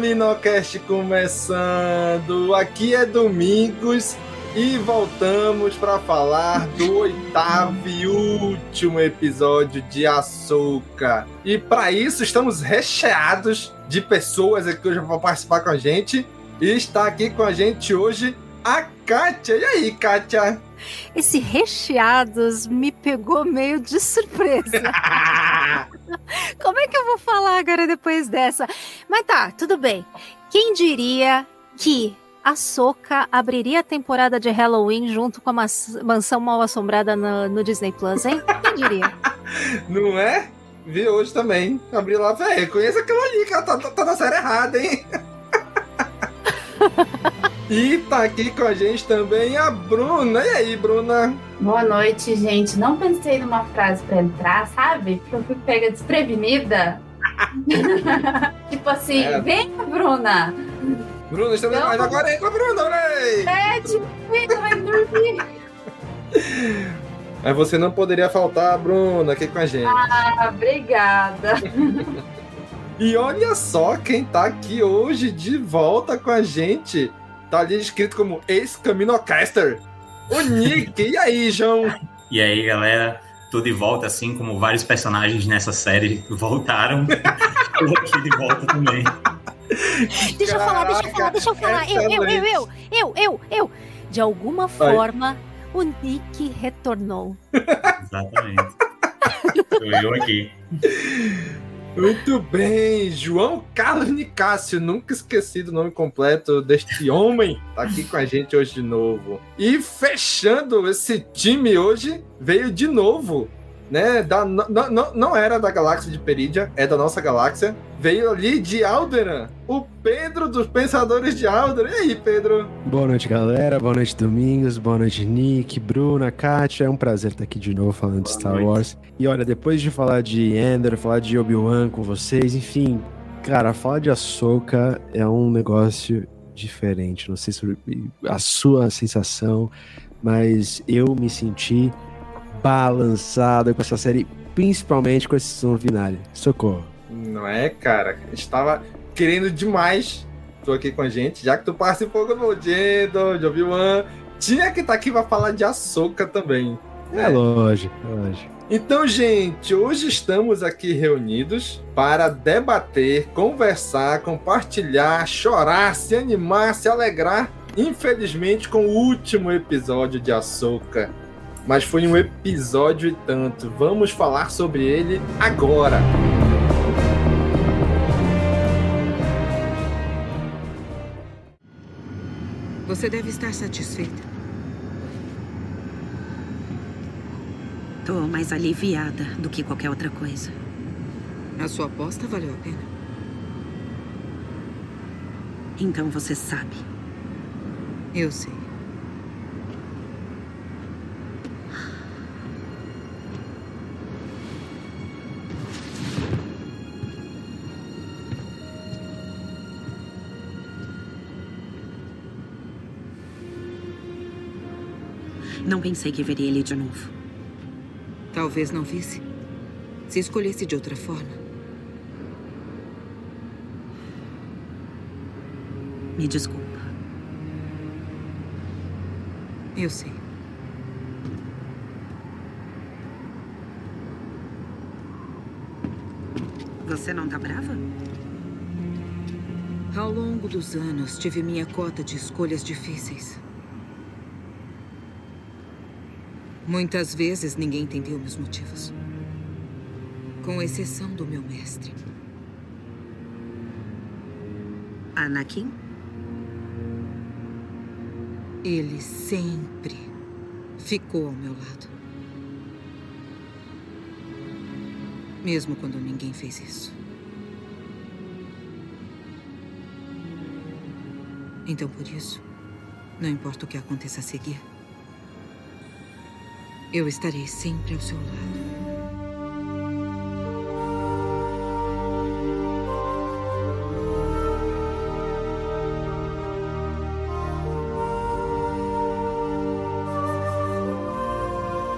Caminocast começando. Aqui é Domingos e voltamos para falar do oitavo e último episódio de Açúcar. E para isso estamos recheados de pessoas aqui hoje para participar com a gente. E está aqui com a gente hoje a Kátia. E aí, Kátia? Esse recheados me pegou meio de surpresa. Como é que eu vou falar agora depois dessa? Mas tá, tudo bem. Quem diria que a Soca abriria a temporada de Halloween junto com a Mansão Mal Assombrada no, no Disney Plus, hein? Quem diria? Não é? Vi hoje também. Abri lá, velho. Conheça aquilo ali, que ela tá, tá, tá na série errada, hein? E tá aqui com a gente também a Bruna. E aí, Bruna? Boa noite, gente. Não pensei numa frase pra entrar, sabe? Porque eu fui pega desprevenida. tipo assim, É. vem, Bruna. Bruna, estamos Não. mais agora aí com a Bruna, véi! É, tipo, vai dormir. Mas você não poderia faltar, Bruna, aqui com a gente. Ah, obrigada. E olha só quem tá aqui hoje de volta com a gente. Tá ali escrito como ex-Caminocaster. O Nick. E aí, João? E aí, galera, tô de volta, assim como vários personagens nessa série voltaram. Tô aqui de volta também. Deixa eu falar, deixa eu Caraca, falar, deixa eu falar. Eu, eu, eu, eu, eu, eu, eu. De alguma Vai. forma, o Nick retornou. Exatamente. Sou eu aqui. Muito bem, João Carlos Nicásio, nunca esqueci do nome completo deste homem, tá aqui com a gente hoje de novo. E fechando esse time hoje, veio de novo, né? Da, não, não, não era da galáxia de Perídia, é da nossa galáxia. Veio ali de Alderan, o Pedro dos Pensadores de Alderan. E aí, Pedro? Boa noite, galera. Boa noite, Domingos. Boa noite, Nick, Bruna, Kátia. É um prazer estar aqui de novo falando de Star noite. Wars. E olha, depois de falar de Ender, falar de Obi-Wan com vocês, enfim, cara, falar de Ahsoka é um negócio diferente. Não sei sobre a sua sensação, mas eu me senti balançado com essa série, principalmente com esse som final. Socorro. Não é, cara? Estava querendo demais tu aqui com a gente, já que tu participou do Mojendo, de Obi-Wan. Tinha que estar aqui pra falar de Ahsoka também. É lógico, é lógico. Então, gente, hoje estamos aqui reunidos para debater, conversar, compartilhar, chorar, se animar, se alegrar, infelizmente, com o último episódio de Ahsoka. Mas foi um episódio e tanto. Vamos falar sobre ele agora. Você deve estar satisfeita. Tô mais aliviada do que qualquer outra coisa. A sua aposta valeu a pena. Então você sabe. Eu sei. Não pensei que veria ele de novo. Talvez não visse. Se escolhesse de outra forma. Me desculpa. Eu sei. Você não tá brava? Ao longo dos anos, tive minha cota de escolhas difíceis. Muitas vezes ninguém entendeu meus motivos. Com exceção do meu mestre. Anakin? Ele sempre ficou ao meu lado. Mesmo quando ninguém fez isso. Então, por isso, não importa o que aconteça a seguir, eu estarei sempre ao seu lado.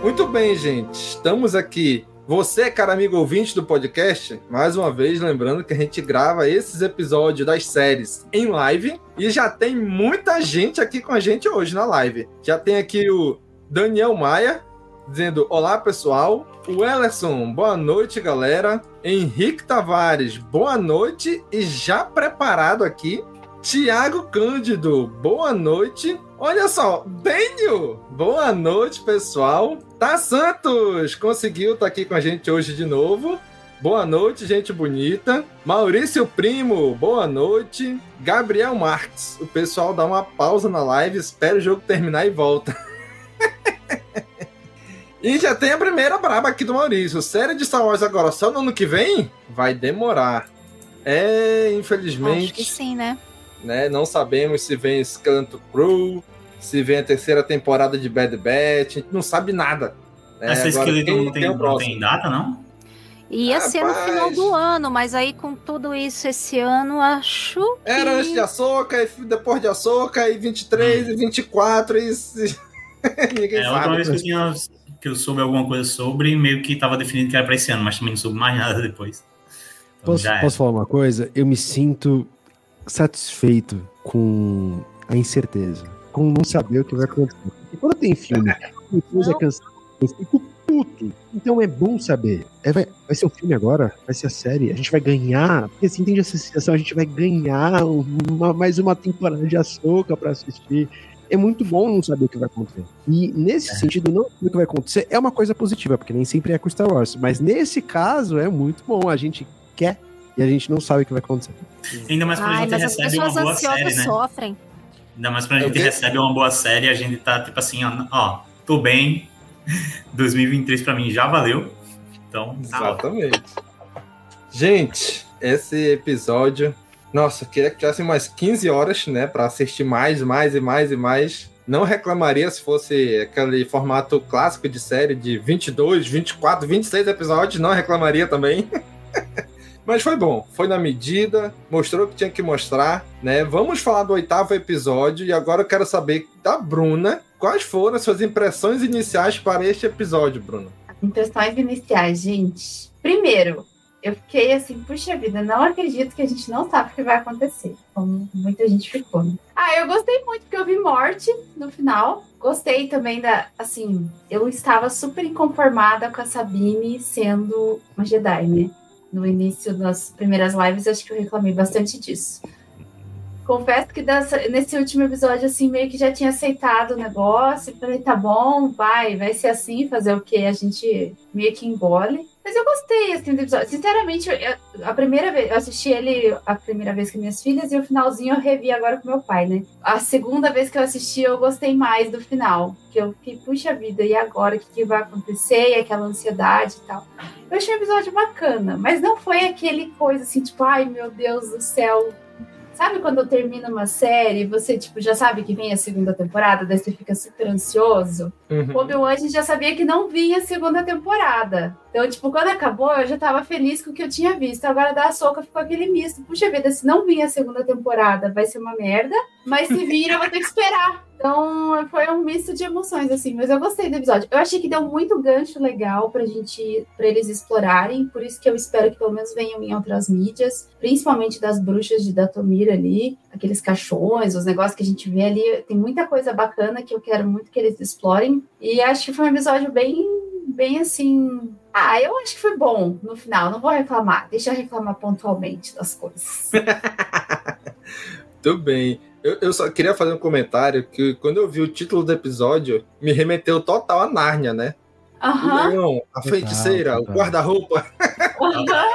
Muito bem, gente. Estamos aqui. Você, cara amigo ouvinte do podcast, mais uma vez lembrando que a gente grava esses episódios das séries em live e já tem muita gente aqui com a gente hoje na live. Já tem aqui o Daniel Maia dizendo olá pessoal, o Ellerson, boa noite galera, Henrique Tavares, boa noite e já preparado aqui Tiago Cândido, boa noite. Olha só, Daniel, boa noite, pessoal. Tá Santos, conseguiu estar tá aqui com a gente hoje de novo. Boa noite, gente bonita. Maurício Primo, boa noite. Gabriel Marques, o pessoal dá uma pausa na live, espera o jogo terminar e volta. e já tem a primeira braba aqui do Maurício. Série de Star Wars agora só no ano que vem? Vai demorar. É, infelizmente. Acho que sim, né? né? Não sabemos se vem Skeleton Crew, se vem a terceira temporada de Bad Batch, a gente não sabe nada. Né? Essa Skeleton não tem, não tem data, não? Ia ser no final do ano, mas aí com tudo isso esse ano, acho. Que... Era antes de Açoka, e depois de Açoka, e 23, hum. e 24, e. Ninguém é, sabe. Outra vez que eu, tinha, que eu soube alguma coisa sobre, meio que estava definido que era para esse ano, mas também não soube mais nada depois. Então, posso, posso falar uma coisa? Eu me sinto satisfeito com a incerteza, com não saber o que vai acontecer. E quando tem filme, depois é cansado, eu fico puto. Então é bom saber. É, vai, vai ser o filme agora? Vai ser a série? A gente vai ganhar? Porque assim, entende essa sensação? A gente vai ganhar uma, mais uma temporada de açúcar para assistir. É muito bom não saber o que vai acontecer. E nesse é. sentido, não saber o que vai acontecer é uma coisa positiva, porque nem sempre é com Star Wars. Mas nesse caso é muito bom. A gente quer e a gente não sabe o que vai acontecer. Ainda mais quando Ai, a gente recebe uma boa série, né? Sofrem. Ainda mais quando a gente recebe uma boa série, a gente tá tipo assim, ó, ó tô bem. 2023 para mim já valeu. Então, tá exatamente. Gente, esse episódio, nossa, queria que tivesse umas 15 horas, né, para assistir mais, mais e mais e mais. Não reclamaria se fosse aquele formato clássico de série de 22, 24, 26 episódios, não reclamaria também. Mas foi bom, foi na medida, mostrou o que tinha que mostrar, né? Vamos falar do oitavo episódio e agora eu quero saber da Bruna quais foram as suas impressões iniciais para este episódio, Bruna. Impressões iniciais, gente. Primeiro, eu fiquei assim, puxa vida, não acredito que a gente não sabe o que vai acontecer, como muita gente ficou. Né? Ah, eu gostei muito porque eu vi morte no final. Gostei também da, assim, eu estava super inconformada com a Sabine sendo uma Jedi, né? no início das primeiras lives, acho que eu reclamei bastante disso. Confesso que dessa, nesse último episódio, assim, meio que já tinha aceitado o negócio. Falei, tá bom, vai, vai ser assim, fazer o que a gente meio que engole. Mas eu gostei, assim, do episódio. Sinceramente, eu, a primeira vez, eu assisti ele a primeira vez com minhas filhas e o finalzinho eu revi agora com meu pai, né? A segunda vez que eu assisti, eu gostei mais do final. Que eu fiquei, puxa vida, e agora? O que, que vai acontecer? E aquela ansiedade e tal. Eu achei um episódio bacana, mas não foi aquele coisa assim, tipo, ai meu Deus do céu, Sabe quando termina uma série, você tipo já sabe que vem a segunda temporada, daí você fica super ansioso? Uhum. Obi-Wan a gente já sabia que não vinha a segunda temporada. Então, tipo, quando acabou, eu já tava feliz com o que eu tinha visto. Agora da Soca ficou aquele misto. Puxa vida, se não vir a segunda temporada, vai ser uma merda. Mas se vir, eu vou ter que esperar. Então, foi um misto de emoções, assim, mas eu gostei do episódio. Eu achei que deu muito gancho legal pra gente, pra eles explorarem, por isso que eu espero que pelo menos venham em outras mídias, principalmente das bruxas de Datomir ali, aqueles caixões, os negócios que a gente vê ali, tem muita coisa bacana que eu quero muito que eles explorem, e acho que foi um episódio bem, bem assim... Ah, eu acho que foi bom no final, não vou reclamar, deixa eu reclamar pontualmente das coisas. Tudo bem. Eu, eu, só queria fazer um comentário que quando eu vi o título do episódio, me remeteu total a Nárnia, né? Uhum. O leão, a feiticeira, o guarda-roupa.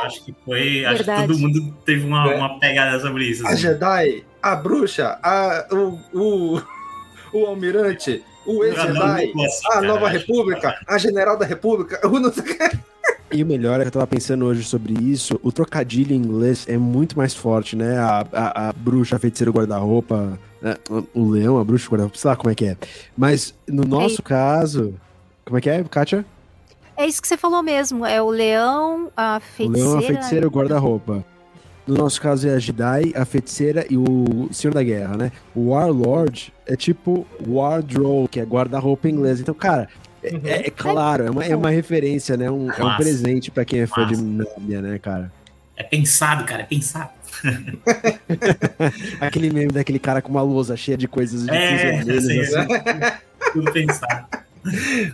Acho que foi. Acho que todo mundo teve uma, É. uma pegada sobre isso. A assim. Jedi, a bruxa, a, o, o, o almirante, o ex-Jedi, a nova república, a general da república, o não sei o. E o melhor é que eu tava pensando hoje sobre isso, o trocadilho em inglês é muito mais forte, né? A, a, a bruxa, a feiticeira, o guarda-roupa, né? o leão, a bruxa, o guarda-roupa, sei lá como é que é. Mas no nosso caso, como é que é, Kátia? É isso que você falou mesmo. É o leão, a O feiticeira. leão, a feiticeira e o guarda-roupa. No nosso caso é a Jedi, a feiticeira e o Senhor da Guerra, né? O Warlord é tipo wardrobe, que é guarda-roupa em inglês. Então, cara, é, é- é claro, é uma, é uma referência, né? Um, é um presente pra quem é fã de Massa. Nárnia, né, cara? É pensado, cara, é pensado. Aquele meme daquele cara com uma lousa cheia de coisas de É, vermelhas, sim, assim. Tudo pensado.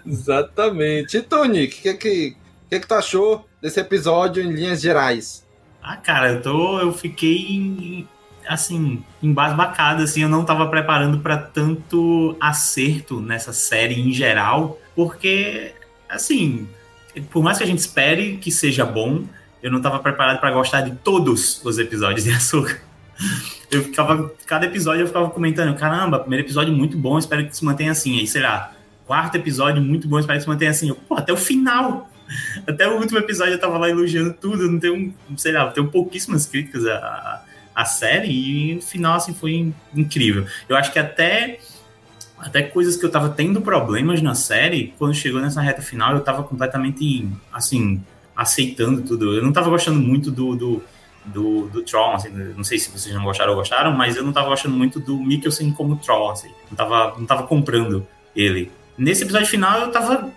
Exatamente. E Nick, o que, que, que, que tu achou desse episódio em linhas gerais? Ah, cara, eu tô. Eu fiquei assim, embasbacado, assim, eu não tava preparando pra tanto acerto nessa série em geral, porque, assim, por mais que a gente espere que seja bom, eu não tava preparado pra gostar de todos os episódios de Açúcar. Eu ficava, cada episódio eu ficava comentando, caramba, primeiro episódio muito bom, espero que se mantenha assim. Aí, sei lá, quarto episódio muito bom, espero que se mantenha assim. Eu, Pô, até o final. Até o último episódio eu tava lá elogiando tudo, não tenho, sei lá, tenho pouquíssimas críticas à, à série e o final, assim, foi incrível. Eu acho que até, até coisas que eu tava tendo problemas na série, quando chegou nessa reta final, eu tava completamente, assim, aceitando tudo. Eu não tava gostando muito do, do, do, do Troll, assim, não sei se vocês não gostaram ou gostaram, mas eu não tava gostando muito do Mikkelsen como Troll, assim, não tava, não tava comprando ele. Nesse episódio final eu tava,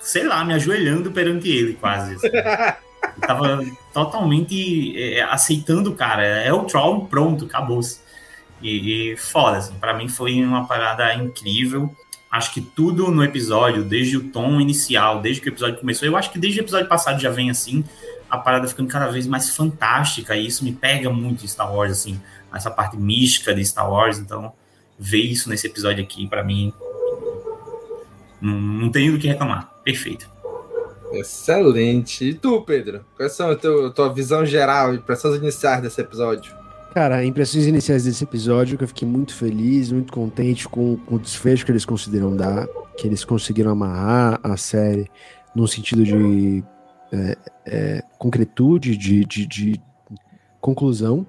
sei lá, me ajoelhando perante ele, quase. assim. Tava totalmente é, aceitando o cara. É o Troll pronto, acabou-se. E, e foda, assim, pra mim foi uma parada incrível. Acho que tudo no episódio, desde o tom inicial, desde que o episódio começou, eu acho que desde o episódio passado já vem assim, a parada ficando cada vez mais fantástica, e isso me pega muito em Star Wars, assim, essa parte mística de Star Wars, então ver isso nesse episódio aqui, pra mim, não, não tenho do que reclamar. Perfeito. Excelente. E tu, Pedro? Quais são a tua, tua visão geral e impressões iniciais desse episódio? Cara, impressões iniciais desse episódio que eu fiquei muito feliz, muito contente com, com o desfecho que eles conseguiram dar, que eles conseguiram amarrar a série num sentido de é, é, concretude, de, de, de conclusão,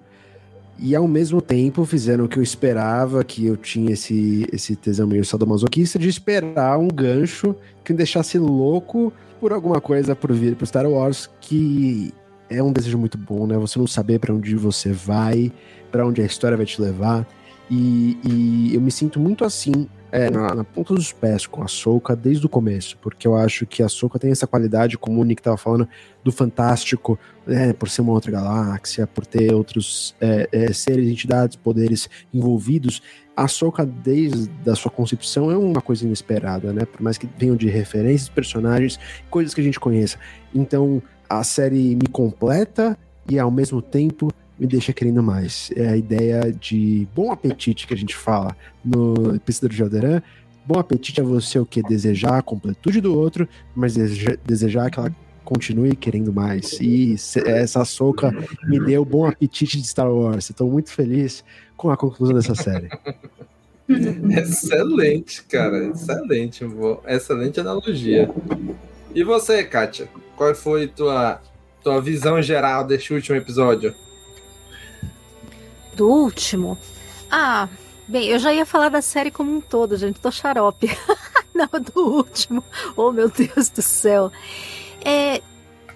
e ao mesmo tempo fizeram o que eu esperava, que eu tinha esse, esse tesão meio sadomasoquista de esperar um gancho que me deixasse louco por alguma coisa por vir pro Star Wars, que é um desejo muito bom, né? Você não saber para onde você vai, para onde a história vai te levar. E, e eu me sinto muito assim, é, na, na ponta dos pés com a Soca desde o começo, porque eu acho que a Soca tem essa qualidade, como o Nick tava falando, do fantástico, né, por ser uma outra galáxia, por ter outros é, é, seres, entidades, poderes envolvidos. A Soca, desde a sua concepção, é uma coisa inesperada, né? Por mais que venham de referências, personagens, coisas que a gente conheça. Então, a série me completa e ao mesmo tempo me deixa querendo mais. É a ideia de bom apetite que a gente fala no episódio de Jalderan. Bom apetite é você o que? Desejar a completude do outro, mas deseja- desejar que ela continue querendo mais. E essa soca me deu bom apetite de Star Wars. Estou muito feliz com a conclusão dessa série. Excelente, cara. Excelente. vô. Excelente analogia. E você, Kátia? Qual foi tua, tua visão geral deste último episódio? Do último. Ah, bem, eu já ia falar da série como um todo, gente. Tô xarope. Não, do último. Oh, meu Deus do céu. É,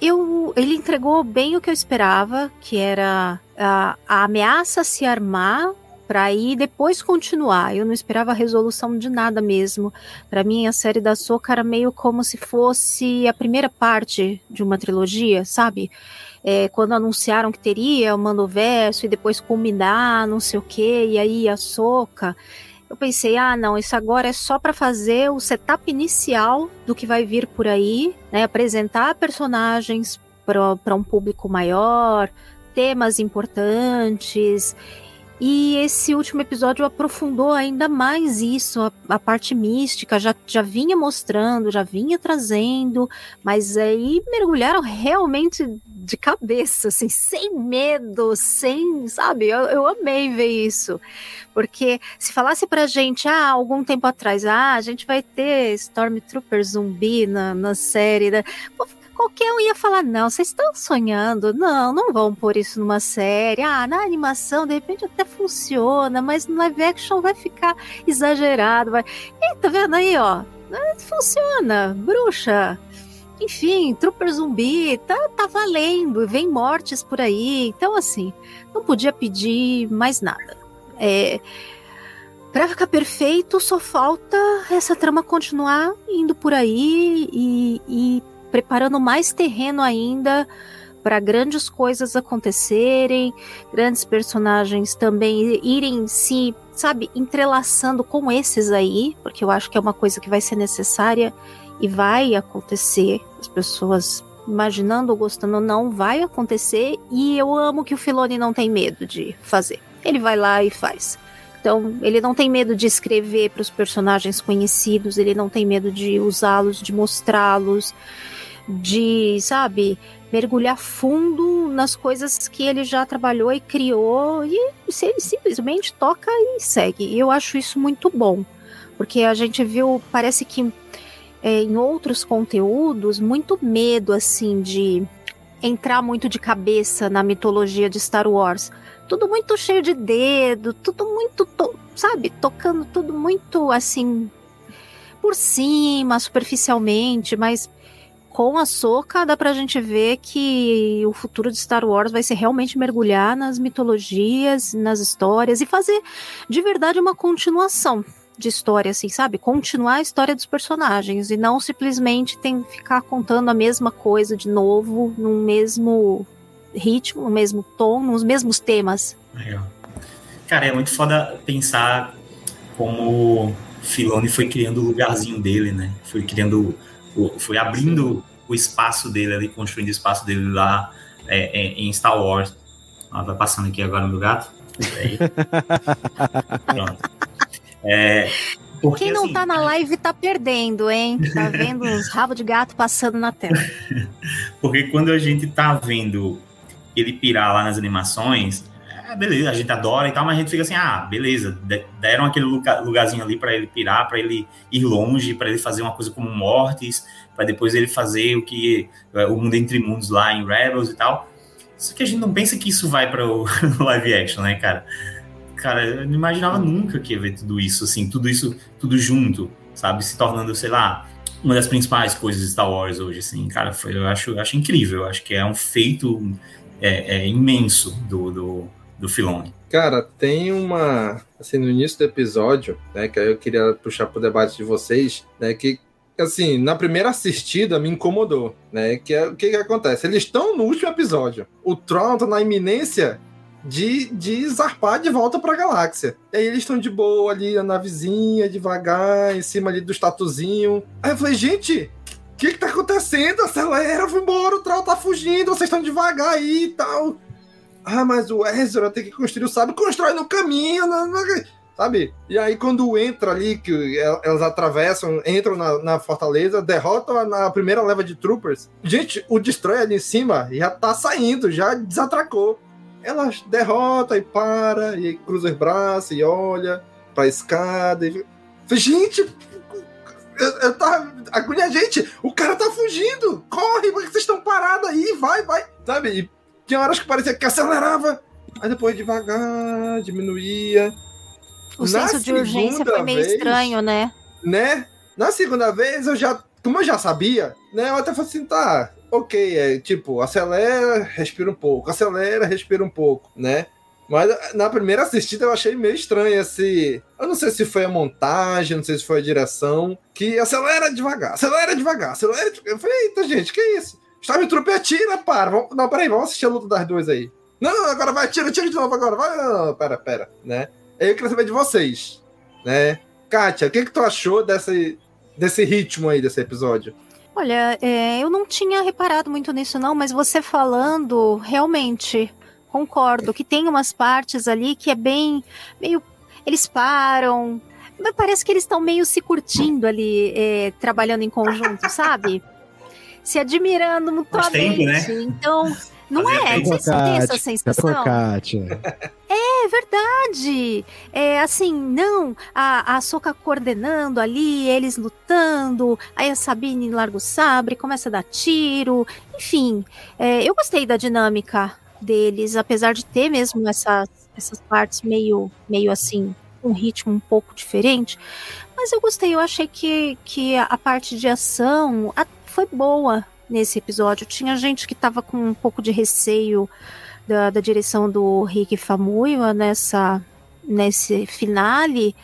eu, ele entregou bem o que eu esperava, que era a, a ameaça se armar para aí depois continuar. Eu não esperava a resolução de nada mesmo. Para mim, a série da Soca era meio como se fosse a primeira parte de uma trilogia, sabe? É, quando anunciaram que teria o Mandoverso e depois culminar, não sei o que, e aí a Soca. Eu pensei, ah, não, isso agora é só para fazer o setup inicial do que vai vir por aí, né? Apresentar personagens para um público maior, temas importantes e esse último episódio aprofundou ainda mais isso, a, a, parte mística, já, já vinha mostrando, já vinha trazendo, mas aí mergulharam realmente de cabeça, assim, sem medo, sem, sabe? Eu, eu amei ver isso. Porque se falasse pra gente, ah, algum tempo atrás, ah, a gente vai ter Stormtrooper zumbi na, na série, né? Qualquer um ia falar: não, vocês estão sonhando, não, não vão pôr isso numa série. Ah, na animação, de repente até funciona, mas no live action vai ficar exagerado. Vai... E tá vendo aí, ó? É, funciona, bruxa. Enfim, Trooper zumbi, tá, tá valendo, vem mortes por aí. Então, assim, não podia pedir mais nada. É. Pra ficar perfeito, só falta essa trama continuar indo por aí e, e preparando mais terreno ainda para grandes coisas acontecerem, grandes personagens também irem se, sabe, entrelaçando com esses aí, porque eu acho que é uma coisa que vai ser necessária e vai acontecer. As pessoas imaginando ou gostando não vai acontecer e eu amo que o Filoni não tem medo de fazer. Ele vai lá e faz. Então, ele não tem medo de escrever para os personagens conhecidos, ele não tem medo de usá-los, de mostrá-los de, sabe, mergulhar fundo nas coisas que ele já trabalhou e criou e ele simplesmente toca e segue. Eu acho isso muito bom, porque a gente viu, parece que é, em outros conteúdos, muito medo assim de entrar muito de cabeça na mitologia de Star Wars. Tudo muito cheio de dedo, tudo muito, to sabe, tocando tudo muito assim por cima, superficialmente, mas com a Soca dá pra gente ver que o futuro de Star Wars vai ser realmente mergulhar nas mitologias, nas histórias e fazer de verdade uma continuação de história, assim, sabe? Continuar a história dos personagens e não simplesmente tem ficar contando a mesma coisa de novo, no mesmo ritmo, no mesmo tom, nos mesmos temas. Legal. Cara, é muito foda pensar como Filoni foi criando o lugarzinho dele, né? Foi criando foi abrindo o espaço dele ali, construindo o espaço dele lá é, é, em Star Wars. Ó, vai passando aqui agora no gato. Pronto. É, porque, Quem não assim, tá na live tá perdendo, hein? Tá vendo os rabos de gato passando na tela. porque quando a gente tá vendo ele pirar lá nas animações, é, beleza, a gente adora e tal, mas a gente fica assim, ah, beleza, deram aquele lugarzinho ali para ele pirar, para ele ir longe, para ele fazer uma coisa como Mortis, para depois ele fazer o que é, o mundo entre mundos lá em Rebels e tal. Só que a gente não pensa que isso vai para o live action, né, cara? Cara, eu não imaginava nunca que ia ver tudo isso, assim, tudo isso, tudo junto, sabe? Se tornando, sei lá, uma das principais coisas de Star Wars hoje, assim, cara, foi, eu acho, eu acho incrível, eu acho que é um feito é, é imenso do, do do Filoni. Cara, tem uma. Assim, no início do episódio, né? Que eu queria puxar pro debate de vocês, né? Que, assim, na primeira assistida me incomodou, né? Que é o que, que acontece? Eles estão no último episódio. O Tron tá na iminência de, de zarpar de volta pra galáxia. E aí eles estão de boa ali, a navezinha, devagar, em cima ali do estatuzinho. Aí eu falei, gente, o que que tá acontecendo? Acelera, vou embora, o Troll tá fugindo, vocês estão devagar aí e tal. Ah, mas o Ezra tem que construir o sábio, constrói no caminho, sabe? E aí, quando entra ali, que elas atravessam, entram na, na fortaleza, derrotam a, a, primeira leva de troopers. Gente, o Destroy ali em cima já tá saindo, já desatracou. Elas derrota e para, e cruza os braços e olha pra escada. E... Gente, eu, eu tava. Agulha, gente, o cara tá fugindo! Corre, porque vocês estão parados aí, vai, vai! Sabe? E tinha horas que parecia que acelerava, aí depois devagar, diminuía. O Na senso de urgência foi meio vez, estranho, né? Né? Na segunda vez, eu já. Como eu já sabia, né? Eu até falei assim, tá, ok, é tipo, acelera, respira um pouco, acelera, respira um pouco, né? Mas na primeira assistida eu achei meio estranho esse. Eu não sei se foi a montagem, não sei se foi a direção, que acelera devagar, acelera devagar, acelera devagar. Eu falei, eita, gente, que isso? Stormtrooper atira, para. Vamos... Não, peraí, vamos assistir a luta das duas aí. Não, agora vai, tira, tira de novo agora, vai. Não, não, pera, pera, né? Eu queria saber de vocês, né? Kátia, o que, que tu achou desse, desse ritmo aí, desse episódio? Olha, é, eu não tinha reparado muito nisso, não, mas você falando, realmente, concordo que tem umas partes ali que é bem. meio. Eles param. Mas parece que eles estão meio se curtindo ali, é, trabalhando em conjunto, sabe? Se admirando mutuamente. Faz tempo, né? Então, não é? Vocês têm essa sensação? Kátia. É verdade. É assim, não, a, a Soca coordenando ali, eles lutando, aí a Sabine larga o sabre, começa a dar tiro, enfim. é, eu gostei da dinâmica deles, apesar de ter mesmo essas, essas partes meio, meio assim, um ritmo um pouco diferente. Mas eu gostei, eu achei que, que a parte de ação foi boa nesse episódio. Tinha gente que tava com um pouco de receio da, da direção do Rick Famuyiwa nessa nesse finale,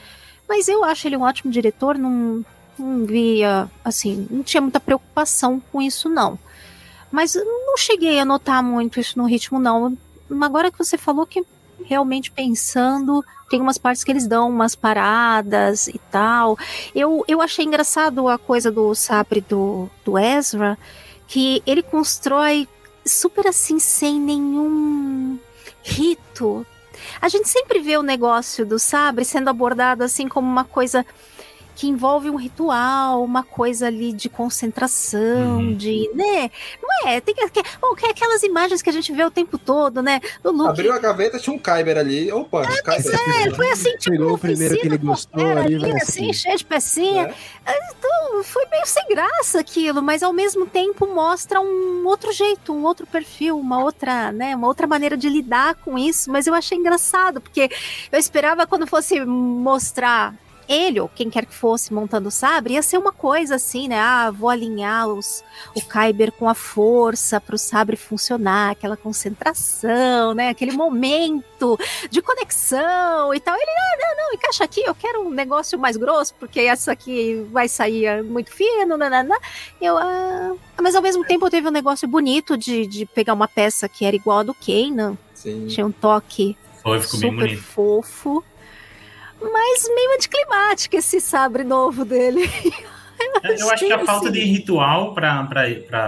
mas eu acho ele um ótimo diretor, não, não via, assim, não tinha muita preocupação com isso não. Mas não cheguei a notar muito isso no ritmo não. Agora que você falou que realmente pensando, tem umas partes que eles dão umas paradas e tal. Eu, eu achei engraçado a coisa do sabre do, do Ezra, que ele constrói super assim, sem nenhum rito. A gente sempre vê o negócio do sabre sendo abordado assim como uma coisa que envolve um ritual, uma coisa ali de concentração, de, né? Não é? Tem que, que, ou que aquelas imagens que a gente vê o tempo todo, né? Do Luke. Abriu a gaveta, tinha um Kyber ali. Opa, Kyber. É, foi assim, tipo, Pegou o primeiro que ele gostou ali, ali, vai assim, assim. cheio de pecinha. Então, foi meio sem graça aquilo, mas ao mesmo tempo mostra um outro jeito, um outro perfil, uma outra, né, uma outra maneira de lidar com isso, mas eu achei engraçado, porque eu esperava quando fosse mostrar ele, ou quem quer que fosse, montando o sabre, ia ser uma coisa assim, né? Ah, vou alinhar os, o Kyber com a força para o sabre funcionar, aquela concentração, né? Aquele momento de conexão e tal. Ele, ah, não, não, encaixa aqui, eu quero um negócio mais grosso, porque essa aqui vai sair ah, muito fino, nanana. Eu, ah... Mas ao mesmo tempo teve um negócio bonito de, de pegar uma peça que era igual a do Kanan. Sim. Tinha um toque Foi, super bonito. fofo. Mas meio anticlimático esse sabre novo dele. Eu acho que a falta de ritual para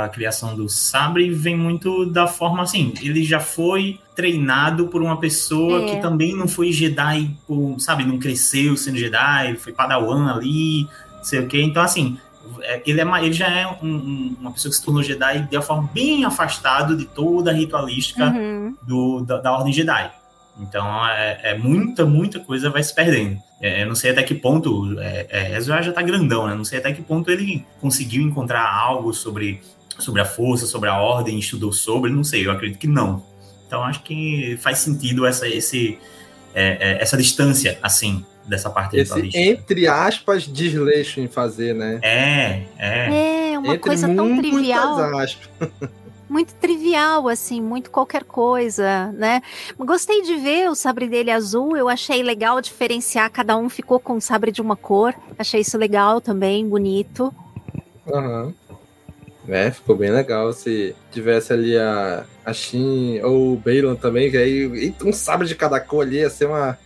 a criação do sabre vem muito da forma assim. Ele já foi treinado por uma pessoa É. que também não foi Jedi, por, sabe? Não cresceu sendo Jedi, foi Padawan ali, sei o quê. Então, assim, é, ele, é, ele já é um- um- uma pessoa que se tornou Jedi de uma forma bem afastado de toda a ritualística Uhum. do, da, da Ordem Jedi. Então, é, é muita, muita coisa vai se perdendo. É, eu não sei até que ponto. É, é, Ezra já tá grandão, né? Não sei até que ponto ele conseguiu encontrar algo sobre, sobre a força, sobre a ordem, estudou sobre, não sei, eu acredito que não. Então, acho que faz sentido essa, esse, é, é, essa distância, assim, dessa parte Esse, ritualística. entre aspas, desleixo em fazer, né? É, é. É, uma Entre coisa tão trivial. aspas. muito trivial, assim, muito qualquer coisa, né? Gostei de ver o sabre dele azul, eu achei legal diferenciar, cada um ficou com o sabre de uma cor, achei isso legal também, bonito. Aham. É, ficou bem legal se tivesse ali a, a Shin ou o Balon também, que aí um sabre de cada cor ali ia ser uma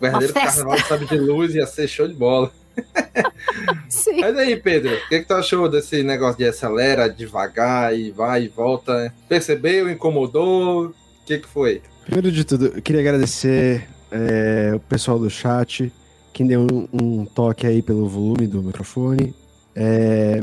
verdadeiro carnaval sabre de luz, ia ser show de bola. Sim. Mas aí, Pedro, o que, que tu achou desse negócio de acelera devagar e vai e volta? Percebeu, incomodou? O que, que foi? Primeiro de tudo, eu queria agradecer é, o pessoal do chat, que deu um, um toque aí pelo volume do microfone. é,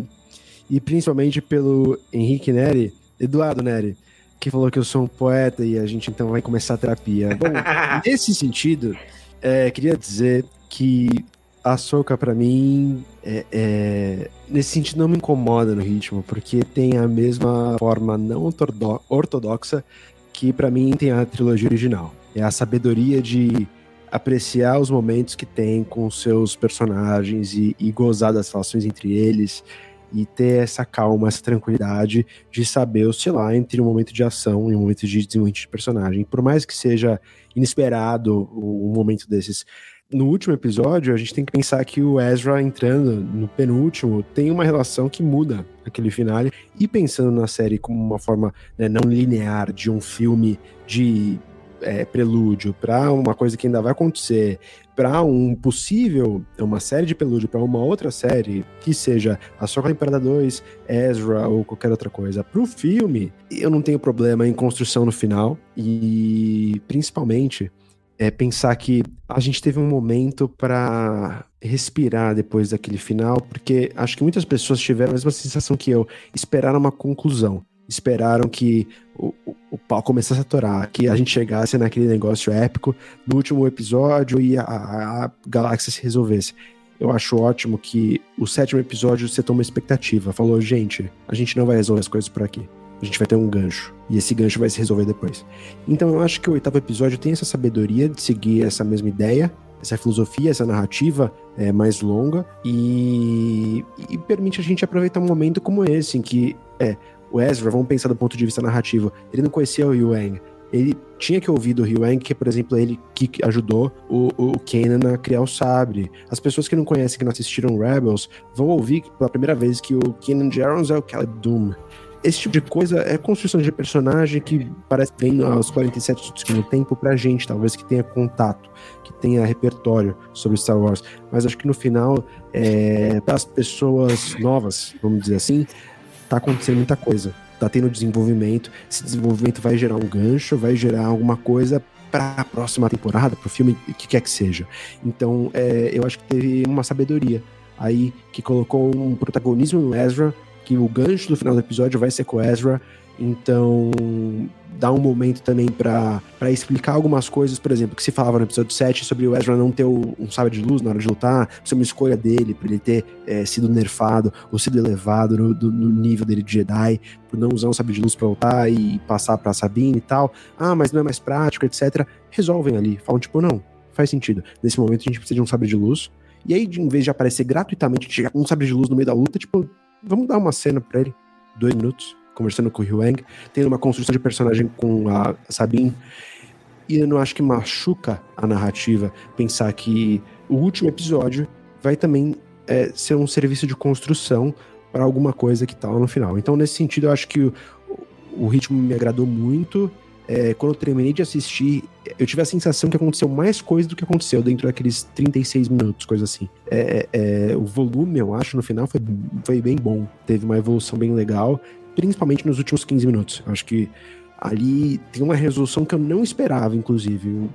e principalmente pelo Henrique Neri, Eduardo Neri, que falou que eu sou um poeta e a gente então vai começar a terapia. Bom, nesse sentido, é, queria dizer que a Soca para mim é, é, nesse sentido não me incomoda no ritmo, porque tem a mesma forma não ortodo- ortodoxa que para mim tem a trilogia original. É a sabedoria de apreciar os momentos que tem com seus personagens e, e gozar das relações entre eles e ter essa calma, essa tranquilidade de saber oscilar entre um momento de ação e um momento de desenvolvimento de personagem. Por mais que seja inesperado um momento desses, no último episódio, a gente tem que pensar que o Ezra entrando no penúltimo tem uma relação que muda aquele finale. E pensando na série como uma forma né, não linear de um filme de é, prelúdio para uma coisa que ainda vai acontecer, para um possível, uma série de prelúdio para uma outra série, que seja a Soca Temporada 2, Ezra ou qualquer outra coisa, para o filme, eu não tenho problema em construção no final. E principalmente é pensar que a gente teve um momento para respirar depois daquele final, porque acho que muitas pessoas tiveram a mesma sensação que eu, esperaram uma conclusão, esperaram que o, o, o pau começasse a torar, que a gente chegasse naquele negócio épico no último episódio e a, a galáxia se resolvesse. Eu acho ótimo que o sétimo episódio você toma expectativa. Falou, gente, a gente não vai resolver as coisas por aqui a gente vai ter um gancho. E esse gancho vai se resolver depois. Então eu acho que o oitavo episódio tem essa sabedoria de seguir essa mesma ideia, essa filosofia, essa narrativa é, mais longa e, e, permite a gente aproveitar um momento como esse, em que é, o Ezra, vamos pensar do ponto de vista narrativo, ele não conhecia o Yuang. Ele tinha que ouvir do Yuang, que, por exemplo, ele que ajudou o, o Kanan a criar o sabre. As pessoas que não conhecem, que não assistiram Rebels, vão ouvir pela primeira vez que o Kanan Jarrus é o Caleb Doom esse tipo de coisa é construção de personagem que parece bem aos 47 do segundo tempo pra gente, talvez que tenha contato, que tenha repertório sobre Star Wars. Mas acho que no final, é, para as pessoas novas, vamos dizer assim, tá acontecendo muita coisa. Tá tendo desenvolvimento. Esse desenvolvimento vai gerar um gancho, vai gerar alguma coisa para a próxima temporada, para o filme, que quer que seja. Então, é, eu acho que teve uma sabedoria aí que colocou um protagonismo no Ezra que o gancho do final do episódio vai ser com Ezra. Então, dá um momento também para explicar algumas coisas, por exemplo, que se falava no episódio 7 sobre o Ezra não ter um sabre de luz na hora de lutar, ser uma escolha dele, para ele ter é, sido nerfado ou sido elevado no, do, no, nível dele de Jedi, por não usar um sabre de luz para lutar e passar para Sabine e tal. Ah, mas não é mais prático, etc. Resolvem ali, falam tipo, não, faz sentido. Nesse momento a gente precisa de um sabre de luz. E aí, em vez de aparecer gratuitamente, chegar um sabre de luz no meio da luta, tipo, Vamos dar uma cena pra ele, dois minutos, conversando com o Huang, tendo uma construção de personagem com a Sabine. E eu não acho que machuca a narrativa pensar que o último episódio vai também é, ser um serviço de construção para alguma coisa que tá lá no final. Então, nesse sentido, eu acho que o, o ritmo me agradou muito é, quando eu terminei de assistir, eu tive a sensação que aconteceu mais coisa do que aconteceu dentro daqueles 36 minutos, coisa assim. É, é, o volume, eu acho, no final foi, foi bem bom. Teve uma evolução bem legal, principalmente nos últimos 15 minutos. Acho que ali tem uma resolução que eu não esperava, inclusive. O,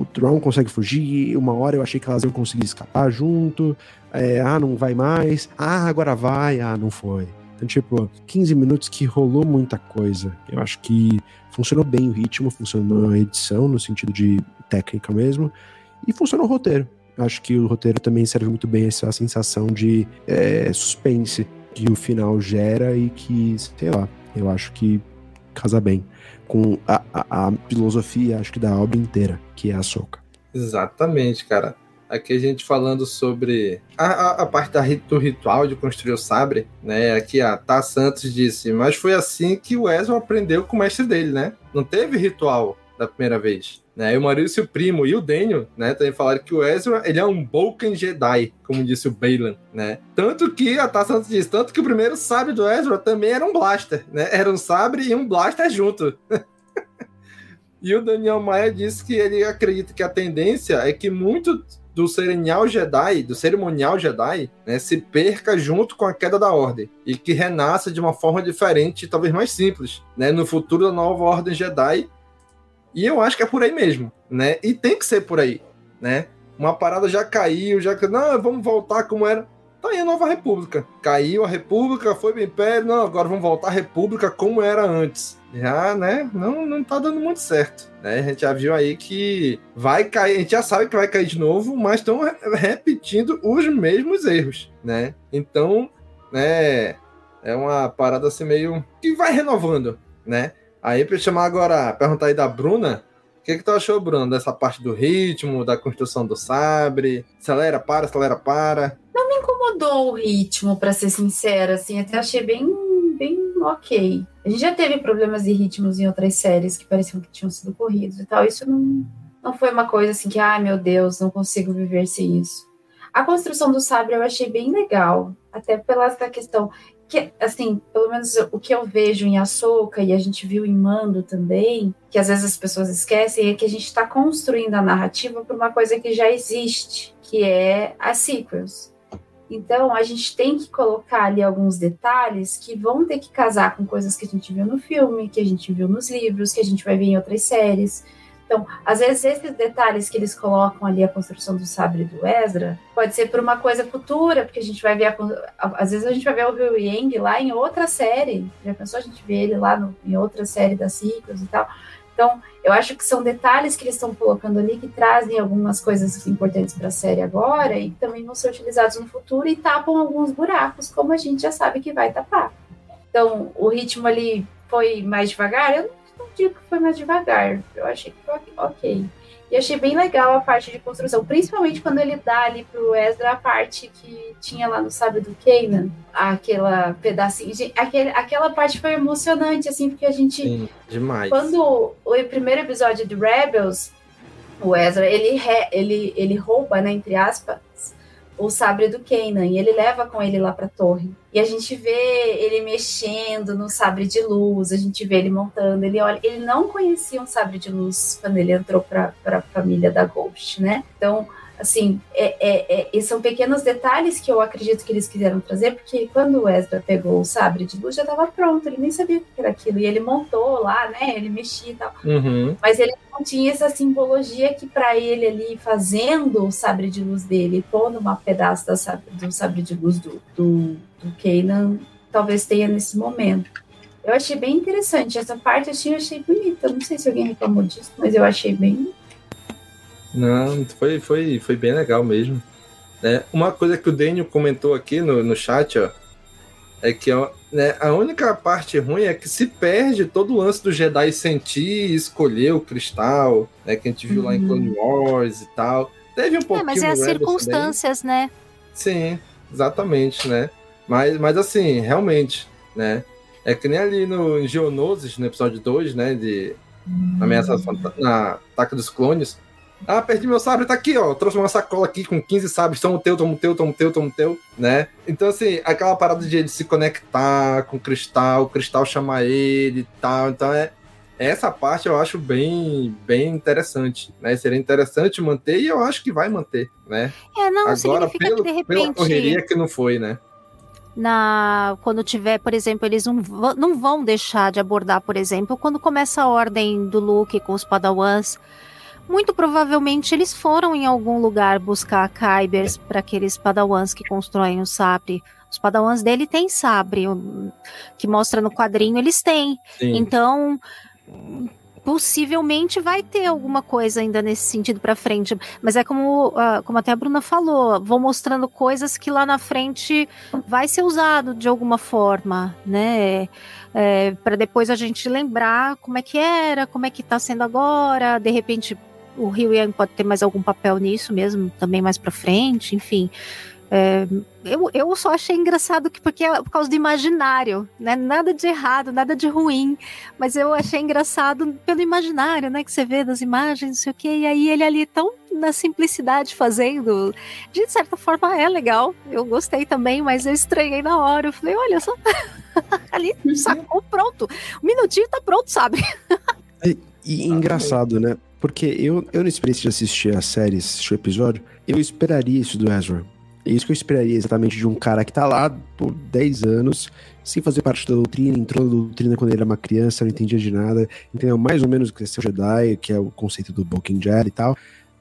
o Tron consegue fugir, uma hora eu achei que elas iam conseguir escapar junto. É, ah, não vai mais. Ah, agora vai. Ah, não foi. Então, tipo, 15 minutos que rolou muita coisa. Eu acho que funcionou bem o ritmo, funcionou a edição, no sentido de técnica mesmo, e funcionou o roteiro. Acho que o roteiro também serve muito bem essa sensação de é, suspense que o final gera e que, sei lá, eu acho que casa bem com a, a, a filosofia, acho que da obra inteira, que é a Soca. Exatamente, cara. Aqui a gente falando sobre a, a, a parte da, do ritual de construir o sabre, né? Aqui a Tá Santos disse, mas foi assim que o Ezra aprendeu com o mestre dele, né? Não teve ritual da primeira vez. Né, e o Maurício Primo e o Daniel, né, também falaram que o Ezra, ele é um Boken Jedi, como disse o Bailan, né? Tanto que, a Santos diz, tanto que o primeiro sabre do Ezra também era um blaster, né? Era um sabre e um blaster junto. e o Daniel Maia disse que ele acredita que a tendência é que muito do cerimonial Jedi, do cerimonial Jedi, né, se perca junto com a queda da Ordem e que renasça de uma forma diferente, talvez mais simples, né, no futuro da nova Ordem Jedi. E eu acho que é por aí mesmo, né? E tem que ser por aí, né? Uma parada já caiu, já não, vamos voltar como era. Tá aí a nova República. Caiu a República, foi o Império, não, agora vamos voltar à República como era antes já, né, não, não tá dando muito certo. Né? A gente já viu aí que vai cair, a gente já sabe que vai cair de novo, mas estão repetindo os mesmos erros, né? Então, né, é uma parada assim meio que vai renovando, né? Aí para chamar agora, perguntar aí da Bruna, o que, que tu achou, Bruno, dessa parte do ritmo, da construção do sabre? Acelera, para, acelera, para. Não me incomodou o ritmo, para ser sincera, assim, até achei bem, bem ok. A gente já teve problemas de ritmos em outras séries que pareciam que tinham sido corridos e tal. Isso não, não foi uma coisa assim que, ai meu Deus, não consigo viver sem isso. A construção do sabre eu achei bem legal, até pela essa questão que, assim, pelo menos o que eu vejo em Ahsoka e a gente viu em Mando também, que às vezes as pessoas esquecem, é que a gente está construindo a narrativa por uma coisa que já existe, que é as sequels. Então, a gente tem que colocar ali alguns detalhes que vão ter que casar com coisas que a gente viu no filme, que a gente viu nos livros, que a gente vai ver em outras séries. Então, às vezes, esses detalhes que eles colocam ali, a construção do sabre do Ezra, pode ser por uma coisa futura, porque a gente vai ver, a, às vezes a gente vai ver o Ryu Yang lá em outra série, já pensou a gente ver ele lá no, em outra série da Ciclos e tal. Então, eu acho que são detalhes que eles estão colocando ali que trazem algumas coisas importantes para a série agora e também vão ser utilizados no futuro e tapam alguns buracos, como a gente já sabe que vai tapar. Então, o ritmo ali foi mais devagar, eu não digo que foi mais devagar. Eu achei que foi ok. E achei bem legal a parte de construção, principalmente quando ele dá ali pro Ezra a parte que tinha lá no Sábio do Kanan, aquela pedacinho. Aquele, aquela parte foi emocionante, assim, porque a gente. Sim, demais. Quando o primeiro episódio de Rebels, o Ezra, ele, ele, ele rouba, né, entre aspas, o sabre do Kanan e ele leva com ele lá para a torre. E a gente vê ele mexendo no sabre de luz, a gente vê ele montando, ele olha, ele não conhecia um sabre de luz quando ele entrou para a família da Ghost, né? Então, assim, é, é, é, são pequenos detalhes que eu acredito que eles quiseram trazer, porque quando o Ezra pegou o sabre de luz já estava pronto, ele nem sabia o que era aquilo, e ele montou lá, né? Ele mexia e tal. Uhum. Mas ele não tinha essa simbologia que para ele ali fazendo o sabre de luz dele, pondo uma pedaço da sabre, do sabre de luz do, do, do Kanan, talvez tenha nesse momento. Eu achei bem interessante. Essa parte assim, eu achei bonita. Não sei se alguém reclamou disso, mas eu achei bem não, foi, foi, foi bem legal mesmo. Né? Uma coisa que o Daniel comentou aqui no, no chat, ó, é que ó, né, a única parte ruim é que se perde todo o lance do Jedi sentir e escolher o cristal, né, que a gente viu uhum. lá em uhum. Clone Wars e tal. Teve um pouquinho. É, mas é as circunstâncias, também. né? Sim, exatamente, né? Mas, mas assim, realmente, né? É que nem ali no Geonosis, no episódio 2, né? De Ameaça na Ataque dos Clones, ah, perdi meu sabre, tá aqui, ó. Trouxe uma sacola aqui com 15 sabres, toma o teu, toma o teu, toma o teu, toma o teu, né? Então, assim, aquela parada de ele se conectar com o cristal, o cristal chamar ele e tal. Então, é. Essa parte eu acho bem, bem interessante, né? Seria interessante manter e eu acho que vai manter, né? É, não, Agora, pelo, que de repente... pela correria que não foi, né? na quando tiver, por exemplo, eles não, não vão deixar de abordar, por exemplo, quando começa a ordem do Luke com os Padawans, muito provavelmente eles foram em algum lugar buscar Kybers para aqueles padawans que constroem o sabre. Os padawans dele têm sabre, que mostra no quadrinho, eles têm. Sim. Então, possivelmente vai ter alguma coisa ainda nesse sentido para frente. Mas é como, uh, como até a Bruna falou, vou mostrando coisas que lá na frente vai ser usado de alguma forma, né? É, para depois a gente lembrar como é que era, como é que está sendo agora, de repente o Rio Yang pode ter mais algum papel nisso mesmo, também mais para frente, enfim. É, eu, eu só achei engraçado que porque é por causa do imaginário, né? Nada de errado, nada de ruim, mas eu achei engraçado pelo imaginário, né? Que você vê das imagens, não sei o quê, e aí ele ali tão na simplicidade fazendo, de certa forma é legal. Eu gostei também, mas eu estranhei na hora. Eu falei, olha só, ali sacou pronto, um minutinho tá pronto, sabe? e, e engraçado, né? Porque eu, eu não experiência de assistir a série, assistir o episódio, eu esperaria isso do Ezra. É isso que eu esperaria exatamente de um cara que tá lá por 10 anos, sem fazer parte da doutrina, entrou na doutrina quando ele era uma criança, não entendia de nada, entendeu mais ou menos o que é ser Jedi, que é o conceito do Boken Jedi e tal.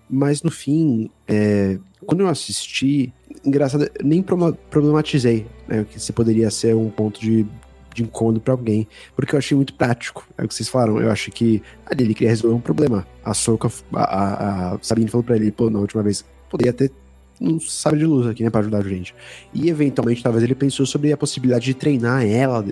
Mas no fim, é, quando eu assisti, engraçado, nem problematizei, né, que se poderia ser um ponto de de incômodo para alguém, porque eu achei muito prático. É o que vocês falaram. Eu acho que ali ele queria resolver um problema. A Soca, a, a, a Sabine falou para ele, pô, na última vez, poderia ter um sabre de luz aqui, né, para ajudar a gente. E eventualmente, talvez ele pensou sobre a possibilidade de treinar ela,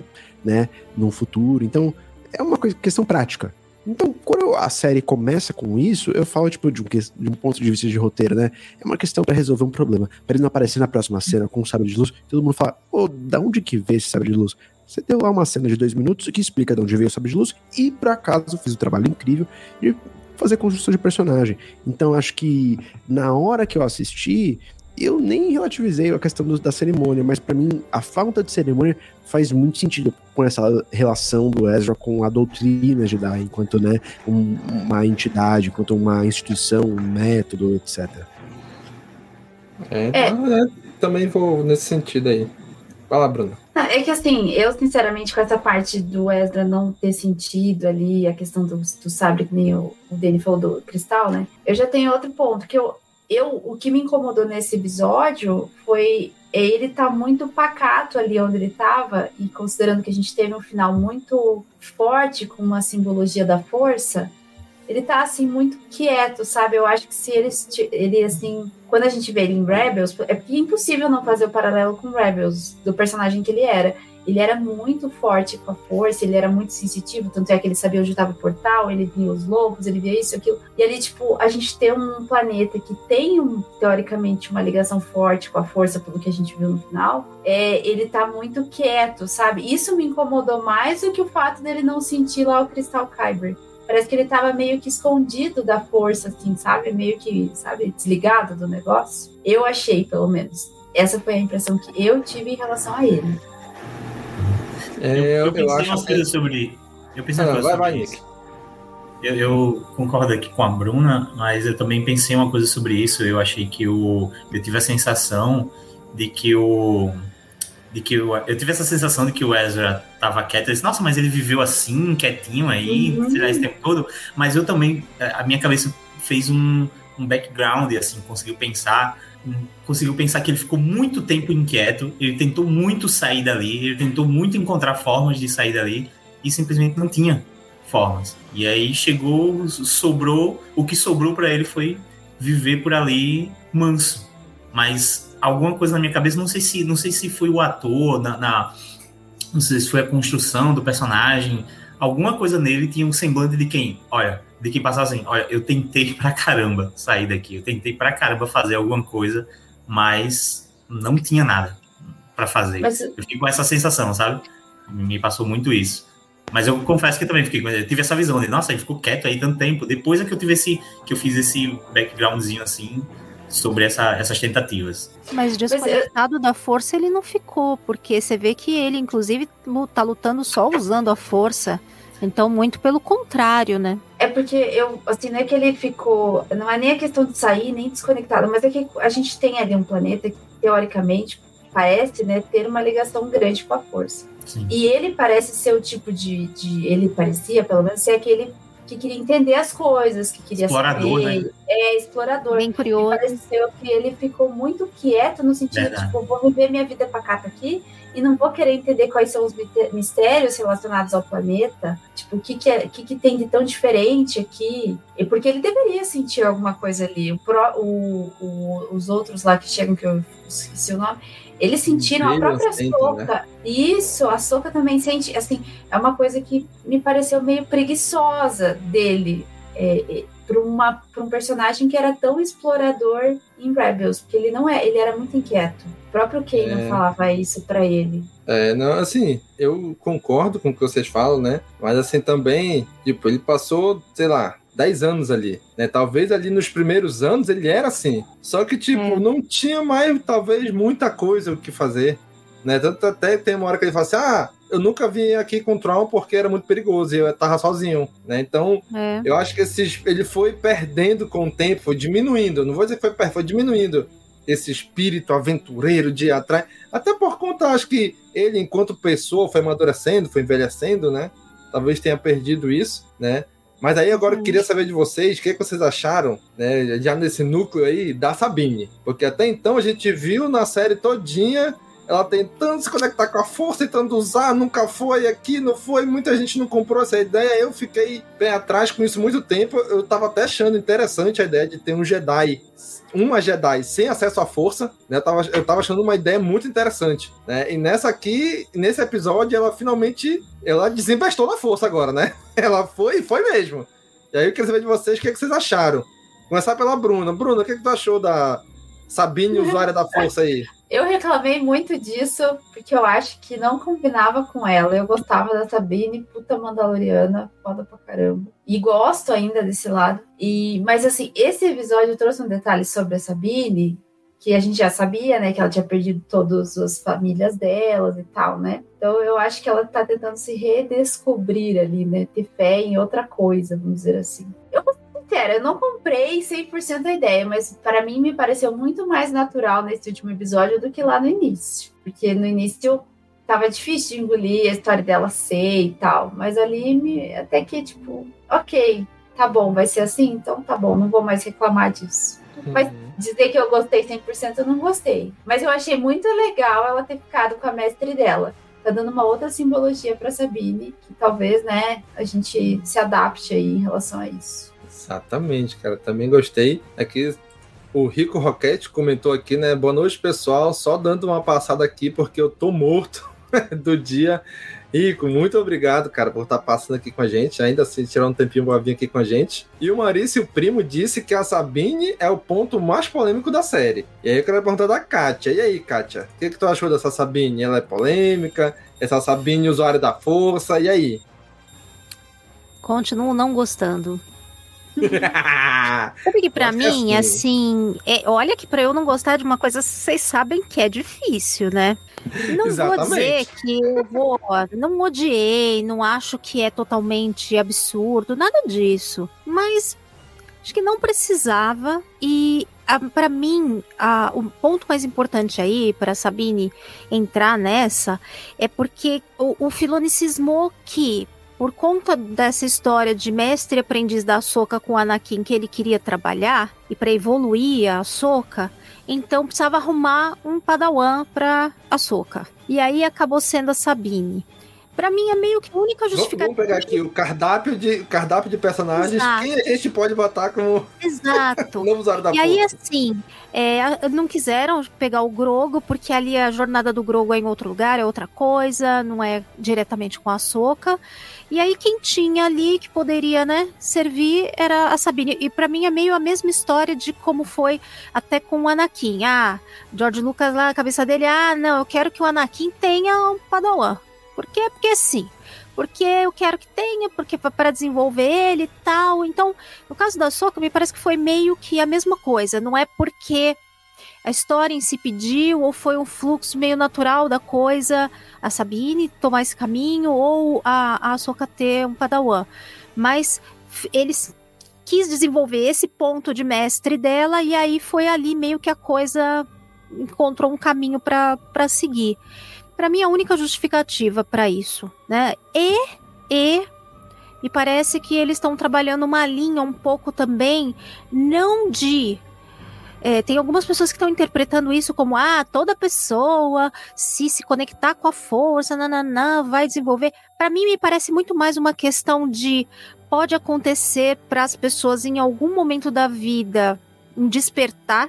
né, no futuro. Então, é uma coisa, questão prática. Então, quando a série começa com isso, eu falo, tipo, de um, de um ponto de vista de roteiro, né? É uma questão pra resolver um problema. Pra ele não aparecer na próxima cena com um sabre de luz, todo mundo fala, pô, da onde que veio esse sabre de luz? Você deu lá uma cena de dois minutos que explica de onde veio o sabre de luz e, por acaso, fiz um trabalho incrível de fazer construção de personagem. Então, acho que na hora que eu assisti, eu nem relativizei a questão do- da cerimônia, mas pra mim a falta de cerimônia faz muito sentido com essa relação do Ezra com a doutrina Jedi, enquanto né, um- uma entidade, enquanto uma instituição, um método, etc. É, então, né, também vou nesse sentido aí. Fala, Bruno. É que assim, eu sinceramente, com essa parte do Ezra não ter sentido ali, a questão do, do sabre, que nem o, o Danny falou do cristal, né? Eu já tenho outro ponto, que eu, eu o que me incomodou nesse episódio foi ele tá muito pacato ali onde ele tava, e considerando que a gente teve um final muito forte com uma simbologia da força, ele tá assim muito quieto, sabe? Eu acho que se ele, ele assim, quando a gente vê ele em Rebels, é impossível não fazer o paralelo com Rebels, do personagem que ele era. Ele era muito forte com a força, ele era muito sensitivo, tanto é que ele sabia onde estava o portal, ele via os lobos, ele via isso, aquilo. E ali, tipo, a gente tem um planeta que tem, um, teoricamente, uma ligação forte com a força, pelo que a gente viu no final, é, ele tá muito quieto, sabe? Isso me incomodou mais do que o fato dele não sentir lá o cristal Kyber. Parece que ele tava meio que escondido da força, assim, sabe? Meio que, sabe, desligado do negócio. Eu achei, pelo menos. Essa foi a impressão que eu tive em relação a ele. É, eu, eu, pensei acho umas que- sobre. Eu pensei Ah, umas coisas vai, sobre vai, isso. Eu, eu concordo aqui com a Bruna, mas eu também pensei uma coisa sobre isso. Eu achei que o. Eu tive a sensação de que o. De que o, eu tive essa sensação de que o Ezra tava quieto. Eu disse, nossa, mas ele viveu assim, quietinho aí, Uhum. será esse tempo todo? Mas eu também. A minha cabeça fez um, um background, assim, conseguiu pensar. hum, Conseguiu pensar que ele ficou muito tempo inquieto, ele tentou muito sair dali, ele tentou muito encontrar formas de sair dali e simplesmente não tinha formas. E aí chegou, sobrou, o que sobrou para ele foi viver por ali manso. Mas alguma coisa na minha cabeça, não sei se, não sei se foi o ator, na, na- não sei se foi a construção do personagem, alguma coisa nele tinha um semblante de quem, olha, de quem passava assim, olha, eu tentei pra caramba sair daqui, eu tentei pra caramba fazer alguma coisa, mas não tinha nada pra fazer. Mas- Eu fiquei com essa sensação, sabe? Me passou muito isso. Mas eu confesso que também fiquei, com- eu tive essa visão de, nossa, ele ficou quieto aí tanto tempo. Depois é que eu tive esse, que eu fiz esse backgroundzinho assim sobre essa, essas tentativas. Mas desconectado da força ele não ficou, porque você vê que ele, inclusive, lu- tá lutando só usando a força. Então, muito pelo contrário, né? É porque eu, assim, não é que ele ficou. Não é nem a questão de sair, nem desconectado, mas é que a gente tem ali um planeta que, teoricamente, parece né, ter uma ligação grande com a força. Sim. E ele parece ser o tipo de, de. Ele parecia, pelo menos, ser aquele que queria entender as coisas, que queria Explorador, saber. né? É, explorador. Bem curioso. E pareceu que ele ficou muito quieto no sentido, Verdade. tipo, vou viver minha vida pacata aqui e não vou querer entender quais são os mistérios relacionados ao planeta. Tipo, o que, que, é, o que, que tem de tão diferente aqui. E porque ele deveria sentir alguma coisa ali. O pró- o- o- os outros lá que chegam, que eu esqueci o nome, eles sentiram a Eles própria sentem, soca. né? Isso, a soca também sente. Assim, é uma coisa que me pareceu meio preguiçosa dele. É, é, para para um personagem que era tão explorador em Rebels, porque ele não é, ele era muito inquieto. O próprio Kanan É. falava isso pra ele. É, não, assim, eu concordo com o que vocês falam, né? Mas assim, também, tipo, ele passou, sei lá, 10 anos ali, né? Talvez ali nos primeiros anos ele era assim. Só que, tipo, não tinha mais, talvez, muita coisa o que fazer, né? Tanto até tem uma hora que ele fala assim, ah, eu nunca vim aqui com o Tron porque era muito perigoso e eu tava sozinho, né? Então, É. eu acho que esses, ele foi perdendo com o tempo, foi diminuindo. Não vou dizer que foi foi diminuindo esse espírito aventureiro de ir atrás. Até por conta, acho que ele, enquanto pessoa, foi amadurecendo, foi envelhecendo, né? Talvez tenha perdido isso, né? Mas aí agora eu queria saber de vocês, o que, é que vocês acharam, né, já nesse núcleo aí da Sabine. Porque até então a gente viu na série todinha ela tentando se conectar com a força, tentando usar, nunca foi aqui, não foi, muita gente não comprou essa ideia, eu fiquei pé atrás com isso muito tempo, eu tava até achando interessante a ideia de ter um Jedi, uma Jedi sem acesso à força, né, eu tava, eu tava achando uma ideia muito interessante, né, e nessa aqui, nesse episódio, ela finalmente, ela desembestou na força agora, né, ela foi, foi mesmo, E aí eu queria saber de vocês o que, é que vocês acharam. Começar pela Bruna. Bruna, o que, é que tu achou da Sabine, usuária da força aí? Eu reclamei muito disso, porque eu acho que não combinava com ela. Eu gostava da Sabine, puta Mandaloriana, foda pra caramba. E gosto ainda desse lado. E, mas assim, esse episódio trouxe um detalhe sobre a Sabine, que a gente já sabia, né, que ela tinha perdido todas as famílias delas e tal, né? Então eu acho que ela tá tentando se redescobrir ali, né? Ter fé em outra coisa, vamos dizer assim. Eu sincera, eu não comprei 100% a ideia, mas para mim me pareceu muito mais natural nesse último episódio do que lá no início. Porque no início tava difícil de engolir a história dela ser e tal, mas ali me, até que, tipo, ok, tá bom, vai ser assim, então tá bom, não vou mais reclamar disso. Uhum. Mas dizer que eu gostei 100% eu não gostei. Mas eu achei muito legal ela ter ficado com a mestre dela. Tá dando uma outra simbologia para Sabine, que talvez, né, a gente se adapte aí em relação a isso. Exatamente, cara. Também gostei. Aqui o Rico Roquete comentou aqui, né? Boa noite, pessoal. Só dando uma passada aqui porque eu tô morto do dia. Rico, muito obrigado, cara, por estar tá passando aqui com a gente. Ainda assim, tirar um tempinho pra vir aqui com a gente. E o Maurício Primo disse que a Sabine é o ponto mais polêmico da série. E aí eu quero perguntar da Kátia. E aí, Kátia? O que, que tu achou dessa Sabine? Ela é polêmica? Essa Sabine usuária da força? E aí? Continuo não gostando. Sabe que pra mim, assim, é, olha que pra eu não gostar de uma coisa, vocês sabem que é difícil, né? Não Exatamente. vou dizer que eu vou, não odiei, não acho que é totalmente absurdo, nada disso. Mas acho que não precisava e para mim, a, o ponto mais importante aí para Sabine entrar nessa é porque o, o Filoni cismou que por conta dessa história de mestre aprendiz da Soca com Anakin que ele queria trabalhar e para evoluir a Soca, então precisava arrumar um padawan para a Soca. E aí acabou sendo a Sabine. Pra mim é meio que a única justificativa. Vamos pegar aqui o cardápio de, cardápio de personagens. Exato. Quem a gente pode botar como Exato. novo usuário da E aí, assim, é, não quiseram pegar o Grogo, porque ali a jornada do Grogo é em outro lugar, é outra coisa, não é diretamente com a Soca. E aí quem tinha ali que poderia, né, servir era a Sabine. E para mim é meio a mesma história de como foi até com o Anakin. Ah, George Lucas lá, a cabeça dele, ah, não, eu quero que o Anakin tenha um Padawan. Por quê? Porque sim. Porque eu quero que tenha, porque para desenvolver ele e tal. Então, no caso da Soca, me parece que foi meio que a mesma coisa. Não é porque a história em si pediu, ou foi um fluxo meio natural da coisa, a Sabine tomar esse caminho, ou a, a Soca ter um padawan. Mas eles quis desenvolver esse ponto de mestre dela, e aí foi ali meio que a coisa encontrou um caminho para seguir para mim a única justificativa para isso, né? E e me parece que eles estão trabalhando uma linha um pouco também não de é, tem algumas pessoas que estão interpretando isso como ah, toda pessoa se se conectar com a força, nananã, vai desenvolver. Para mim me parece muito mais uma questão de pode acontecer para as pessoas em algum momento da vida um despertar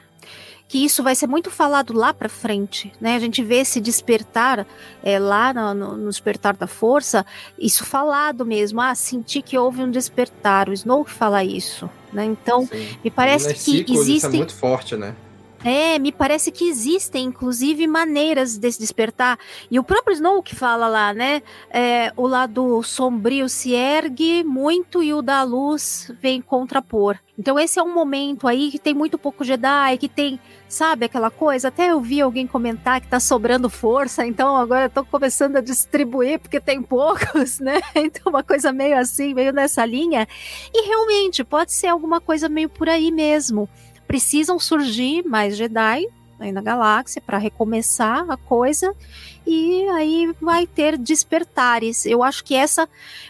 que isso vai ser muito falado lá para frente, né? A gente vê esse despertar é, lá no, no, despertar da força, isso falado mesmo. Ah, senti que houve um despertar. O Snoke fala isso, né? Então, Sim. me parece que existem. Isso é muito forte, né? É, me parece que existem, inclusive, maneiras desse despertar. E o próprio Snoke fala lá, né? É, o lado sombrio se ergue muito e o da luz vem contrapor. Então esse é um momento aí que tem muito pouco Jedi, que tem, sabe, aquela coisa. Até eu vi alguém comentar que tá sobrando força, então agora tô começando a distribuir porque tem poucos, né? Então uma coisa meio assim, meio nessa linha. E realmente pode ser alguma coisa meio por aí mesmo precisam surgir mais Jedi aí na galáxia para recomeçar a coisa e aí vai ter despertares. Eu acho que essa,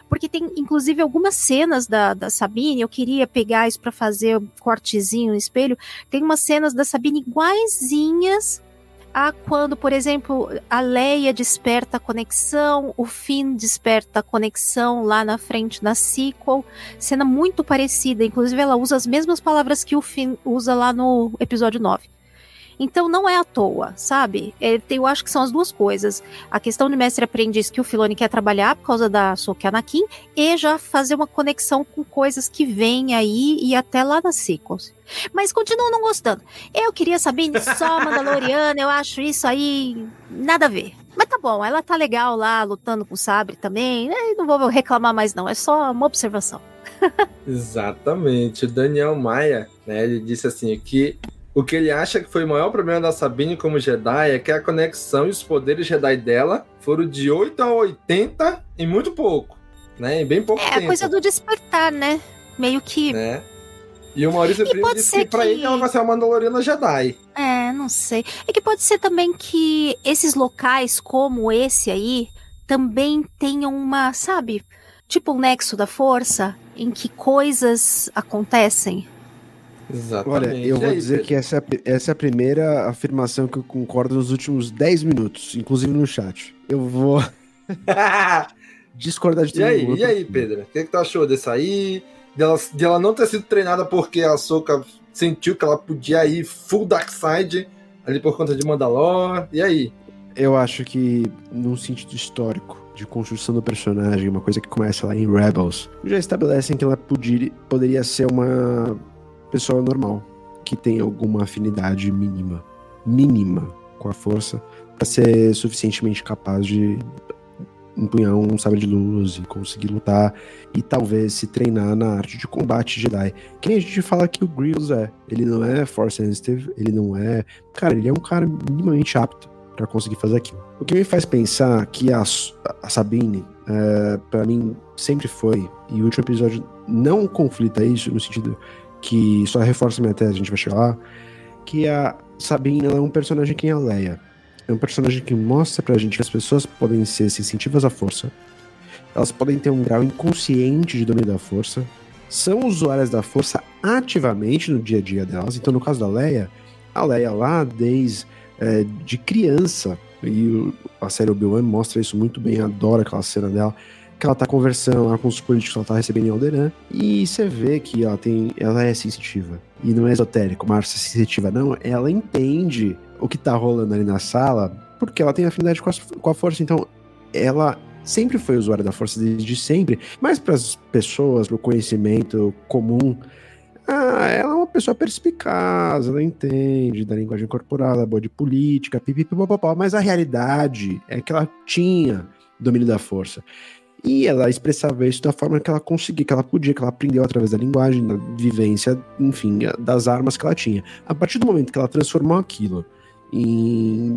porque tem inclusive algumas cenas da, da Sabine, eu queria pegar isso para fazer um cortezinho no espelho. Tem umas cenas da Sabine iguaizinhas a quando, por exemplo, a Leia desperta a conexão, o Finn desperta a conexão lá na frente na sequel, cena muito parecida, inclusive ela usa as mesmas palavras que o Finn usa lá no episódio 9. Então não é à toa, sabe? É, eu acho que são as duas coisas. A questão de mestre aprendiz que o Filoni quer trabalhar por causa da Soka Anakin e já fazer uma conexão com coisas que vêm aí e até lá nas sequels. Mas continuo não gostando. Eu queria saber só Mandaloriana, eu acho isso aí nada a ver. Mas tá bom, ela tá legal lá, lutando com o sabre também. Né? Não vou reclamar mais, não. É só uma observação. Exatamente. O Daniel Maia, né, ele disse assim que o que ele acha que foi o maior problema da Sabine como Jedi é que a conexão e os poderes Jedi dela foram de 8 a 80 em muito pouco, né? Em bem pouco é, tempo. É a coisa do despertar, né? Meio que. Né? E o Maurício Primo disse que, que pra ele ela vai ser uma Mandaloriana Jedi. É, não sei. É que pode ser também que esses locais como esse aí também tenham uma, sabe, tipo um nexo da força em que coisas acontecem. Exatamente. Olha, eu vou aí, dizer Pedro? que essa, é essa é a primeira afirmação que eu concordo nos últimos 10 minutos, inclusive no chat. Eu vou discordar de tudo. E aí, e aí Pedro? O que, que tu achou desse aí? De ela, de ela não ter sido treinada porque a Soca sentiu que ela podia ir full dark side ali por conta de Mandalor. E aí? Eu acho que, num sentido histórico, de construção do personagem, uma coisa que começa lá em Rebels, já estabelecem que ela podia, poderia ser uma pessoa normal, que tem alguma afinidade mínima, mínima com a força, para ser suficientemente capaz de empunhar um sabre de luz e conseguir lutar e talvez se treinar na arte de combate Jedi. Que nem a gente fala que o Grievous é. Ele não é force sensitive, ele não é. Cara, ele é um cara minimamente apto para conseguir fazer aquilo. O que me faz pensar que a, a Sabine, é, para mim, sempre foi, e o último episódio não conflita isso, no sentido que só reforça minha tese, a gente vai chegar lá, que a Sabine é um personagem que é a Leia. É um personagem que mostra pra gente que as pessoas podem ser sensitivas à força, elas podem ter um grau inconsciente de domínio da força, são usuárias da força ativamente no dia a dia delas. Então, no caso da Leia, a Leia lá desde é, de criança, e a série Obi-Wan mostra isso muito bem, adora aquela cena dela, que ela tá conversando lá com os políticos que ela tá recebendo em Alderan, e você vê que ela tem, ela é sensitiva. E não é esotérico, Márcia sensitiva, não. Ela entende o que tá rolando ali na sala, porque ela tem afinidade com a, com a força. Então, ela sempre foi usuária da força desde sempre, mas para as pessoas, para o conhecimento comum, ah, ela é uma pessoa perspicaz, ela entende da linguagem corporal, ela é boa de política, pipipipopopó, mas a realidade é que ela tinha domínio da força. E ela expressava isso da forma que ela conseguia, que ela podia, que ela aprendeu através da linguagem, da vivência, enfim, das armas que ela tinha. A partir do momento que ela transformou aquilo em.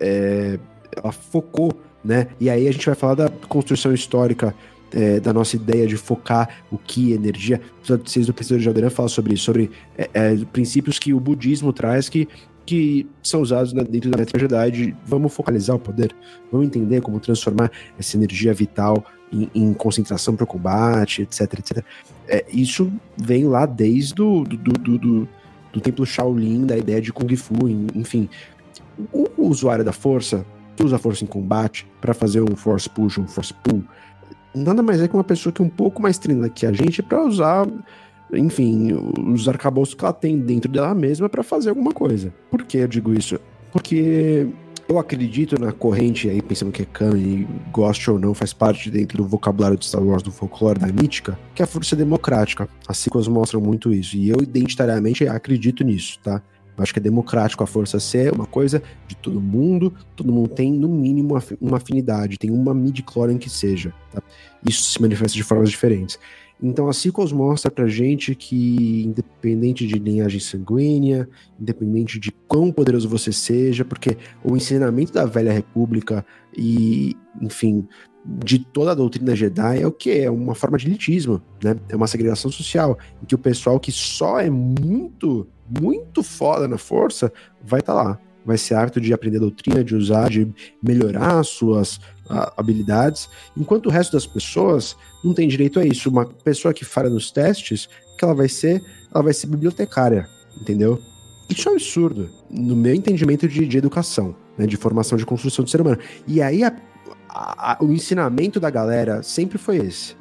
É, ela focou, né? E aí a gente vai falar da construção histórica é, da nossa ideia de focar o que, energia. O episódio 6 do Pensador de Alderan fala sobre isso, sobre é, é, princípios que o budismo traz que que são usados dentro da Jedi de vamos focalizar o poder, vamos entender como transformar essa energia vital em, em concentração para o combate, etc, etc. É, isso vem lá desde o do, do, do, do, templo Shaolin, da ideia de Kung Fu, enfim. O, o usuário da força, que usa a força em combate para fazer um force push, um force pull, nada mais é que uma pessoa que é um pouco mais treinada que a gente para usar enfim, os arcabouços que ela tem dentro dela mesma para fazer alguma coisa. Por que eu digo isso? Porque eu acredito na corrente aí, pensando que é canon e goste ou não, faz parte dentro do vocabulário de Star Wars, do folclore, da mítica, que é a força democrática. As sequels mostram muito isso. E eu identitariamente acredito nisso, tá? Eu acho que é democrático a força ser uma coisa de todo mundo, todo mundo tem no mínimo uma afinidade, tem uma midi-chlorian que seja, tá? Isso se manifesta de formas diferentes. Então a Sequels mostra pra gente que, independente de linhagem sanguínea, independente de quão poderoso você seja, porque o ensinamento da velha república e, enfim, de toda a doutrina Jedi é o que? É uma forma de elitismo, né? É uma segregação social, em que o pessoal que só é muito, muito foda na força vai estar tá lá. Vai ser apto de aprender a doutrina, de usar, de melhorar as suas habilidades, enquanto o resto das pessoas não tem direito a isso. Uma pessoa que falha nos testes, que ela vai ser, ela vai ser bibliotecária, entendeu? Isso é um absurdo, no meu entendimento de, de educação, né, de formação de construção do ser humano. E aí a, a, o ensinamento da galera sempre foi esse.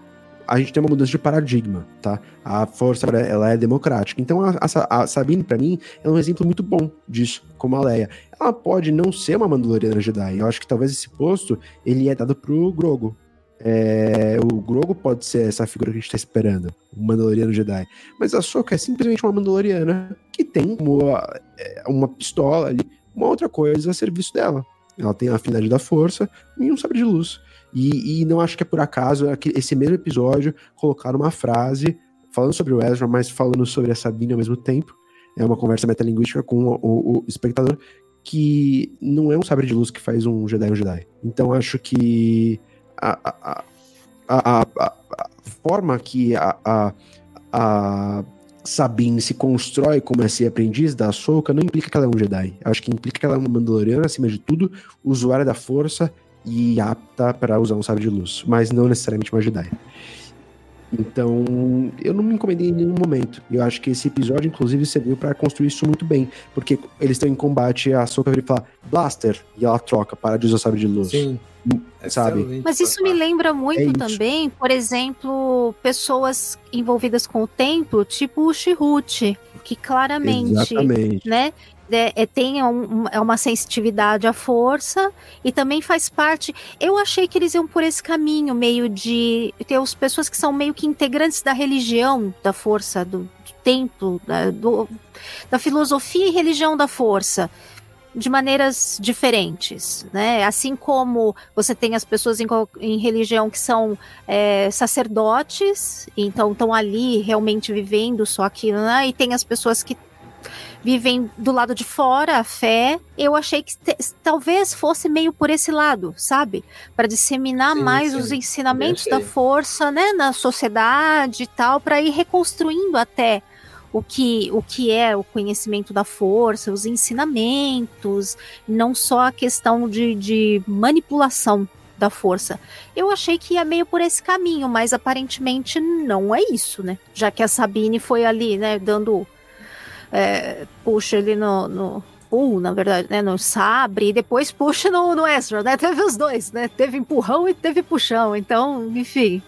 a gente tem uma mudança de paradigma, tá? A força ela é democrática. Então a, a, Sabine, para mim, é um exemplo muito bom disso, como a Leia. Ela pode não ser uma Mandaloriana Jedi. Eu acho que talvez esse posto ele é dado pro Grogo. É, o Grogo pode ser essa figura que a gente tá esperando, o Mandaloriano Jedi. Mas a Soka é simplesmente uma Mandaloriana que tem uma, é, uma pistola ali, uma outra coisa a serviço dela. Ela tem a afinidade da força e um sabre de luz. E, e não acho que é por acaso que esse mesmo episódio colocar uma frase falando sobre o Ezra, mas falando sobre a Sabine ao mesmo tempo. É uma conversa metalinguística com o, o espectador que não é um sabre de luz que faz um Jedi um Jedi. Então acho que a, a, a, forma que a, a, Sabine se constrói como esse aprendiz da Ahsoka não implica que ela é um Jedi. Acho que implica que ela é uma Mandaloriana, acima de tudo, usuária da força e apta para usar um sabre de luz, mas não necessariamente uma Jedi. Então, eu não me incomodei em nenhum momento. Eu acho que esse episódio, inclusive, serviu para construir isso muito bem. Porque eles estão em combate, a Soka vira e fala Blaster, e ela troca, para de usar o sabre de luz. Sim. Sabe? Mas isso me lembra muito É também, por exemplo, pessoas envolvidas com o templo, tipo o Chihut, que claramente, Exatamente. né? É, é, tem um- é uma sensitividade à força e também faz parte. Eu achei que eles iam por esse caminho, meio de ter as pessoas que são meio que integrantes da religião da força, do, do templo, da, do- da filosofia e religião da força de maneiras diferentes, né? Assim como você tem as pessoas em, em religião que são é, sacerdotes, então estão ali realmente vivendo só aquilo, né? E tem as pessoas que vivem do lado de fora a fé. Eu achei que talvez fosse meio por esse lado, sabe? Para disseminar Sim, mais sim. os ensinamentos da força, né, na sociedade e tal, para ir reconstruindo até o que, o que é o conhecimento da força, os ensinamentos, não só a questão de, de manipulação da força. Eu achei que ia meio por esse caminho, mas aparentemente não é isso, né? Já que a Sabine foi ali, né, dando é, puxa ele no, no pull, na verdade, né, no sabre, e depois puxa no, no Ezra, né? Teve os dois, né? Teve empurrão e teve puxão, então, enfim.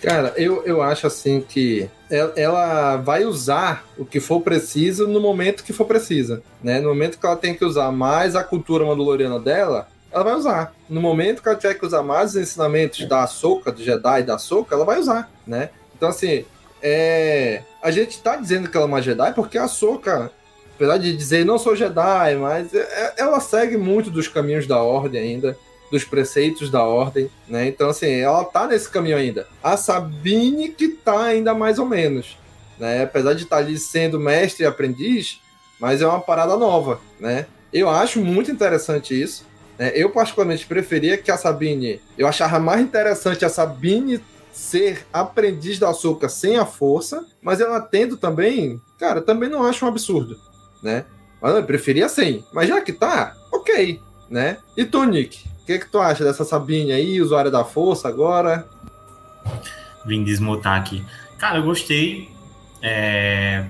Cara, eu, eu acho assim que ela, vai usar o que for preciso no momento que for precisa, né? No momento que ela tem que usar mais a cultura mandaloriana dela, ela vai usar. No momento que ela tiver que usar mais os ensinamentos da Ahsoka, do Jedi da Ahsoka, ela vai usar, né? Então, assim, é... a gente tá dizendo que ela é uma Jedi porque a Ahsoka, apesar de dizer não sou Jedi, mas é- ela segue muito dos caminhos da Ordem ainda, dos preceitos da Ordem, né? Então, assim, ela tá nesse caminho ainda. A Sabine que tá ainda mais ou menos, né? Apesar de estar ali sendo mestre e aprendiz, mas é uma parada nova, né? Eu acho muito interessante isso. né? Eu, particularmente, preferia que a Sabine. Eu achava mais interessante a Sabine ser aprendiz da Ahsoka sem a força, mas ela tendo também. Cara, também não acho um absurdo, né? Mas eu preferia sem. Mas já que tá, ok, né? E tu, Nick? O que, que tu acha dessa Sabine aí, usuária da força agora? Vim desmutar aqui. Cara, eu gostei. É,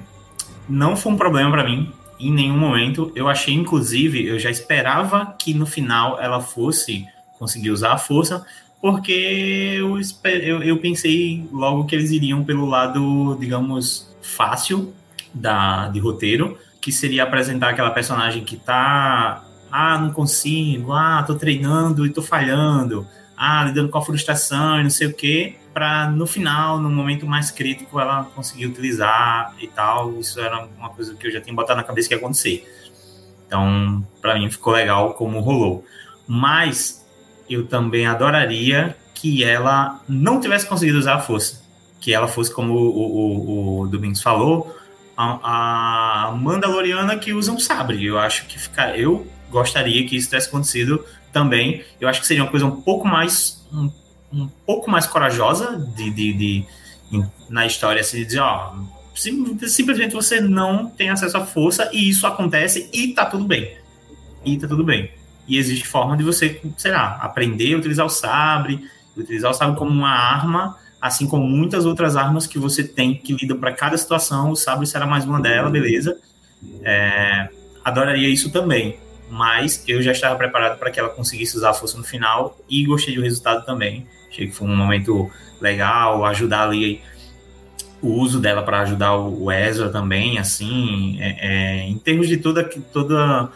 Não foi um problema pra mim em nenhum momento. Eu achei, inclusive, eu já esperava que no final ela fosse conseguir usar a força, porque eu, eu, eu pensei logo que eles iriam pelo lado, digamos, fácil da, de roteiro, que seria apresentar aquela personagem que tá. Ah, não consigo, ah, tô treinando e tô falhando, ah, lidando com a frustração e não sei o quê, pra no final, no momento mais crítico, ela conseguir utilizar e tal. Isso era uma coisa que eu já tinha botado na cabeça que ia acontecer. Então, pra mim ficou legal como rolou. Mas eu também adoraria que ela não tivesse conseguido usar a força. Que ela fosse, como o, o, o Domingos falou, a, a Mandaloriana que usa um sabre. Eu acho que fica. Eu gostaria que isso tivesse acontecido também. Eu acho que seria uma coisa um pouco mais. Um, um pouco mais corajosa de, de, de- em- na história, assim, de dizer, ó. sim- simplesmente você não tem acesso à força e isso acontece e tá tudo bem. E tá tudo bem. E existe forma de você, sei lá, aprender a utilizar o sabre, utilizar o sabre como uma arma, assim como muitas outras armas que você tem que lidam para cada situação. O sabre será mais uma delas, beleza. É, adoraria isso também, mas eu já estava preparado para que ela conseguisse usar a força no final e gostei do resultado também. Achei que foi um momento legal, ajudar ali o uso dela para ajudar o Ezra também, assim, é, é, em termos de toda, toda,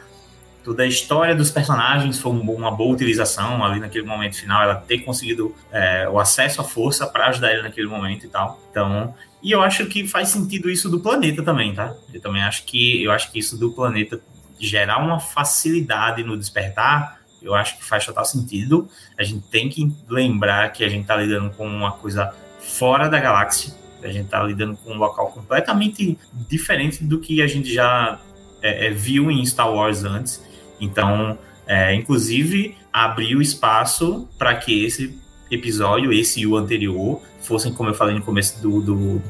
toda a história dos personagens, foi uma boa utilização ali naquele momento final, ela ter conseguido é, o acesso à força para ajudar ele naquele momento e tal. Então, e eu acho que faz sentido isso do planeta também, tá? Eu também acho que eu acho que isso do planeta gerar uma facilidade no despertar, eu acho que faz total sentido. A gente tem que lembrar que a gente está lidando com uma coisa fora da galáxia a gente está lidando com um local completamente diferente do que a gente já é, é, viu em Star Wars antes. Então, é, inclusive, abriu espaço para que esse episódio, esse e o anterior, fossem, como eu falei no começo do, do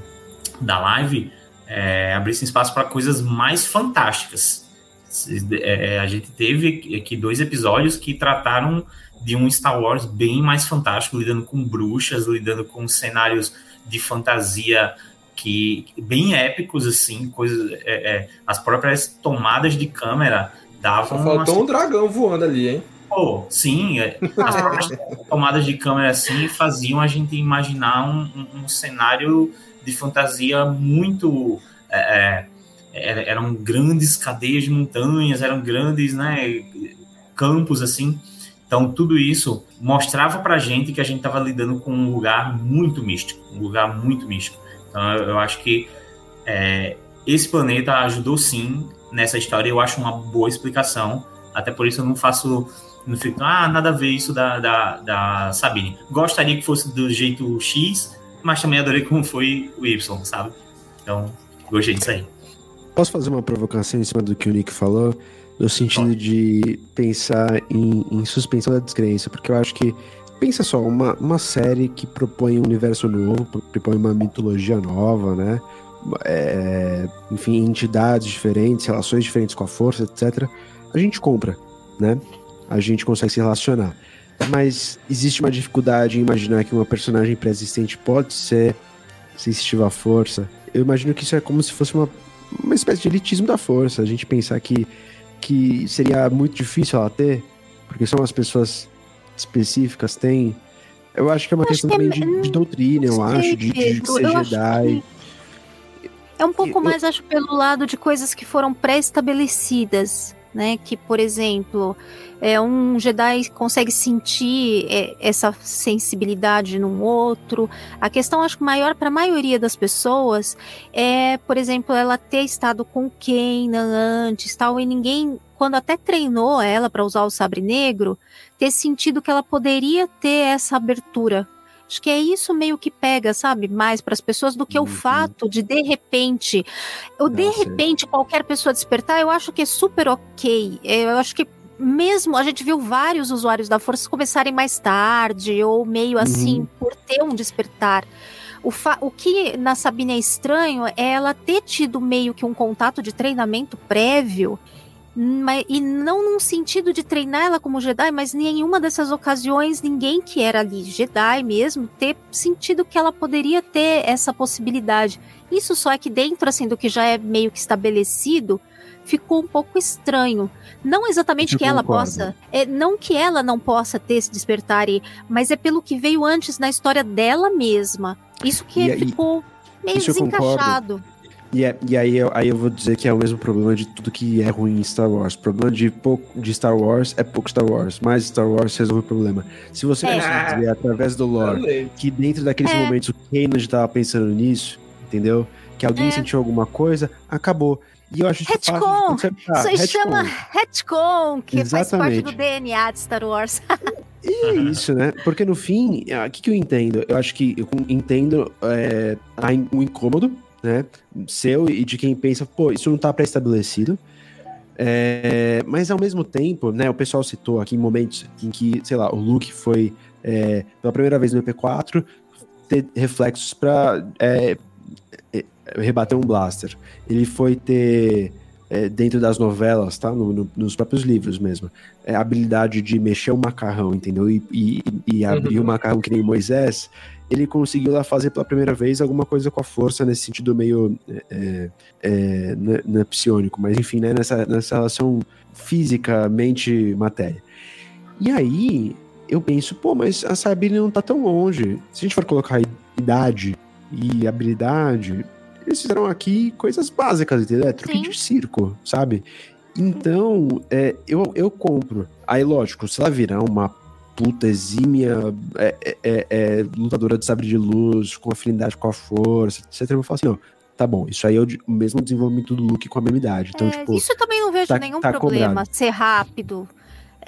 da live, é, abrissem espaço para coisas mais fantásticas. É, a gente teve aqui dois episódios que trataram de um Star Wars bem mais fantástico, lidando com bruxas, lidando com cenários de fantasia que bem épicos assim, coisas, é, é, as próprias tomadas de câmera davam. Só faltou um dragão voando ali, hein? Pô, sim, é, as próprias tomadas de câmera assim faziam a gente imaginar um, um, um cenário de fantasia muito é, é eram grandes cadeias de montanhas, eram grandes, né, campos assim. Então, tudo isso mostrava pra gente que a gente estava lidando com um lugar muito místico, um lugar muito místico. Então, eu, eu acho que é, esse planeta ajudou sim nessa história. Eu acho uma boa explicação. Até por isso eu não faço. Não fico, ah, nada a ver isso da, da, da Sabine. Gostaria que fosse do jeito X, mas também adorei como foi o Y, sabe? Então, gostei disso aí. Posso fazer uma provocação em cima do que o Nick falou? no sentido de pensar em, em, suspensão da descrença, porque eu acho que, pensa só, uma, uma série que propõe um universo novo, propõe uma mitologia nova, né? É, enfim, entidades diferentes, relações diferentes com a força, etc. A gente compra, né? A gente consegue se relacionar. Mas existe uma dificuldade em imaginar que uma personagem pré-existente pode ser sensitiva à força. Eu imagino que isso é como se fosse uma, uma espécie de elitismo da força. A gente pensar que que seria muito difícil ela ter, porque são as pessoas específicas têm. Eu acho que é uma eu questão também é, de, de, doutrina, eu acho, de, de, de ser Jedi. É um pouco eu, mais, acho, pelo lado de coisas que foram pré-estabelecidas né? Que, por exemplo, é, um Jedi consegue sentir é, essa sensibilidade num outro. A questão, acho que maior para a maioria das pessoas é, por exemplo, ela ter estado com Kanan antes, tal, e ninguém, quando até treinou ela para usar o sabre negro, ter sentido que ela poderia ter essa abertura Acho que é isso meio que pega, sabe, mais para as pessoas do que uhum. o fato de de repente, ou de repente qualquer pessoa despertar, eu acho que é super ok. Eu acho que mesmo a gente viu vários usuários da força começarem mais tarde ou meio assim uhum. por ter um despertar. O, o, que na Sabine é estranho é ela ter tido meio que um contato de treinamento prévio mas, e não num sentido de treinar ela como Jedi, mas em nenhuma dessas ocasiões ninguém que era ali Jedi mesmo ter sentido que ela poderia ter essa possibilidade. Isso só é que dentro assim do que já é meio que estabelecido, ficou um pouco estranho. Não exatamente Eu que concordo. ela possa, é, não que ela não possa ter esse despertar, mas é pelo que veio antes na história dela mesma. Isso que e, ficou meio desencaixado. E, é, e aí, eu, aí eu vou dizer que é o mesmo problema de tudo que é ruim em Star Wars. O problema de, pouco, de Star Wars é pouco Star Wars, mas Star Wars resolve o problema. Se você é. conseguir dizer através do lore que dentro daqueles é. momentos o Kanan estava pensando nisso, entendeu? Que alguém é. sentiu alguma coisa, acabou. E eu acho isso retcon. fácil Isso chama retcon, que Exatamente. faz parte do DNA de Star Wars. E é isso, né? Porque no fim, o que, que eu entendo? Eu acho que eu entendo é, o incômodo né? Seu e de quem pensa, pô, isso não está pré-estabelecido. É, mas ao mesmo tempo, né? O pessoal citou aqui momentos em que, sei lá, o Luke foi é, pela primeira vez no EP4 ter reflexos para é, é, rebater um blaster. Ele foi ter é, dentro das novelas, tá? No, no, nos próprios livros mesmo. É, a habilidade de mexer o macarrão, entendeu? E, e, e abrir uhum. o macarrão que nem Moisés ele conseguiu lá fazer pela primeira vez alguma coisa com a força nesse sentido meio é, é, é não, é, não é psionico, mas enfim, né, nessa, nessa relação física, mente, matéria. E aí, eu penso, pô, mas a Sabine não tá tão longe. Se a gente for colocar idade e habilidade, eles fizeram aqui coisas básicas, entendeu? É truque de circo, sabe? Então, é, eu, eu compro. Aí, lógico, se ela virar uma puta exímia é, é, é, é lutadora de sabre de luz, com afinidade com a força, etc., eu vou falar assim, ó, tá bom, isso aí é o, o mesmo desenvolvimento do Luke com a mesma idade. Então, É, tipo. isso eu também não vejo tá- nenhum tá problema, cobrado. ser rápido.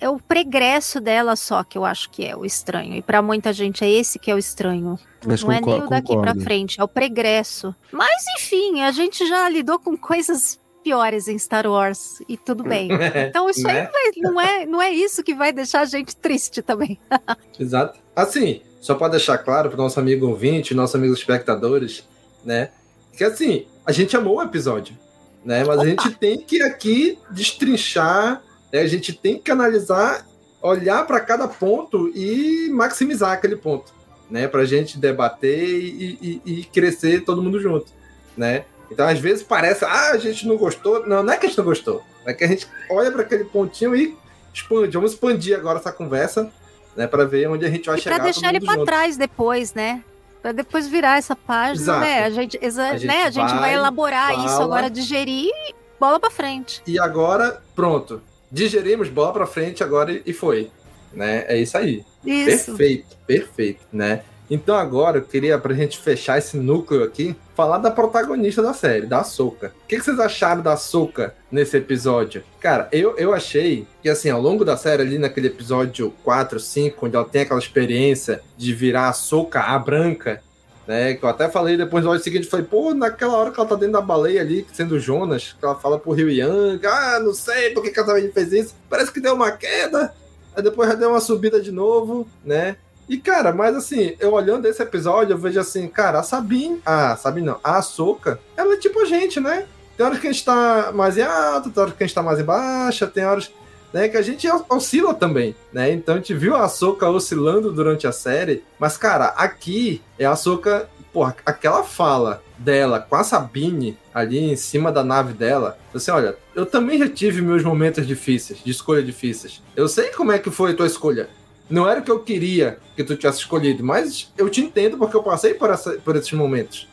É o pregresso dela só que eu acho que é o estranho. E pra muita gente é esse que é o estranho. Mas não é nem o daqui pra concordo. frente, é o pregresso. Mas enfim, a gente já lidou com coisas piores em Star Wars e tudo bem. Então isso Né? aí vai- não, é, não é isso que vai deixar a gente triste também. Exato. Assim, só para deixar claro para nosso amigo ouvinte, nossos amigos espectadores, né? Que assim, a gente amou o episódio, né? Mas a gente tem que aqui destrinchar, né? a gente tem que analisar, olhar para cada ponto e maximizar aquele ponto, né? Para a gente debater e, e- e crescer todo mundo junto, né? Então, às vezes parece, ah, a gente não gostou. Não, não é que a gente não gostou. É que a gente olha para aquele pontinho e expande. Vamos expandir agora essa conversa, né? Para ver onde a gente vai E chegar. pra deixar ele junto. trás depois, né? Pra depois virar essa página, Exato. né? A gente, A gente né? A gente vai, vai, elaborar isso fala. agora, digerir e bola pra frente. E agora, pronto. Digerimos, bola pra frente agora e- e foi. Né? É isso aí. Isso. Perfeito, perfeito, né? Então agora eu queria, pra gente fechar esse núcleo aqui, falar da protagonista da série, da Soca. O que, que vocês acharam da Soca nesse episódio? Cara, eu, eu achei que assim, ao longo da série, ali naquele episódio 4, 5, onde ela tem aquela experiência de virar a Soca a branca, né? Que eu até falei depois no áudio seguinte, falei, pô, naquela hora que ela tá dentro da baleia ali, sendo Jonas, que ela fala pro Rio Yang, ah, não sei por que que a fez isso, parece que deu uma queda, aí depois já deu uma subida de novo, né? E, cara, mas assim, eu olhando esse episódio, eu vejo assim, cara, a Sabine, ah, Sabine não, a Ahsoka, ela é tipo a gente, né? Tem horas que a gente tá mais em alta, tem horas que a gente tá mais em baixa, tem horas né, que a gente oscila também, né? Então a gente viu a Ahsoka oscilando durante a série, mas cara, aqui é a Ahsoka, porra, aquela fala dela com a Sabine ali em cima da nave dela, assim, olha, eu também já tive meus momentos difíceis, de escolha difíceis. Eu sei como é que foi a tua escolha. Não era o que eu queria que tu tivesse escolhido, mas eu te entendo porque eu passei por, essa, por esses momentos.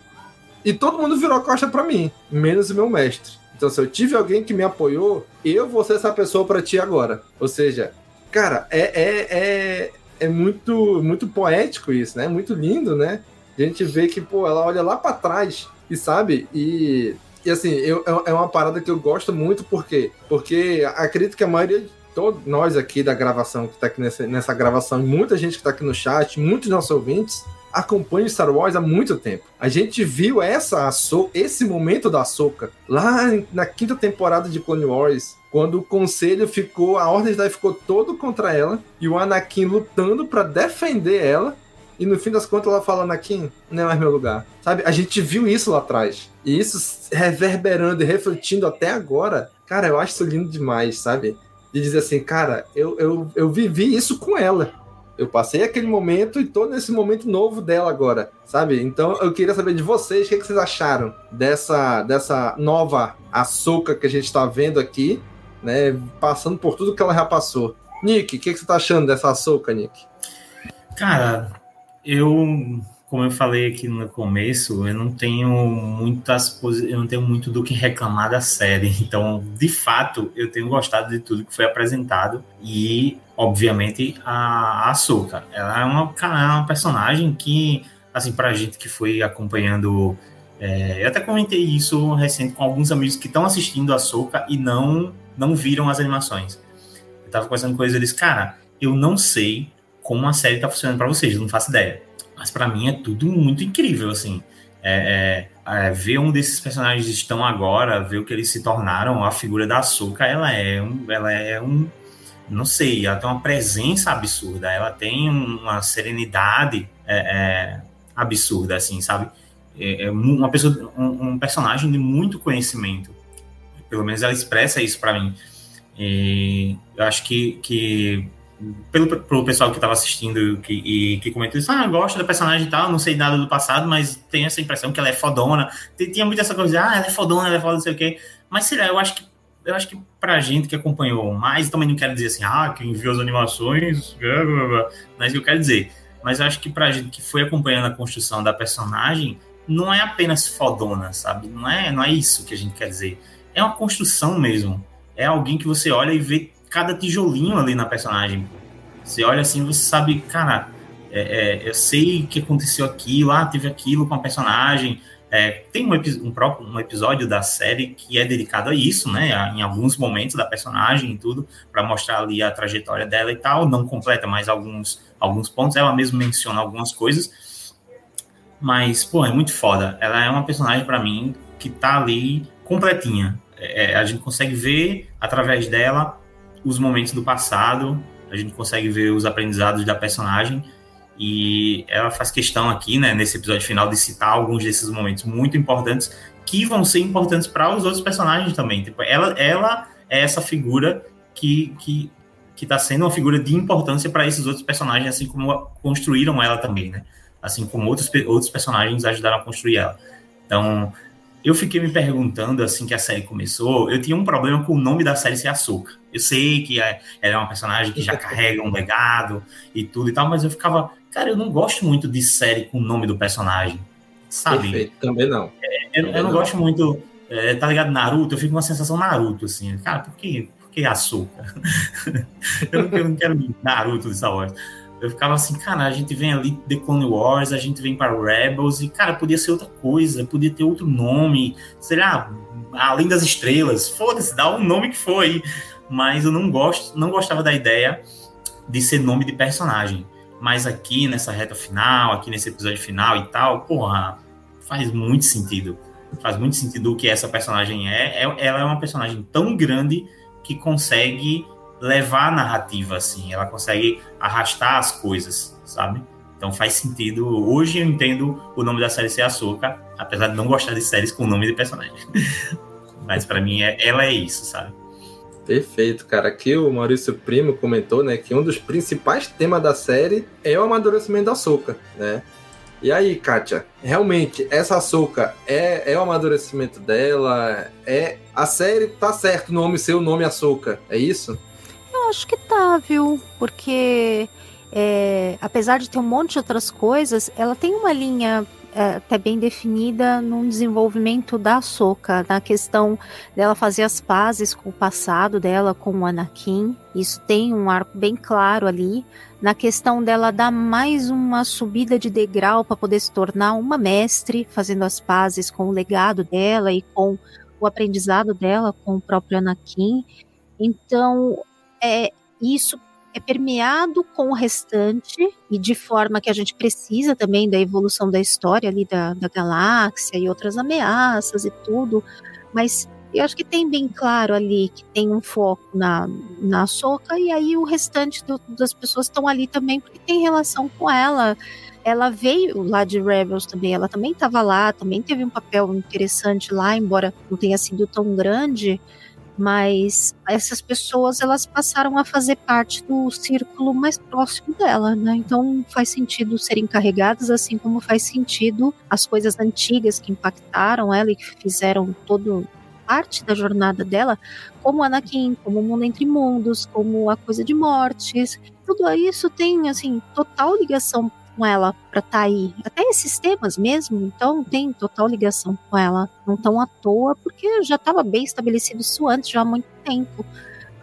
E todo mundo virou a costa pra mim, menos o meu mestre. Então, se eu tive alguém que me apoiou, eu vou ser essa pessoa pra ti agora. Ou seja, cara, é, é, é, é muito, muito poético isso, né? Muito lindo, né? A gente vê que, pô, ela olha lá pra trás e sabe, e, e assim, eu, é- é uma parada que eu gosto muito, por quê? Porque acredito que a maioria nós aqui da gravação, que tá aqui nessa, nessa gravação, muita gente que tá aqui no chat, muitos nossos ouvintes, acompanham Star Wars há muito tempo. A gente viu essa esse momento da Ahsoka lá na quinta temporada de Clone Wars, quando o conselho ficou, a Ordem Jedi ficou todo contra ela e o Anakin lutando pra defender ela. E no fim das contas ela fala, Anakin, não é mais meu lugar. Sabe? A gente viu isso lá atrás. E isso reverberando e refletindo até agora. Cara, eu acho isso lindo demais, sabe? De dizer assim, cara, eu, eu, eu vivi isso com ela. Eu passei aquele momento e tô nesse momento novo dela agora, sabe? Então eu queria saber de vocês o que, que vocês acharam dessa, dessa nova açúcar que a gente tá vendo aqui, né? Passando por tudo que ela já passou. Nick, o que, que você tá achando dessa açúcar, Nick? Cara, eu, como eu falei aqui no começo, eu não tenho muitas eu não tenho muito do que reclamar da série. Então, de fato, eu tenho gostado de tudo que foi apresentado e, obviamente, a, a Ahsoka. Ela é uma, cara, é uma personagem que, assim, pra gente que foi acompanhando é, eu até comentei isso recente com alguns amigos que estão assistindo a Soca e não não viram as animações. Eu tava conversando com eles eles, cara, eu não sei como a série tá funcionando para vocês, eu não faço ideia. Mas para mim é tudo muito incrível, assim. É, é, é, ver um desses personagens estão agora, ver o que eles se tornaram, a figura da Soca, ela é um, ela é um, não sei, ela tem uma presença absurda, ela tem uma serenidade é, é, absurda, assim, sabe? É, é uma pessoa, um, um, personagem de muito conhecimento. Pelo menos ela expressa isso para mim. E eu acho que, que pelo, pessoal que estava assistindo que, e que comentou isso, ah, gosto da personagem e tal, não sei nada do passado, mas tenho essa impressão que ela é fodona. Tinha muita essa coisa, ah, ela é fodona, ela é foda, não sei o quê. Mas sei lá, eu acho que eu acho que pra gente que acompanhou mais, também não quero dizer assim, ah, quem viu as animações, blá, blá, blá, que eu quero dizer. Mas eu acho que pra gente que foi acompanhando a construção da personagem, não é apenas fodona, sabe? Não é, não é isso que a gente quer dizer. É uma construção mesmo. É alguém que você olha e vê cada tijolinho ali na personagem. Você olha assim, você sabe, cara, é, é, eu sei que aconteceu aquilo, ah, teve aquilo com a personagem. É, tem um, um, próprio, um episódio da série que é dedicado a isso, né? A, em alguns momentos da personagem e tudo, para mostrar ali a trajetória dela e tal. Não completa, mas alguns, alguns pontos. Ela mesma menciona algumas coisas. Mas, pô, é muito foda. Ela é uma personagem, para mim, que tá ali completinha. É, a gente consegue ver, através dela, os momentos do passado, a gente consegue ver os aprendizados da personagem e ela faz questão aqui, né, nesse episódio final, de citar alguns desses momentos muito importantes que vão ser importantes para os outros personagens também. Tipo, ela, ela é essa figura que, que, que tá sendo uma figura de importância para esses outros personagens, assim como construíram ela também, né? Assim como outros, outros personagens ajudaram a construir ela. Então, eu fiquei me perguntando, assim que a série começou, eu tinha um problema com o nome da série ser Açúcar. Eu sei que é, ela é uma personagem que já carrega um legado e tudo e tal, mas eu ficava, cara, eu não gosto muito de série com o nome do personagem, sabe? Perfeito, também não. É, eu, eu, não, gosto muito, é, tá ligado, Naruto, eu fico com uma sensação Naruto, assim, cara, por que, por que Açúcar? eu, não, eu não quero Naruto de Star Wars. Eu ficava assim, cara, a gente vem ali The Clone Wars, a gente vem para Rebels, e, cara, podia ser outra coisa, podia ter outro nome, sei lá, Além das Estrelas, foda-se, dá o um nome que foi. Mas eu não gosto, não gostava da ideia de ser nome de personagem. Mas aqui nessa reta final, aqui nesse episódio final e tal, porra, faz muito sentido. Faz muito sentido o que essa personagem é. é ela é uma personagem tão grande que consegue levar a narrativa, assim, ela consegue arrastar as coisas, sabe? Então faz sentido. Hoje eu entendo o nome da série ser Açúcar, apesar de não gostar de séries com nome de personagem. Mas para mim é, ela é isso, sabe? Perfeito, cara. Aqui o Maurício Primo comentou, né, que um dos principais temas da série é o amadurecimento da Açúcar, né? E aí, Kátia, realmente, essa açúcar é, é o amadurecimento dela? É A série tá certo o nome ser o nome açúcar, é isso? Eu acho que tá, viu? Porque é, apesar de ter um monte de outras coisas, ela tem uma linha é, até bem definida no desenvolvimento da Soca, na questão dela fazer as pazes com o passado dela, com o Anakin. Isso tem um arco bem claro ali. Na questão dela dar mais uma subida de degrau para poder se tornar uma mestre, fazendo as pazes com o legado dela e com o aprendizado dela com o próprio Anakin. Então, é, isso é permeado com o restante e de forma que a gente precisa também da evolução da história ali da, da galáxia e outras ameaças e tudo, mas eu acho que tem bem claro ali que tem um foco na, na Soca e aí o restante do, das pessoas estão ali também porque tem relação com ela. Ela veio lá de Rebels também, ela também estava lá, também teve um papel interessante lá, embora não tenha sido tão grande mas essas pessoas elas passaram a fazer parte do círculo mais próximo dela, né? Então faz sentido serem encarregadas, assim como faz sentido as coisas antigas que impactaram ela e que fizeram todo parte da jornada dela, como Anakin, como o Mundo Entre Mundos, como a coisa de mortes, tudo isso tem assim total ligação com ela para estar tá aí. Até esses temas mesmo, então tem total ligação com ela. Não tão à toa, porque já estava bem estabelecido isso antes, já há muito tempo.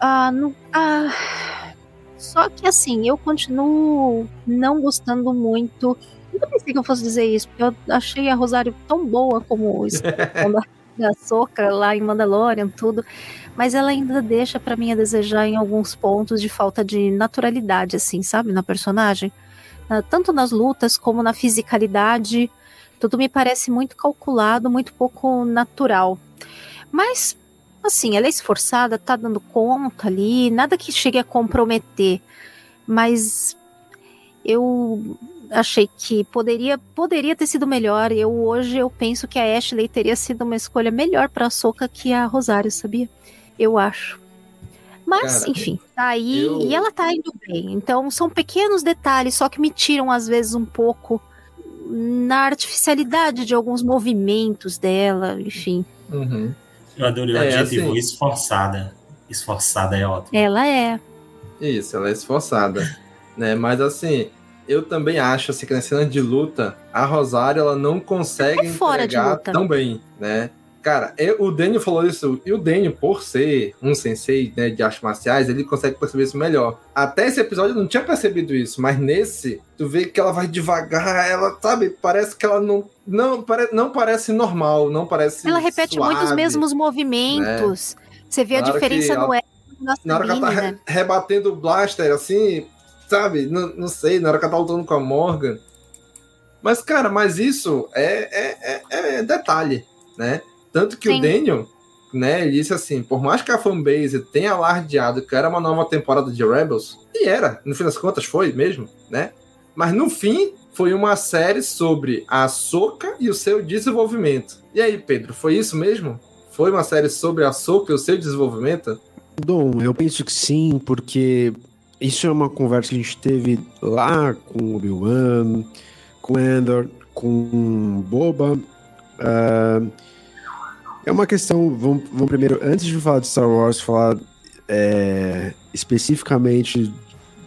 Ah, ah, só que assim, eu continuo não gostando muito. Nunca pensei que eu fosse dizer isso, porque eu achei a Rosário tão boa como da Soca lá em Mandalorian, tudo. Mas ela ainda deixa para mim a desejar em alguns pontos de falta de naturalidade, assim, sabe, na personagem. Ah, tanto nas lutas como na fisicalidade. Tudo me parece muito calculado, muito pouco natural. Mas, assim, ela é esforçada, tá dando conta ali, nada que chegue a comprometer. Mas eu achei que poderia poderia ter sido melhor. Eu hoje eu penso que a Ashley teria sido uma escolha melhor para a Soca que a Rosário, sabia? Eu acho. Mas, Cara, enfim, tá aí eu... e ela tá indo bem. Então, são pequenos detalhes, só que me tiram, às vezes, um pouco na artificialidade de alguns movimentos dela, enfim. Uhum. Eu adorei o É, adjetivo assim- esforçada. Esforçada é ótimo. Ela é. Isso, ela é esforçada, né? Mas assim, eu também acho assim, que na cena de luta, a Rosário ela não consegue É fora de entregar luta. tão bem, né? Cara, eu- o Daniel falou isso, e o Daniel, por ser um sensei né, de artes marciais, ele consegue perceber isso melhor. Até esse episódio eu não tinha percebido isso, mas nesse, tu vê que ela vai devagar, ela, sabe, parece que ela não. Não, pare, não parece normal, não parece. Ela repete muito os suave. mesmos movimentos. Você vê a diferença no ela- Na hora que ela tá re- né? rebatendo o blaster, assim, sabe? Não, não sei, na hora que ela tá lutando com a Morgan. Mas, cara, mas isso é, é, é- é detalhe, né? Tanto que Sim. o Daniel, né, ele disse assim, por mais que a fanbase tenha alardeado que era uma nova temporada de Rebels, e era, no fim das contas foi mesmo, né? Mas no fim, foi uma série sobre a Soca e o seu desenvolvimento. E aí, Pedro, foi isso mesmo? Foi uma série sobre a Soca e o seu desenvolvimento? Dom, eu penso que sim, porque isso é uma conversa que a gente teve lá com o Obi-Wan, com Endor, com Boba. ah, é uma questão. Vamos, vamos primeiro, antes de falar de Star Wars, falar é, especificamente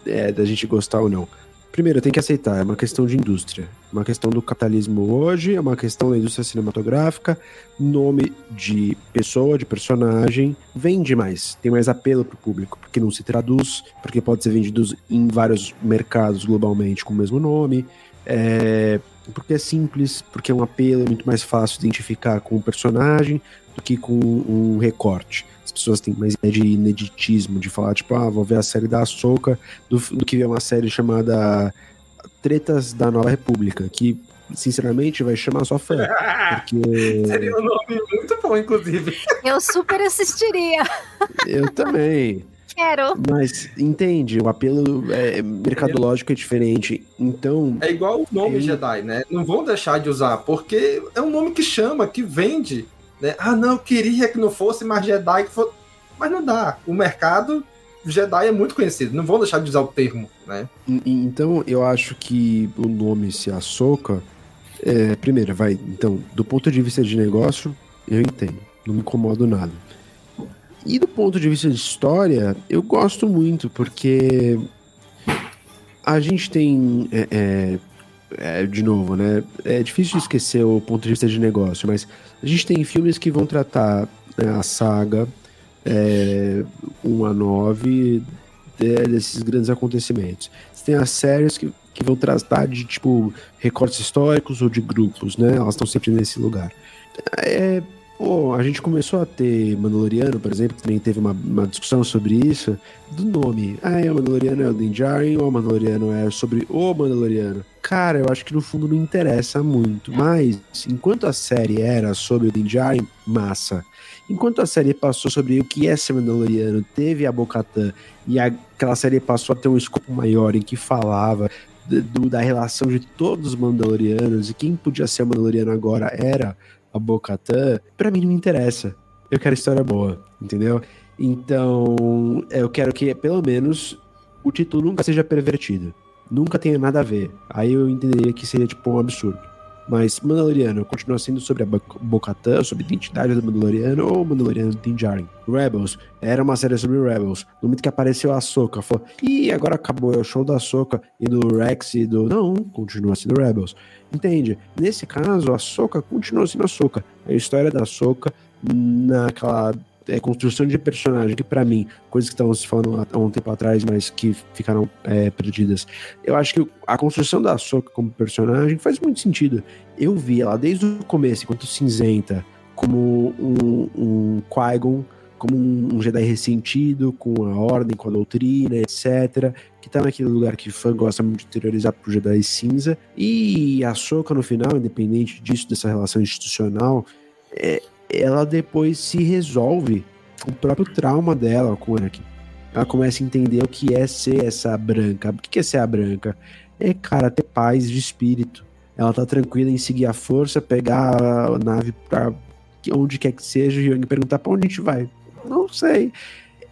é, da gente gostar ou não. Primeiro, tem que aceitar, é uma questão de indústria. Uma questão do capitalismo hoje, é uma questão da indústria cinematográfica. Nome de pessoa, de personagem, vende mais, tem mais apelo pro público, porque não se traduz, porque pode ser vendido em vários mercados globalmente com o mesmo nome. É, porque é simples, porque é um apelo, é muito mais fácil identificar com o personagem do que com um recorte. As pessoas têm mais ideia de ineditismo, de falar, tipo, ah, vou ver a série da Ahsoka do, do que ver uma série chamada Tretas da Nova República, que, sinceramente, vai chamar só fã. Porque Seria um nome muito bom, inclusive. Eu super assistiria. eu também. Quero. Mas, entende, o apelo é, mercadológico é diferente. Então, É igual o nome Eu- Jedi, né? Não vão deixar de usar, porque é um nome que chama, que vende. Né? Ah, não, eu queria que não fosse mais Jedi, que fosse... mas não dá. O mercado Jedi é muito conhecido, não vão deixar de usar o termo, né? Então, eu acho que o nome se Ahsoka. É, primeiro, vai. Então, do ponto de vista de negócio, eu entendo. Não me incomodo nada. E do ponto de vista de história, eu gosto muito, porque a gente tem. é, é, é, de novo, né? É difícil esquecer o ponto de vista de negócio, mas a gente tem filmes que vão tratar né, a saga é, 1 a 9 de- desses grandes acontecimentos. Você tem as séries que, que vão tratar de, tipo, recortes históricos ou de grupos, né? Elas estão sempre nesse lugar. É, pô, a gente começou a ter Mandaloriano, por exemplo, que também teve uma, uma discussão sobre isso, do nome. Ah, é o Mandaloriano é o Din Djarin ou o Mandaloriano é sobre o Mandaloriano? Cara, eu acho que no fundo não interessa muito, mas enquanto a série era sobre o Din Djarin, massa. Enquanto a série passou sobre o que é ser Mandaloriano, teve a Bocatã e a- aquela série passou a ter um escopo maior em que falava do- da relação de todos os Mandalorianos e quem podia ser Mandaloriano agora era a Bocatã, pra mim não me interessa. Eu quero história boa, entendeu? Então, eu quero que pelo menos o título nunca seja pervertido. Nunca tenha nada a ver. Aí eu entenderia que seria tipo um absurdo. Mas Mandaloriano continua sendo sobre a Bo- Bo-Katan, sobre a identidade do Mandaloriano ou o Mandaloriano do Din. Rebels era uma série sobre Rebels. No momento que apareceu a Ahsoka, falou, ih, agora acabou, é o show da Ahsoka e do Rex e do... Não, continua sendo Rebels. Entende? Nesse caso, a Ahsoka continua sendo a Ahsoka. A história da Ahsoka naquela é, construção de personagem, que pra mim, coisas que estavam se falando há um tempo atrás, mas que ficaram é, perdidas. Eu acho que a construção da Ahsoka como personagem faz muito sentido. Eu vi ela desde o começo, enquanto cinzenta, como um, um Qui-Gon, como um, Jedi ressentido, com a ordem, com a doutrina, etc. Que tá naquele lugar que fã gosta muito de terrorizar pro Jedi cinza. E a Ahsoka, no final, independente disso, dessa relação institucional, é, ela depois se resolve com o próprio trauma dela com o Anakin. Ela começa a entender o que é ser essa branca. O que é ser a branca? É, cara, ter paz de espírito. Ela tá tranquila em seguir a força, pegar a nave pra onde quer que seja e perguntar pra onde a gente vai. Não sei.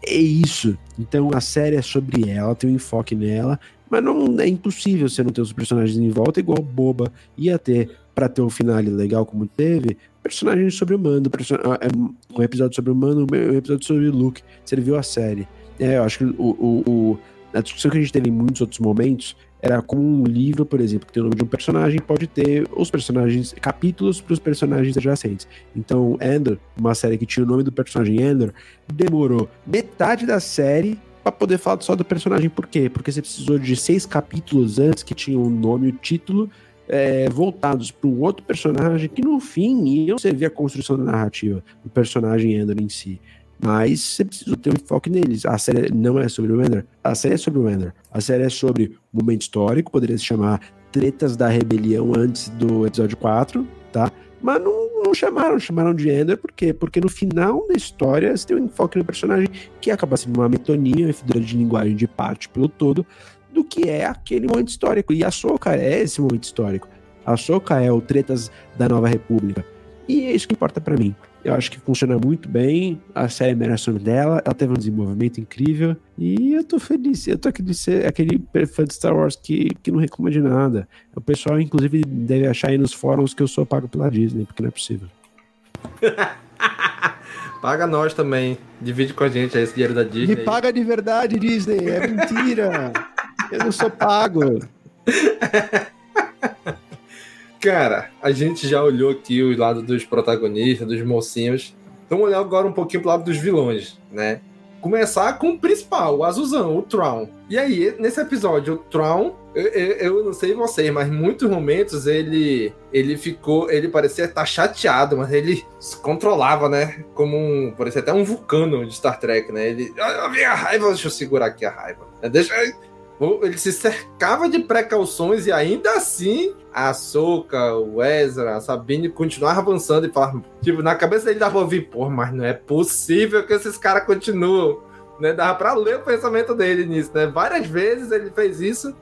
É isso. Então a série é sobre ela, tem um enfoque nela, mas não é impossível você não ter os personagens em volta igual boba. Ia ter para ter um final legal como teve, personagem sobre o Mando, ah, é um episódio sobre o Mando, um episódio sobre Luke, serviu a série. É, eu acho que o, o, o, a discussão que a gente teve em muitos outros momentos era como um livro, por exemplo, que tem o nome de um personagem, pode ter os personagens, capítulos para os personagens adjacentes. Então, Endor, uma série que tinha o nome do personagem Endor, demorou metade da série para poder falar só do personagem. Por quê? Porque você precisou de seis capítulos antes que tinham o nome e o título é, voltados para um outro personagem que no fim iam servir a construção da narrativa do personagem Ender em si. Mas você precisa ter um enfoque neles. A série não é sobre o Ender, a série é sobre o Ender. A série é sobre momento histórico, poderia se chamar Tretas da Rebelião antes do episódio 4, tá? Mas não, não chamaram, chamaram de Ender, por quê? Porque no final da história você tem um enfoque no personagem que acaba sendo uma metonia, uma figura de linguagem de parte pelo todo, do que é aquele momento histórico. E a Soca é esse momento histórico. A Soca é o Tretas da Nova República. E é isso que importa para mim. Eu acho que funciona muito bem, a série merece o nome dela, ela teve um desenvolvimento incrível e eu tô feliz. Eu tô aqui de ser aquele fã de Star Wars que, que não reclama de nada. O pessoal, inclusive, deve achar aí nos fóruns que eu sou pago pela Disney, porque não é possível. Paga nós também. Divide com a gente esse dinheiro da Disney. Me paga de verdade, Disney. É mentira. Eu não sou pago. Cara, a gente já olhou aqui o lado dos protagonistas, dos mocinhos. Vamos olhar agora um pouquinho pro lado dos vilões, né? Começar com o principal, o azulzão, o Tron. E aí, nesse episódio, o Tron, eu, eu, eu, não sei vocês, mas muitos momentos ele ele ficou, ele parecia estar chateado, mas ele se controlava, né? Como um, parecia até um vulcano de Star Trek, né? Ele, a minha raiva, deixa eu segurar aqui a raiva. Deixa, ele se cercava de precauções e ainda assim a Soca, o Ezra, a Sabine continuavam avançando e falavam, tipo, na cabeça dele dava ouvir, pô, mas não é possível que esses caras continuam, né? Dava pra ler o pensamento dele nisso, né? Várias vezes ele fez isso,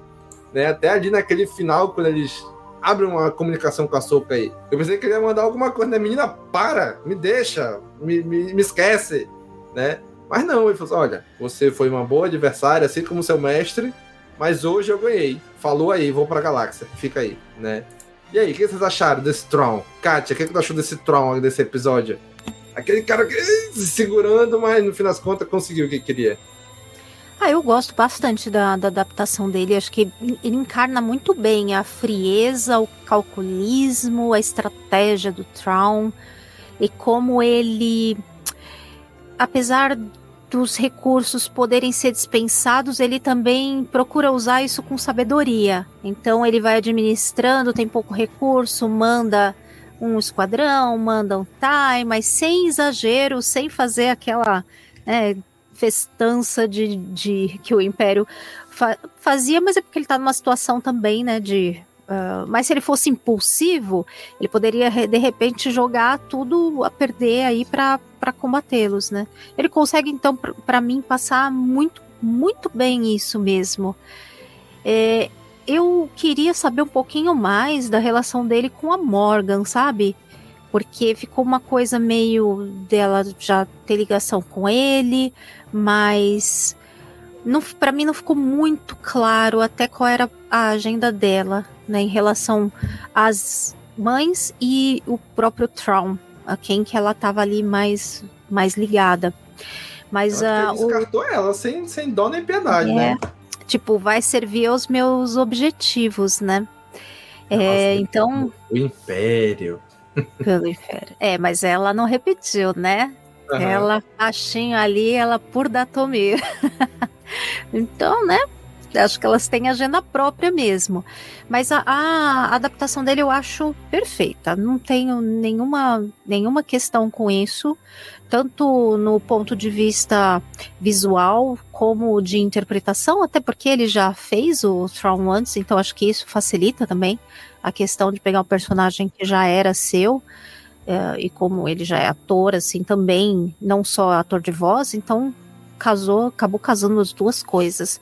né? Até ali naquele final, quando eles abrem uma comunicação com a Soca aí. Eu pensei que ele ia mandar alguma coisa, né? Menina, para, me deixa, me, me, me esquece, né? Mas não, ele falou assim, olha, você foi uma boa adversária, assim como seu mestre, mas hoje eu ganhei. Falou aí, vou pra galáxia. Fica aí, né? E aí, o que vocês acharam desse Tron? Kátia, o que você achou desse Tron, desse episódio? Aquele cara que segurando, mas no fim das contas conseguiu o que queria. Ah, eu gosto bastante da, da, adaptação dele. Acho que ele encarna muito bem a frieza, o calculismo, a estratégia do Tron e como ele, apesar dos recursos poderem ser dispensados, ele também procura usar isso com sabedoria. Então ele vai administrando, tem pouco recurso, manda um esquadrão, manda um TIE, mas sem exagero, sem fazer aquela né, festança de, de que o Império fa fazia, mas é porque ele está numa situação também, né, de Uh, mas se ele fosse impulsivo, ele poderia de repente jogar tudo a perder aí para combatê-los, né? Ele consegue então para mim passar muito muito bem isso mesmo. É, eu queria saber um pouquinho mais da relação dele com a Morgan, sabe? Porque ficou uma coisa meio dela já ter ligação com ele, mas para mim não ficou muito claro até qual era a agenda dela né, em relação às mães e o próprio Tron, a quem que ela estava ali mais, mais ligada. Mas uh, descartou o... ela sem, sem dó nem piedade, é, né? Tipo, vai servir aos meus objetivos, né? É, então. O Império. Pelo Império. É, mas ela não repetiu, né? Uhum. Ela, baixinho ali, ela por Datomir. então, né? acho que elas têm agenda própria mesmo. Mas a, a, adaptação dele eu acho perfeita. Não tenho nenhuma, nenhuma questão com isso, tanto no ponto de vista visual como de interpretação, até porque ele já fez o Throne antes, então acho que isso facilita também a questão de pegar um personagem que já era seu. Uh, e como ele já é ator, assim, também, não só ator de voz, então casou, acabou casando as duas coisas.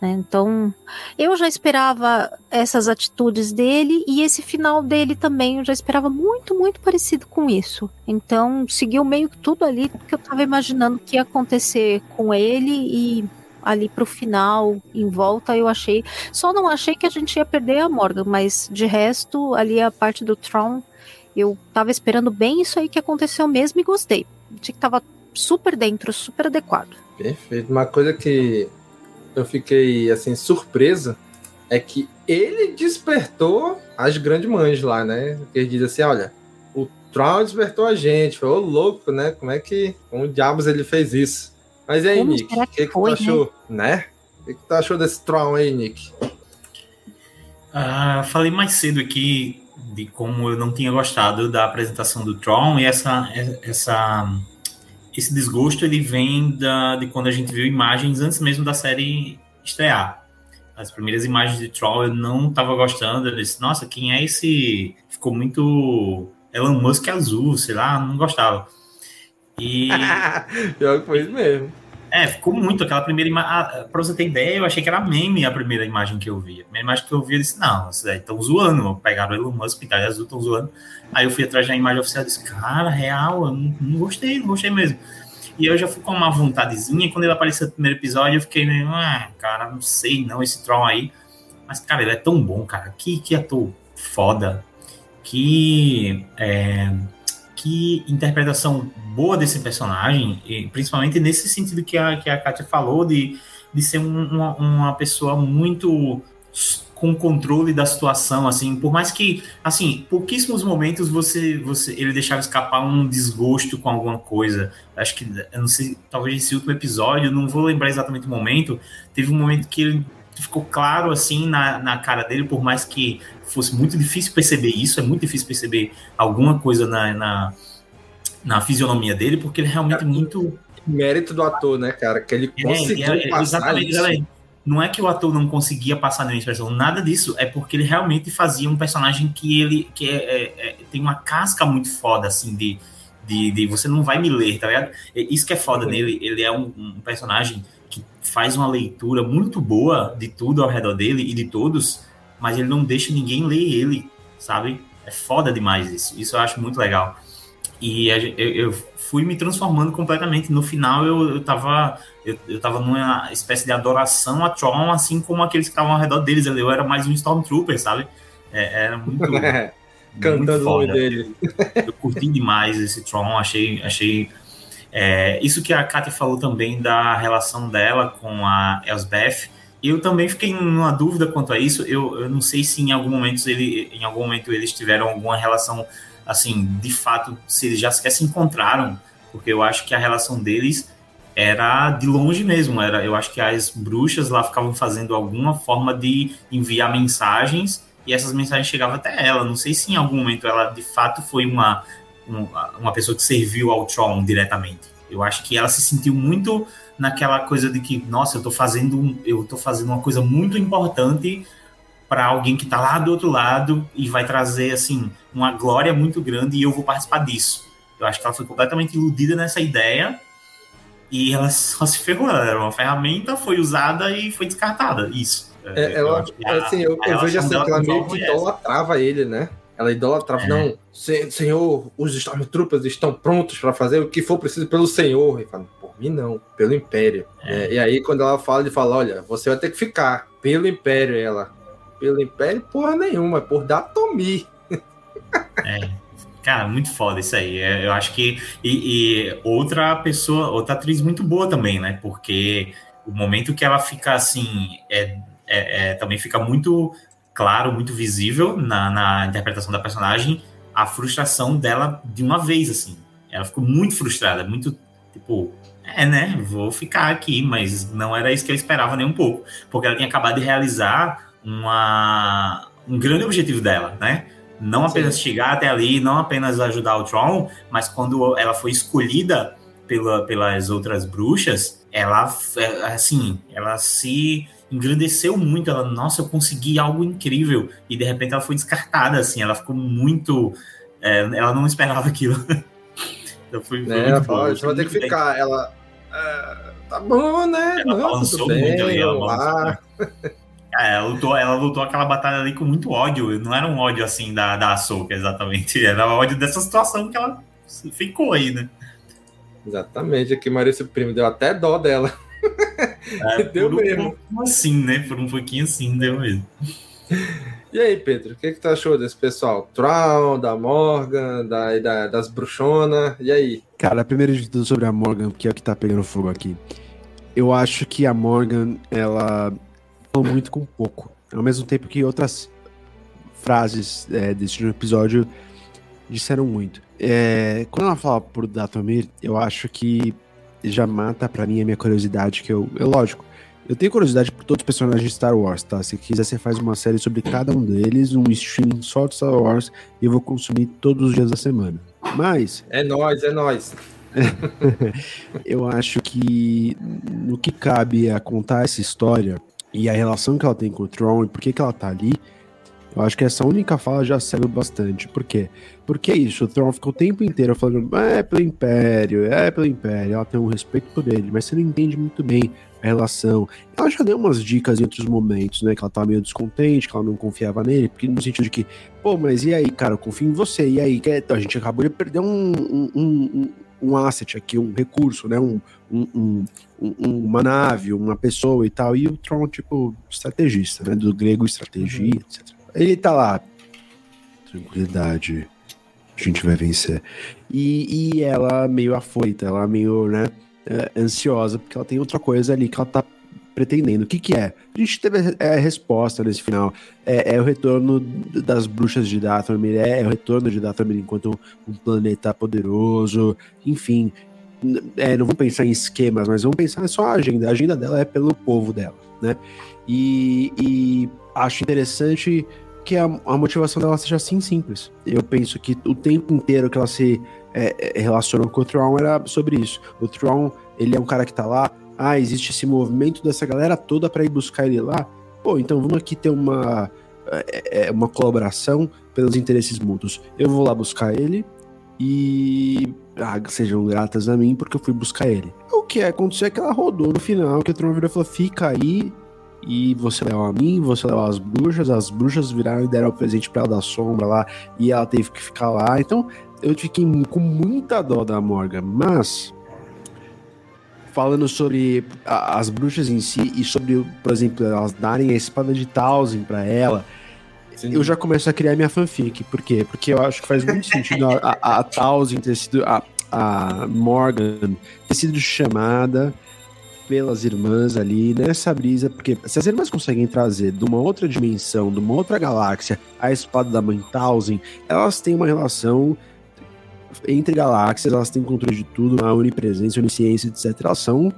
Né? Então, eu já esperava essas atitudes dele e esse final dele também eu já esperava muito, muito parecido com isso. Então, seguiu meio que tudo ali que eu estava imaginando que ia acontecer com ele e ali pro final, em volta, eu achei. Só não achei que a gente ia perder a Morgan, mas de resto, ali a parte do Tron, eu tava esperando bem isso aí que aconteceu mesmo e gostei. Achei que tava super dentro, super adequado. Perfeito. Uma coisa que eu fiquei assim surpresa é que ele despertou as grandes mães lá, né? Ele diz assim: olha, o Tron despertou a gente, foi ô louco, né? Como é que. Como diabos ele fez isso? Mas e aí, Como Nick? O que que, que tu foi, achou? Né? O que, que tu achou desse Tron aí, Nick? Ah, falei mais cedo aqui de como eu não tinha gostado da apresentação do Tron e essa, essa esse desgosto ele vem da, de quando a gente viu imagens antes mesmo da série estrear. As primeiras imagens de Tron eu não estava gostando. Eu disse, nossa, quem é esse? Ficou muito Elon Musk azul, sei lá, não gostava. E. Pior que foi isso mesmo. É, ficou muito aquela primeira imagem. Pra você ter ideia, eu achei que era meme a primeira imagem que eu vi. A primeira imagem que eu vi, eu disse, não, estão zoando. Pegaram Elon Musk, pintaram de azul, estão zoando. Aí eu fui atrás da imagem oficial e disse, cara, real, eu não, não, gostei, não gostei mesmo. E eu já fui com uma vontadezinha, e quando ele apareceu no primeiro episódio, eu fiquei meio, ah, cara, não sei não, esse Tron aí. Mas, cara, ele é tão bom, cara. Que, que ator foda. Que. É, que interpretação boa desse personagem, e principalmente nesse sentido que a, que a Katia falou, de, de ser um, uma, uma pessoa muito com controle da situação, assim, por mais que, assim, pouquíssimos momentos você, você ele deixava escapar um desgosto com alguma coisa. Acho que, não sei, talvez esse último episódio, não vou lembrar exatamente o momento, teve um momento que ele ficou claro, assim, na, na cara dele, por mais que fosse muito difícil perceber isso, é muito difícil perceber alguma coisa na, na, na fisionomia dele, porque ele é realmente muito... Mérito do ator, né, cara? Que ele conseguiu é, é, passar exatamente. Galera, não é que o ator não conseguia passar nenhuma expressão, nada disso, é porque ele realmente fazia um personagem que ele que é, é, é, tem uma casca muito foda, assim, de, de, de, você não vai me ler, tá ligado? Isso que é foda Uhum. nele, ele é um, um, personagem que faz uma leitura muito boa de tudo ao redor dele e de todos, mas ele não deixa ninguém ler ele, sabe? É foda demais isso, isso eu acho muito legal. E eu, eu fui me transformando completamente. No final, eu, eu tava eu, eu tava numa espécie de adoração a Tron, assim como aqueles que estavam ao redor deles. Eu era mais um Stormtrooper, sabe? É, era muito. Cantando o nome dele. Eu curti demais esse Tron, achei. achei é, isso que a Katy falou também da relação dela com a Elsbeth. Eu também fiquei numa dúvida quanto a isso. Eu, eu não sei se em algum momento ele, em algum momento eles tiveram alguma relação, assim, de fato, se eles já sequer se encontraram, porque eu acho que a relação deles era de longe mesmo. Era, eu acho que as bruxas lá ficavam fazendo alguma forma de enviar mensagens e essas mensagens chegavam até ela. Não sei se em algum momento ela de fato foi uma, uma, pessoa que serviu ao Tron diretamente. Eu acho que ela se sentiu muito naquela coisa de que, nossa, eu tô fazendo, eu tô fazendo uma coisa muito importante para alguém que tá lá do outro lado e vai trazer assim uma glória muito grande e eu vou participar disso. Eu acho que ela foi completamente iludida nessa ideia e ela só se ferrou. Ela era uma ferramenta, foi usada e foi descartada. Isso. É, ela, a, assim, eu, eu vejo assim que ela meio que idolatrava ele, né? Ela idolatrava, é. não, senhor, os Stormtroopers estão prontos para fazer o que for preciso pelo senhor. Ele fala, por mim não, pelo Império. É. É, e aí, quando ela fala, ele fala, olha, você vai ter que ficar pelo Império. Ela, pelo Império, porra nenhuma, por Datomi. É. Cara, muito foda isso aí. Eu acho que. E, e, outra pessoa, outra atriz muito boa também, né? Porque o momento que ela fica assim. É, é, é, também fica muito claro, muito visível na, na, interpretação da personagem a frustração dela de uma vez, assim. Ela ficou muito frustrada, muito tipo. É, né? Vou ficar aqui, mas não era isso que eu esperava nem um pouco. Porque ela tinha acabado de realizar uma, um grande objetivo dela, né? Não apenas Sim. chegar até ali, não apenas ajudar o Tron, mas quando ela foi escolhida pela, pelas outras bruxas, ela, assim, ela se engrandeceu muito. Ela, nossa, eu consegui algo incrível. E de repente ela foi descartada, assim, ela ficou muito. É, ela não esperava aquilo. então foi, foi é, falou, você vai ter que bem. ficar. Ela. Uh, tá bom, né? Ela não, balançou bem, muito ali, ela balançou. É, ela lutou, ela lutou aquela batalha ali com muito ódio. Não era um ódio assim da, da Ahsoka, exatamente. Era ódio dessa situação que ela ficou aí, né? Exatamente. Aqui Marisa Primo deu até dó dela. É, deu por um mesmo. pouquinho assim, né? Por um pouquinho assim, deu mesmo. E aí, Pedro, o que, que tu achou desse pessoal? Troll, da Morgan, da, da- das bruxonas, e aí? Cara, primeiro de tudo sobre a Morgan, que é o que tá pegando fogo aqui. Eu acho que a Morgan, ela falou muito com pouco. Ao mesmo tempo que outras frases é, desse episódio disseram muito. É, quando ela fala por Datomir, eu acho que já mata pra mim a minha curiosidade, que eu, é lógico, eu tenho curiosidade por todos os personagens de Star Wars, tá? Se quiser, você faz uma série sobre cada um deles, um stream só de Star Wars, e eu vou consumir todos os dias da semana. Mas, É nóis, é nóis. eu acho que no que cabe a contar essa história e a relação que ela tem com o Tron e por que, que ela tá ali, eu acho que essa única fala já serve bastante. Por quê? Porque é isso, o Tron fica o tempo inteiro falando, é pelo Império, é pelo Império, ela tem um respeito por ele, mas você não entende muito bem a relação. Ela já deu umas dicas em outros momentos, né? Que ela tava meio descontente, que ela não confiava nele, porque no sentido de que, pô, mas e aí, cara, eu confio em você, e aí? Que a gente acabou de perder um, um, um, um asset aqui, um recurso, né? Um, um, um- um- uma nave, uma pessoa e tal. E o Tron, tipo, estrategista, né? Do grego estratégia, etc. Ele tá lá. Tranquilidade. A gente vai vencer. E, e ela meio afoita, ela meio, né? é, ansiosa, porque ela tem outra coisa ali que ela tá pretendendo. O que que é? A gente teve a, a resposta nesse final. É, é o retorno das bruxas de Dathomir, é, é o retorno de Dathomir enquanto um planeta poderoso, enfim. É, não vamos pensar em esquemas, mas vamos pensar só a agenda. A agenda dela é pelo povo dela, né? E, e acho interessante que a, a motivação dela seja assim simples. Eu penso que o tempo inteiro que ela se é, é, relacionou com o Tron era sobre isso. O Tron, ele é um cara que tá lá, ah, existe esse movimento dessa galera toda pra ir buscar ele lá. Pô, então vamos aqui ter uma, é, é, uma colaboração pelos interesses mútuos. Eu vou lá buscar ele e ah, sejam gratas a mim porque eu fui buscar ele. O que aconteceu é que ela rodou no final, que o Tron virou e falou: fica aí, e você leva a mim, você leva as bruxas, as bruxas viraram e deram o presente pra ela da sombra lá, e ela teve que ficar lá. Então, eu fiquei com muita dó da Morgan, mas falando sobre a- as bruxas em si e sobre, por exemplo, elas darem a espada de Townsend pra ela, eu já começo a criar minha fanfic. Por quê? Porque eu acho que faz muito sentido a, a, a Townsend ter sido. A, a Morgan ter sido chamada pelas irmãs ali nessa brisa, porque se as irmãs conseguem trazer de uma outra dimensão, de uma outra galáxia, a espada da mãe Townsend, elas têm uma relação entre galáxias, elas têm controle de tudo, a onipresença, onisciência, etc. Elas são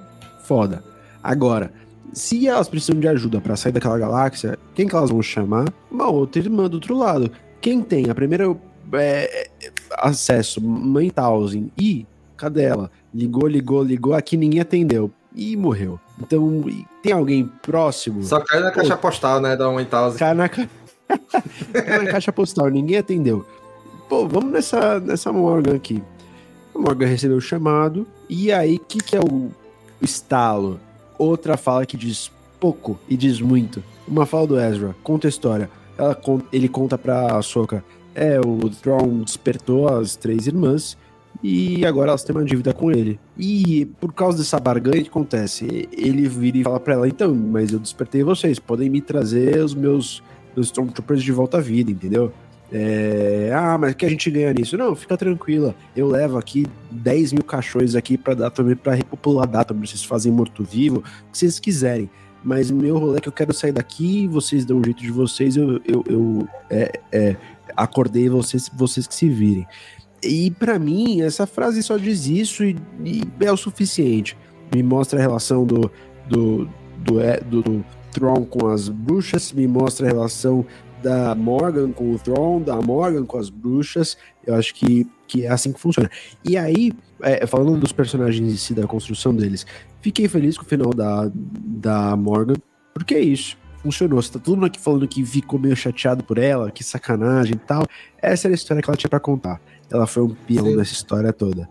foda. Agora, se elas precisam de ajuda pra sair daquela galáxia, quem que elas vão chamar? Uma outra irmã do outro lado. Quem tem a primeira é, acesso, mãe Townsend, e cadê ela? Ligou, ligou, ligou, aqui ninguém atendeu. E morreu. Então, tem alguém próximo? Só cai na Pô, caixa postal, né? Da 1000. Cai na, ca... cai na caixa postal, ninguém atendeu. Pô, vamos nessa, nessa Morgan aqui. A Morgan recebeu o chamado, e aí, o que, que é o estalo? Outra fala que diz pouco e diz muito. Uma fala do Ezra, conta a história. Ela, ele conta pra Ahsoka, é, o Thrawn despertou as três irmãs, e agora elas têm uma dívida com ele. E por causa dessa barganha, que acontece? Ele vira e fala pra ela, então, mas eu despertei vocês, podem me trazer os meus, meus Stormtroopers de volta à vida, entendeu? É, ah, mas o que a gente ganha nisso? Não, fica tranquila. Eu levo aqui 10 mil cachorros aqui pra dar também pra repopular Datomir. Vocês fazem morto-vivo, o que vocês quiserem. Mas meu rolê é que eu quero sair daqui, vocês dão um jeito de vocês, eu, eu, eu é, é, acordei vocês, vocês que se virem. E pra mim, essa frase só diz isso e, e é o suficiente. Me mostra a relação do, do, do, é, do, do Tron com as bruxas, me mostra a relação da Morgan com o Tron, da Morgan com as bruxas. Eu acho que, que é assim que funciona. E aí, é, falando dos personagens em si, da construção deles, fiquei feliz com o final da, da Morgan, porque é isso. Funcionou. Você tá todo mundo aqui falando que ficou meio chateado por ela, que sacanagem e tal. Essa era a história que ela tinha pra contar. Ela foi um peão Sim. nessa história toda.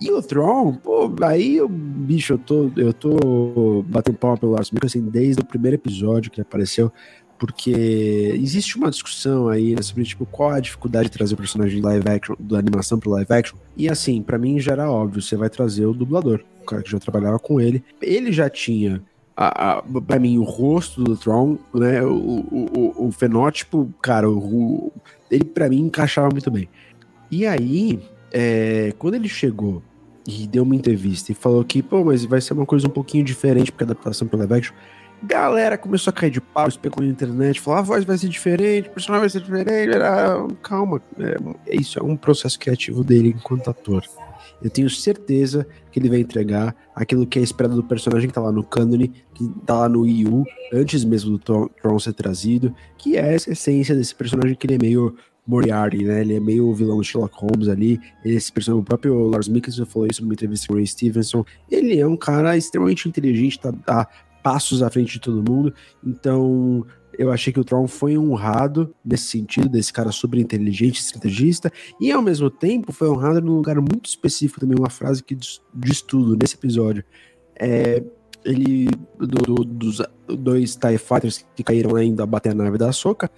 E o Tron, pô, aí, eu, bicho, eu tô, eu tô batendo palma pelo Lars Mikkelsen desde o primeiro episódio que ele apareceu, porque existe uma discussão aí né, sobre, tipo, qual a dificuldade de trazer o personagem live action, da animação pro live action. E assim, pra mim já era óbvio, você vai trazer o dublador, o cara que já trabalhava com ele. Ele já tinha a, a, pra mim, o rosto do Tron, né? O, o, o fenótipo, cara, o, ele para mim encaixava muito bem. E aí, é, quando ele chegou e deu uma entrevista e falou que, pô, mas vai ser uma coisa um pouquinho diferente porque a adaptação pro live action, galera começou a cair de pau, especulou na internet, falou, a voz vai ser diferente, o personagem vai ser diferente. Ah, calma, é, é isso é um processo criativo dele enquanto ator. Eu tenho certeza que ele vai entregar aquilo que é esperado do personagem que tá lá no cânone, que tá lá no EU, antes mesmo do Tron ser trazido, que é essa essência desse personagem que ele é meio Moriarty, né? Ele é meio vilão do Sherlock Holmes ali. Esse personagem, o próprio Lars Mikkelsen falou isso numa entrevista com o Ray Stevenson. Ele é um cara extremamente inteligente, tá, tá passos à frente de todo mundo. Então, eu achei que o Tron foi honrado nesse sentido, desse cara super inteligente, estrategista, e ao mesmo tempo foi honrado num lugar muito específico também, uma frase que diz, diz tudo nesse episódio. É, ele, do, do, dos dois TIE Fighters que caíram ainda a bater a nave da Soca,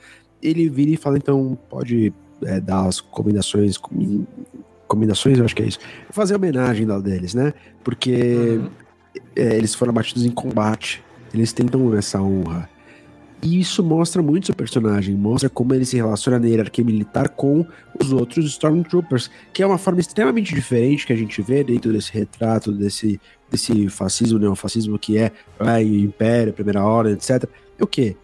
ele vira e fala, então pode é, dar as combinações, combinações, eu acho que é isso, fazer homenagem deles, né? Porque uhum. É, eles foram abatidos em combate, eles tentam essa honra. E isso mostra muito seu personagem, mostra como ele se relaciona na hierarquia militar com os outros Stormtroopers, que é uma forma extremamente diferente que a gente vê dentro desse retrato, desse, desse fascismo, neofascismo que é ah, Império, Primeira Ordem, etc. É o quê?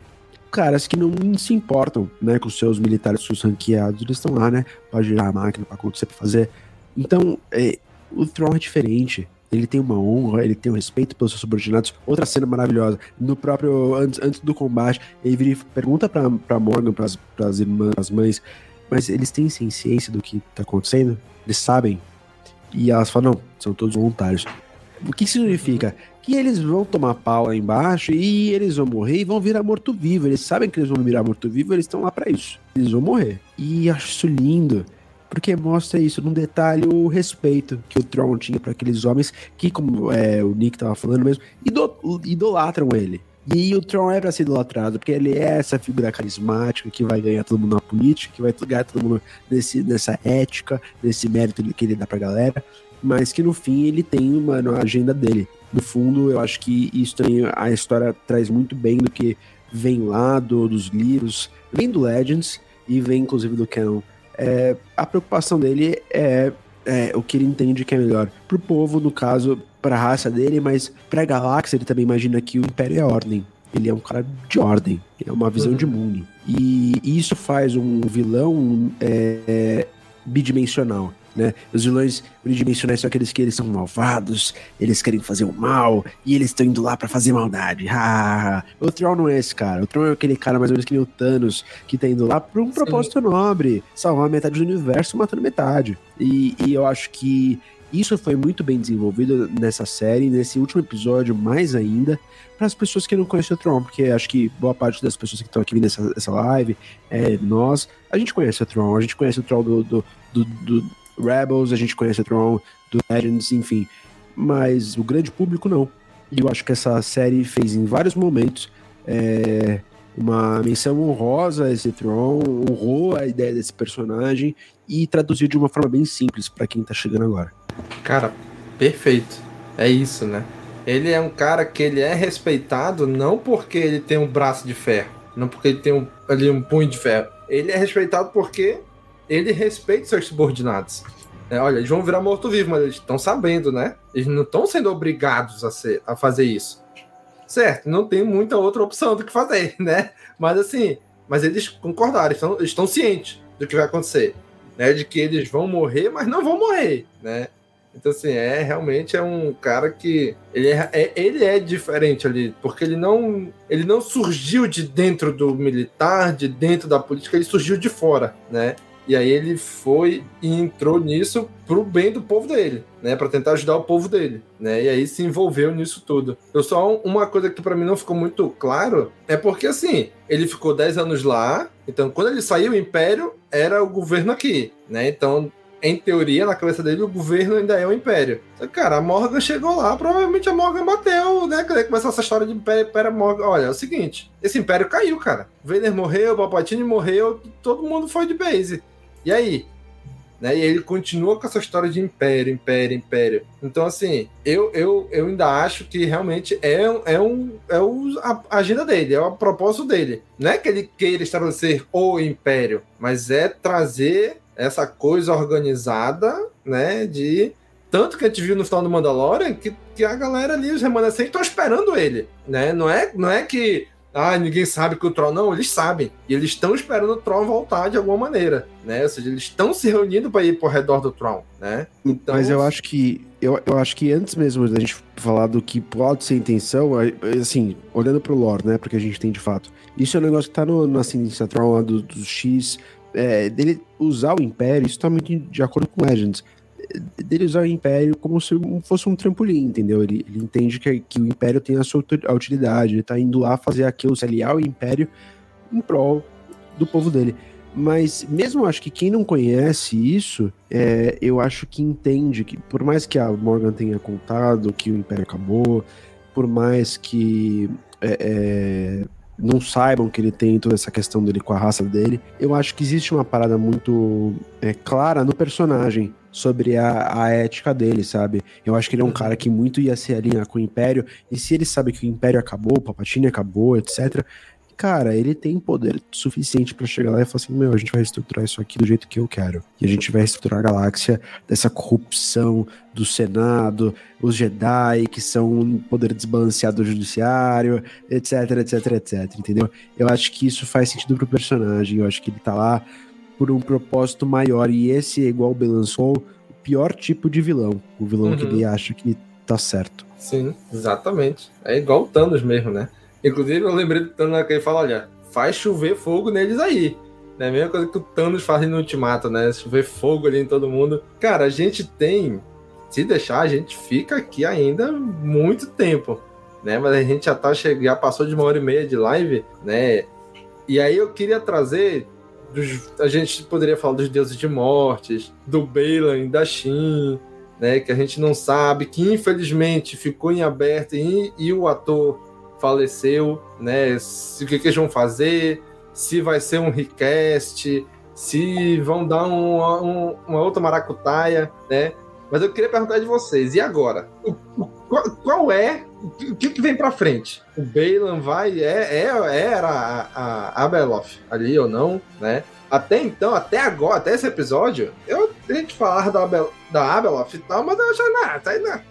Caras que não se importam né, com seus militares, seus ranqueados, eles estão lá, né? Pode girar a máquina para acontecer, para fazer. Então, é, o Tron é diferente ele tem uma honra, ele tem um respeito pelos seus subordinados. Outra cena maravilhosa, no próprio, antes, antes do combate, ele vira pergunta pra, pra Morgan, pras, pras irmãs, pras mães, mas eles têm ciência do que tá acontecendo? Eles sabem? E elas falam, não, são todos voluntários. O que significa? Que eles vão tomar pau lá embaixo e eles vão morrer e vão virar morto-vivo. Eles sabem que eles vão virar morto-vivo, eles estão lá para isso. Eles vão morrer. E acho isso lindo porque mostra isso num detalhe o respeito que o Tron tinha para aqueles homens que, como é, o Nick tava falando mesmo, idolatram ele. E o Tron é pra ser idolatrado, porque ele é essa figura carismática que vai ganhar todo mundo na política, que vai ganhar todo mundo nesse, nessa ética, nesse mérito que ele dá pra galera, mas que no fim ele tem uma, agenda dele. No fundo, eu acho que isso a história traz muito bem do que vem lá do, dos livros, vem do Legends e vem inclusive do Canon é, a preocupação dele é, é, o que ele entende que é melhor pro povo, no caso, pra raça dele, mas pra galáxia ele também imagina que o Império é ordem. Ele é um cara de ordem, é uma visão uhum. de mundo. E isso faz um vilão é, bidimensional né? Os vilões unidimensionais são aqueles que eles são malvados, eles querem fazer o mal e eles estão indo lá para fazer maldade. Ah, o Tron não é esse cara. O Tron é aquele cara mais ou menos que nem o Thanos, que tá indo lá por um Sim. propósito nobre, salvar metade do universo matando metade. E, e eu acho que isso foi muito bem desenvolvido nessa série, nesse último episódio, mais ainda, para as pessoas que não conhecem o Tron, porque acho que boa parte das pessoas que estão aqui nessa, nessa live, é, nós, a gente conhece o Tron, a gente conhece o Tron do, do, do, do Rebels, a gente conhece o Tron do Legends, enfim. Mas o grande público não. E eu acho que essa série fez em vários momentos é, uma menção honrosa a esse Tron, honrou a ideia desse personagem e traduziu de uma forma bem simples para quem tá chegando agora. Cara, perfeito. É isso, né? Ele é um cara que ele é respeitado não porque ele tem um braço de ferro, não porque ele tem um, ali um punho de ferro. Ele é respeitado porque ele respeita seus subordinados. É, olha, eles vão virar morto-vivo, mas eles estão sabendo, né? Eles não estão sendo obrigados a, ser, a fazer isso. Certo, não tem muita outra opção do que fazer, né? Mas assim, mas eles concordaram, estão, eles estão cientes do que vai acontecer, né? De que eles vão morrer, mas não vão morrer, né? Então, assim, é realmente é um cara que. Ele é, é, ele é diferente ali, porque ele não, ele não surgiu de dentro do militar, de dentro da política, ele surgiu de fora, né? E aí ele foi e entrou nisso pro bem do povo dele, né, para tentar ajudar o povo dele, né? E aí se envolveu nisso tudo. Eu só uma coisa que para mim não ficou muito claro é porque assim, ele ficou 10 anos lá, então quando ele saiu o império era o governo aqui, né? Então em teoria, na cabeça dele, o governo ainda é o Império. Cara, a Morgan chegou lá, provavelmente a Morgan bateu, né? Quando começou essa história de Império, Império Morgan. Olha, é o seguinte: esse Império caiu, cara. Vader morreu, Palpatine morreu, todo mundo foi de base. E aí? né? E ele continua com essa história de império, império, império. Então, assim, eu, eu, eu ainda acho que realmente é, é, um, é o, a agenda dele, é o propósito dele. Não é que ele queira estabelecer o império, mas é trazer essa coisa organizada, né? De tanto que a gente viu no final do Mandalorian que, que a galera ali, os remanescentes, estão esperando ele, né? Não é, não é que ah, ninguém sabe que o Troll. Não, eles sabem. E eles estão esperando o Troll voltar de alguma maneira, né? Ou seja, eles estão se reunindo para ir por redor do Troll, né? Então... Mas eu acho que. Eu, eu acho que antes mesmo da gente falar do que pode ser intenção, assim, olhando pro lore, né? Porque a gente tem de fato. Isso é um negócio que tá no, na ciência Troll lá do, do X. É, dele usar o Império, isso tá muito de acordo com Legends dele usar o Império como se fosse um trampolim, entendeu? Ele, ele entende que, que o Império tem a sua utilidade, ele tá indo lá fazer aquilo, se aliar ao Império em prol do povo dele. Mas mesmo acho que quem não conhece isso, é, eu acho que entende que, por mais que a Morgan tenha contado que o Império acabou, por mais que é, é, não saibam que ele tem toda essa questão dele com a raça dele, eu acho que existe uma parada muito é, clara no personagem sobre a, a ética dele, sabe? Eu acho que ele é um cara que muito ia se alinhar com o Império, e se ele sabe que o Império acabou, o Palpatine acabou, etc., cara, ele tem poder suficiente para chegar lá e falar assim: meu, a gente vai reestruturar isso aqui do jeito que eu quero. E a gente vai reestruturar a galáxia dessa corrupção do Senado, os Jedi, que são um poder desbalanceado do judiciário, etc, etc, etc, entendeu? Eu acho que isso faz sentido pro personagem, eu acho que ele tá lá por um propósito maior. E esse é igual o Belançou, o pior tipo de vilão. O vilão uhum. que ele acha que tá certo. Sim, exatamente. É igual o Thanos mesmo, né? Inclusive, eu lembrei do Thanos que ele fala: olha, faz chover fogo neles aí. É a mesma coisa que o Thanos faz no Ultimato, né? Chover fogo ali em todo mundo. Cara, a gente tem. Se deixar, a gente fica aqui ainda muito tempo, né? Mas a gente já tá já passou de uma hora e meia de live, né? E aí eu queria trazer dos, a gente poderia falar dos deuses de mortes, do Balan, da Shin, né, que a gente não sabe, que infelizmente ficou em aberto e, e o ator faleceu, né? O que, que, eles vão fazer, se vai ser um request, se vão dar um, um, uma outra maracutaia, né? Mas eu queria perguntar de vocês, e agora? O, qual, qual, é, o que, que vem para frente? O Balan vai, é, é, era a, a ali ou não, né? Até então, até agora, até esse episódio, eu tenho que falar da, Abel, da Abeloth e tal, mas eu já, não, tá aí, não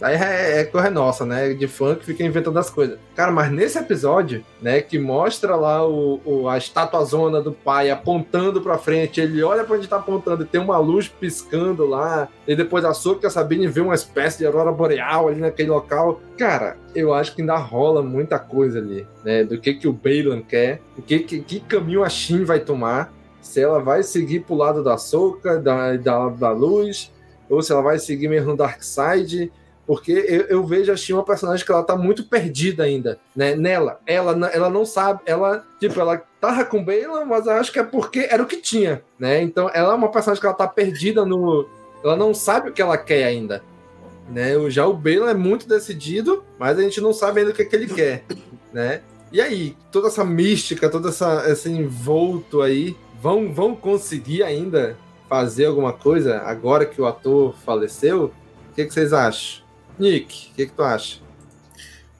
Aí é, é nossa, né? De fã que fica inventando as coisas. Cara, mas nesse episódio, né, que mostra lá o, o a zona do pai apontando pra frente, ele olha pra onde tá apontando e tem uma luz piscando lá, e depois a Soca e a Sabine vê uma espécie de aurora boreal ali naquele local. Cara, eu acho que ainda rola muita coisa ali, né? Do que que o Balan quer, o que, que, que caminho a Shin vai tomar, se ela vai seguir pro lado da Soca, da, da, da luz, ou se ela vai seguir mesmo no Dark Side porque eu, eu vejo a Shin uma personagem que ela tá muito perdida ainda, né? Nela. Ela, ela não sabe, ela, tipo, ela tava com Bela, mas eu acho que é porque era o que tinha, né? Então ela é uma personagem que ela tá perdida no. Ela não sabe o que ela quer ainda. Né? Já o Bela é muito decidido, mas a gente não sabe ainda o que, é que ele quer, né? E aí, toda essa mística, todo essa, esse envolto aí, vão, vão conseguir ainda fazer alguma coisa agora que o ator faleceu? O que, que vocês acham? Nick, o que, que, tu acha?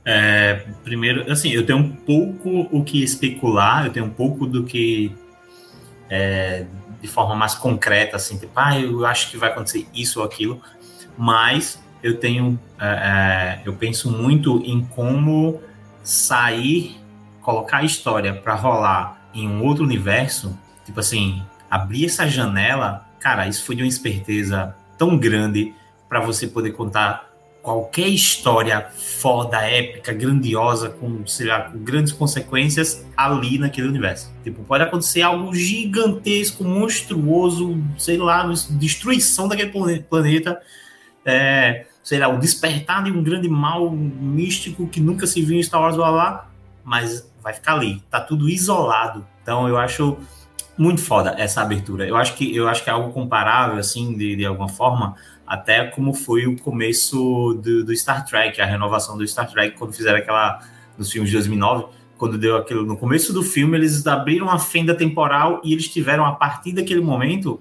É, primeiro, assim, eu tenho um pouco o que especular, eu tenho um pouco do que é, de forma mais concreta, assim, tipo, ah, eu acho que vai acontecer isso ou aquilo, mas eu tenho, é, é eu penso muito em como sair, colocar a história para rolar em um outro universo, tipo assim, abrir essa janela, cara, isso foi de uma esperteza tão grande para você poder contar qualquer história foda, épica, grandiosa, com, sei lá, com grandes consequências ali naquele universo. Tipo, pode acontecer algo gigantesco, monstruoso, sei lá, destruição daquele planeta, é, sei lá, o despertar de um grande mal místico que nunca se viu em Star Wars, lá, mas vai ficar ali, tá tudo isolado. Então eu acho muito foda essa abertura. Eu acho que eu acho que é algo comparável assim de, de alguma forma até como foi o começo do, do, Star Trek, a renovação do Star Trek, quando fizeram aquela, nos filmes de 2009, quando deu aquilo, no começo do filme, eles abriram a fenda temporal e eles tiveram, a partir daquele momento,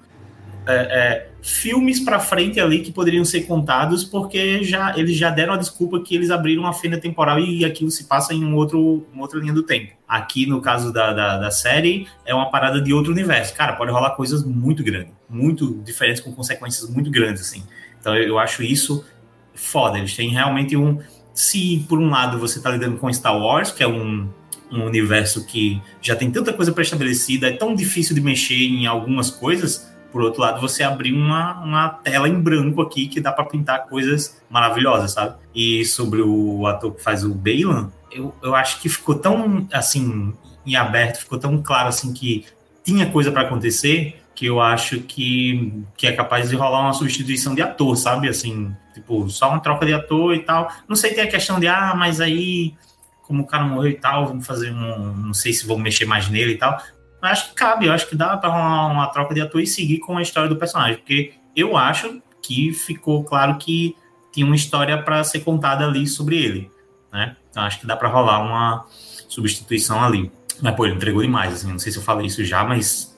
é, é, filmes para frente ali que poderiam ser contados, porque já eles já deram a desculpa que eles abriram uma fenda temporal e aquilo se passa em um outro, uma outra linha do tempo. Aqui, no caso da, da, da série, é uma parada de outro universo. Cara, pode rolar coisas muito grandes, muito diferentes, com consequências muito grandes, assim. Então eu, eu acho isso foda. Eles têm realmente um. Se por um lado você tá lidando com Star Wars, que é um, um universo que já tem tanta coisa pré-estabelecida, é tão difícil de mexer em algumas coisas por outro lado, você abrir uma, uma tela em branco aqui que dá para pintar coisas maravilhosas, sabe? E sobre o ator que faz o Bailan, eu, eu acho que ficou tão, assim, em aberto, ficou tão claro, assim, que tinha coisa para acontecer, que eu acho que, que é capaz de rolar uma substituição de ator, sabe? Assim, tipo, só uma troca de ator e tal. Não sei, tem a questão de, ah, mas aí, como o cara morreu e tal, vamos fazer um. Não sei se vão mexer mais nele e tal acho que cabe, eu acho que dá para uma, uma troca de ator e seguir com a história do personagem, porque eu acho que ficou claro que tinha uma história para ser contada ali sobre ele, né? Então acho que dá para rolar uma substituição ali. Mas, pô, ele entregou demais, assim, não sei se eu falei isso já, mas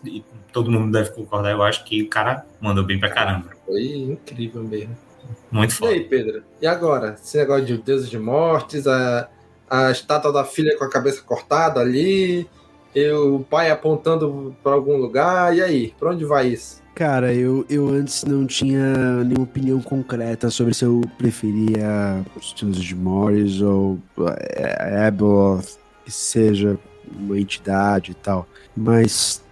todo mundo deve concordar, eu acho que o cara mandou bem pra caramba. Foi incrível mesmo. Muito foda. E aí, Pedro? E agora? Esse negócio de deuses de mortes, a, a estátua da filha com a cabeça cortada ali, o pai apontando para algum lugar. E aí, para onde vai isso? Cara, eu, eu antes não tinha nenhuma opinião concreta sobre se eu preferia os estilos de Morris ou é, Abeloth, que seja uma entidade e tal. Mas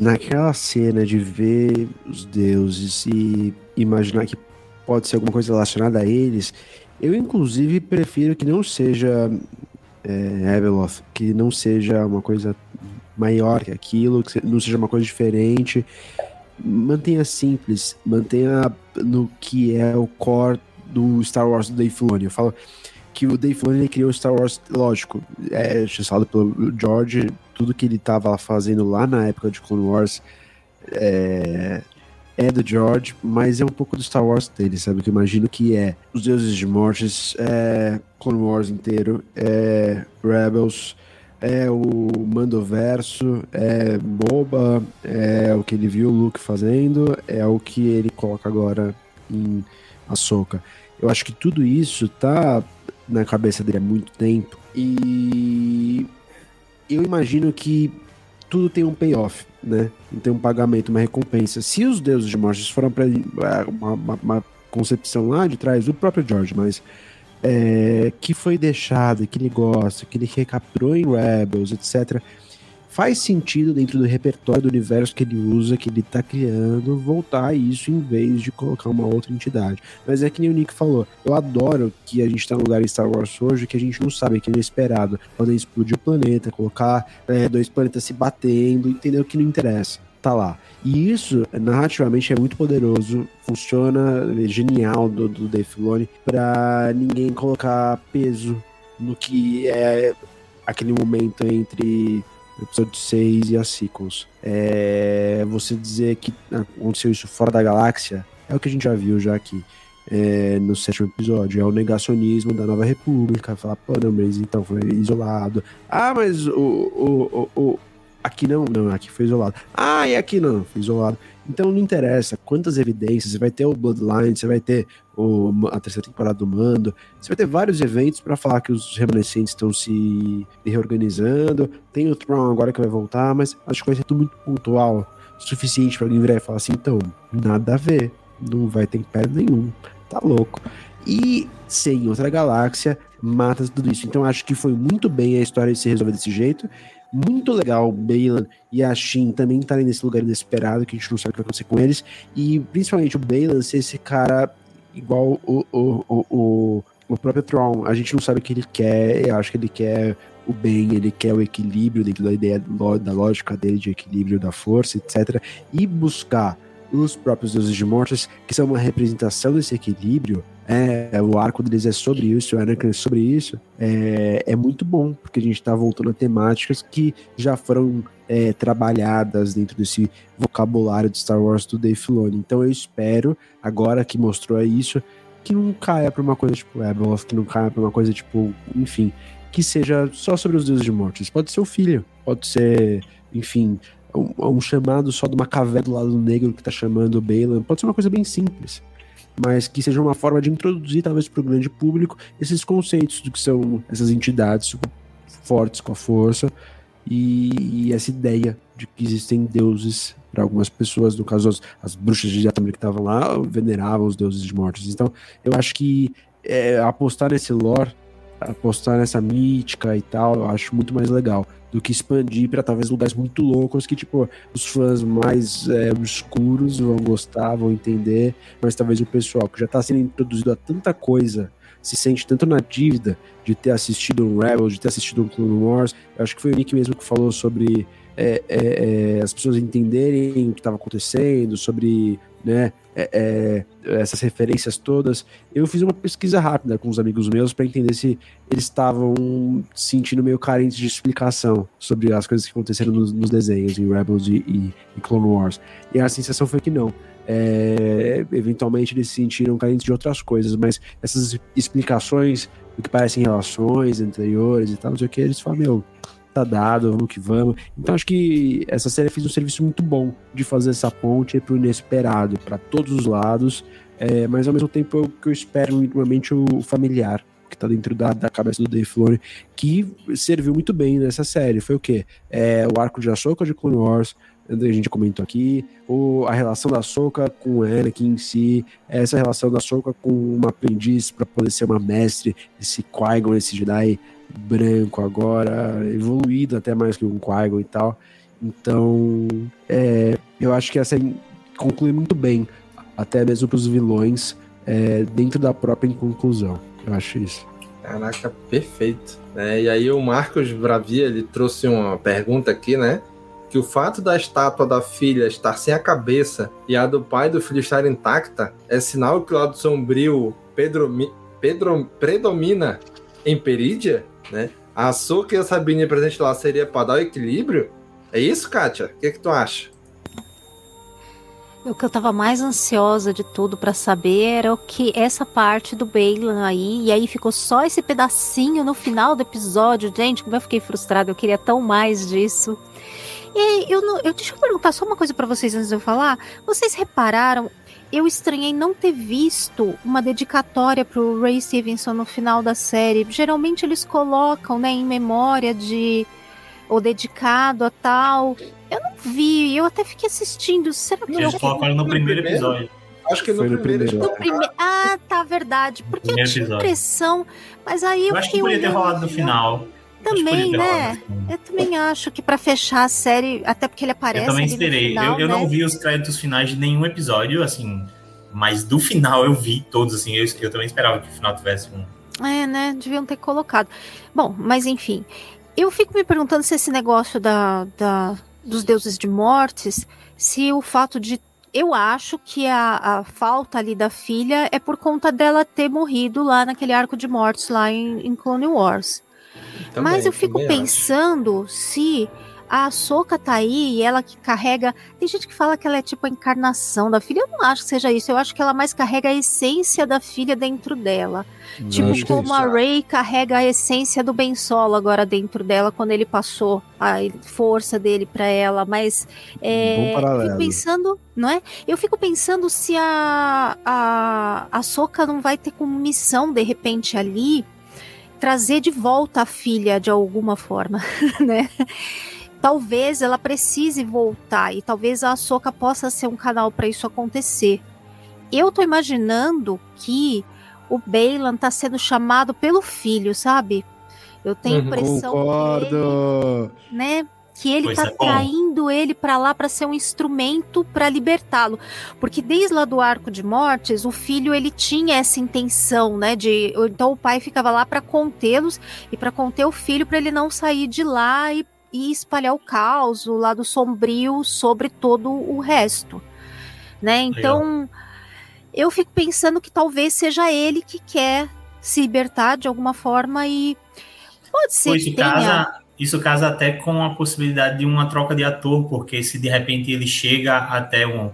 naquela cena de ver os deuses e imaginar que pode ser alguma coisa relacionada a eles, eu inclusive prefiro que não seja é, Abeloth, que não seja uma coisa maior que aquilo, que não seja uma coisa diferente. Mantenha simples, mantenha no que é o core do Star Wars do Dave Filoni. Eu falo que o Dave Filoni criou Star Wars, lógico, é chancelado pelo George, tudo que ele estava fazendo lá na época de Clone Wars é, é do George, mas é um pouco do Star Wars dele, sabe? Que eu imagino que é Os Deuses de Mortes, é Clone Wars inteiro, é Rebels, é o Mandoverso, é Boba, é o que ele viu o Luke fazendo, é o que ele coloca agora em Ahsoka. Eu acho que tudo isso tá na cabeça dele há muito tempo e eu imagino que tudo tem um payoff, né? Tem um pagamento, uma recompensa. Se os deuses de mortes foram para é, uma, uma, uma concepção lá de trás do próprio George, mas é, que foi deixado, que ele gosta, que ele recapturou em Rebels, etc., faz sentido dentro do repertório do universo que ele usa, que ele tá criando, voltar a isso em vez de colocar uma outra entidade. Mas é que nem o Nick falou, eu adoro que a gente tá num lugar em Star Wars hoje que a gente não sabe, que é inesperado. Podem explodir o planeta, colocar é, dois planetas se batendo, entendeu? Que não interessa tá lá. E isso, narrativamente, é muito poderoso, funciona, é genial do, do Dave Filoni, pra ninguém colocar peso no que é aquele momento entre episódio 6 e as sequels. É, você dizer que aconteceu isso fora da galáxia é o que a gente já viu já aqui. É, no sétimo episódio, é o negacionismo da Nova República, falar, pô, não, mas então foi isolado. Ah, mas o, o, o, Aqui não, não, aqui foi isolado. Ah, e aqui não, foi isolado. Então não interessa quantas evidências, você vai ter o Bloodline, você vai ter o, a terceira temporada do Mando, você vai ter vários eventos para falar que os remanescentes estão se reorganizando. Tem o Tron agora que vai voltar, mas acho que vai ser tudo muito pontual, suficiente para alguém virar e falar assim: então, nada a ver, não vai ter pé nenhum, tá louco. E sem outra galáxia, mata tudo isso. Então acho que foi muito bem a história de se resolver desse jeito muito legal Balan e a Shin também estarem nesse lugar inesperado, que a gente não sabe o que vai acontecer com eles. E principalmente o Balan ser esse cara igual o, o, o, o, o próprio Tron. A gente não sabe o que ele quer, eu acho que ele quer o bem, ele quer o equilíbrio dentro da ideia da lógica dele de equilíbrio da força, etc. E buscar os próprios deuses de mortes, que são uma representação desse equilíbrio, é, o arco deles é sobre isso, o Anakin é sobre isso, é, é muito bom, porque a gente está voltando a temáticas que já foram é, trabalhadas dentro desse vocabulário de Star Wars do Dave Filoni. Então eu espero, agora que mostrou isso, que não caia para uma coisa tipo Abeloth, que não caia para uma coisa tipo, enfim, que seja só sobre os deuses de mortes. Pode ser o filho, pode ser, enfim, um, um chamado só de uma caverna do lado negro que tá chamando o Balan. Pode ser uma coisa bem simples mas que seja uma forma de introduzir, talvez, para o grande público, esses conceitos do que são essas entidades fortes com a força e, e essa ideia de que existem deuses para algumas pessoas, no caso as, as bruxas de Datamir que estavam lá, veneravam os deuses de mortos. Então, eu acho que é, apostar nesse lore, apostar nessa mítica e tal, eu acho muito mais legal do que expandir para talvez lugares muito loucos que, tipo, os fãs mais é, obscuros vão gostar, vão entender, mas talvez o pessoal que já tá sendo introduzido a tanta coisa se sente tanto na dívida de ter assistido um Rebel, de ter assistido um Clone Wars. Eu acho que foi o Nick mesmo que falou sobre é, é, é as pessoas entenderem o que estava acontecendo, sobre né, é, é, essas referências todas. Eu fiz uma pesquisa rápida com os amigos meus para entender se eles estavam sentindo meio carentes de explicação sobre as coisas que aconteceram nos, nos desenhos, em Rebels e, e, e, Clone Wars. E a sensação foi que não. É, eventualmente eles se sentiram carentes de outras coisas, mas essas explicações do que parecem relações anteriores e tal, não sei o que, eles falam, meu, tá dado, vamos que vamos. Então acho que essa série fez um serviço muito bom de fazer essa ponte pro inesperado, para todos os lados, é, mas ao mesmo tempo eu, que eu espero minimamente o familiar que tá dentro da, da cabeça do Dave Filoni, que serviu muito bem nessa série. Foi o quê? É, o arco de Ahsoka de Clone Wars, a gente comentou aqui, a relação da Soka com Anakin em si, essa relação da Soka com uma aprendiz para poder ser uma mestre, esse Qui-Gon, esse Jedi branco agora, evoluído até mais que um qui e tal. Então, é, eu acho que essa conclui muito bem, até mesmo para os vilões, é, dentro da própria conclusão. Eu acho isso. Caraca, perfeito. É, e aí o Marcos Bravia, ele trouxe uma pergunta aqui, né? Que o fato da estátua da filha estar sem a cabeça e a do pai do filho estar intacta é sinal que o lado sombrio Pedro, Pedro predomina em Perídia? Né? A Açúcar e a Sabine presente lá seria para dar o equilíbrio? É isso, Kátia? O que, que tu acha? O que eu tava mais ansiosa de tudo para saber era o que essa parte do Bailan aí, e aí ficou só esse pedacinho no final do episódio. Gente, como eu fiquei frustrada, eu queria tão mais disso. E eu, não, eu deixa eu perguntar só uma coisa para vocês antes de eu falar. Vocês repararam eu estranhei não ter visto uma dedicatória pro Ray Stevenson no final da série. Geralmente eles colocam, né, em memória de ou dedicado a tal. Eu não vi, eu até fiquei assistindo. Será que eles colocaram no primeiro episódio? Acho que no, no primeiro. No prime... Ah, tá, verdade. Porque eu tinha impressão, mas aí eu, eu acho que podia ter rolado no final. Também, né? Eu também acho que para fechar a série, até porque ele aparece. Eu também esperei. Final, eu, eu né? não vi os créditos finais de nenhum episódio, assim. Mas do final eu vi todos, assim. Eu, eu também esperava que o final tivesse um. É, né? Deviam ter colocado. Bom, mas enfim. Eu fico me perguntando se esse negócio da, da dos deuses de mortes, se o fato de eu acho que a, a, falta ali da filha é por conta dela ter morrido lá naquele arco de mortes lá em, em Clone Wars. Também, Mas eu fico pensando acho. se a Soca tá aí e ela que carrega. Tem gente que fala que ela é tipo a encarnação da filha. Eu não acho que seja isso. Eu acho que ela mais carrega a essência da filha dentro dela. Não tipo é como a Ray carrega a essência do Ben Solo agora dentro dela quando ele passou a força dele para ela. Mas é, eu fico pensando, não é? Eu fico pensando se a a, a Soca não vai ter como missão de repente ali trazer de volta a filha de alguma forma, né? Talvez ela precise voltar e talvez a Soca possa ser um canal para isso acontecer. Eu tô imaginando que o Bailan tá sendo chamado pelo filho, sabe? Eu tenho a uhum. impressão Concordo. que ele, né, que ele pois tá é traindo ele para lá para ser um instrumento para libertá-lo, porque desde lá do arco de mortes, o filho ele tinha essa intenção, né, de então o pai ficava lá para contê-los e para conter o filho para ele não sair de lá e, e espalhar o caos, o lado sombrio sobre todo o resto, né? Então Legal. eu fico pensando que talvez seja ele que quer se libertar de alguma forma e pode ser pois que tenha casa isso casa até com a possibilidade de uma troca de ator, porque se de repente ele chega até um,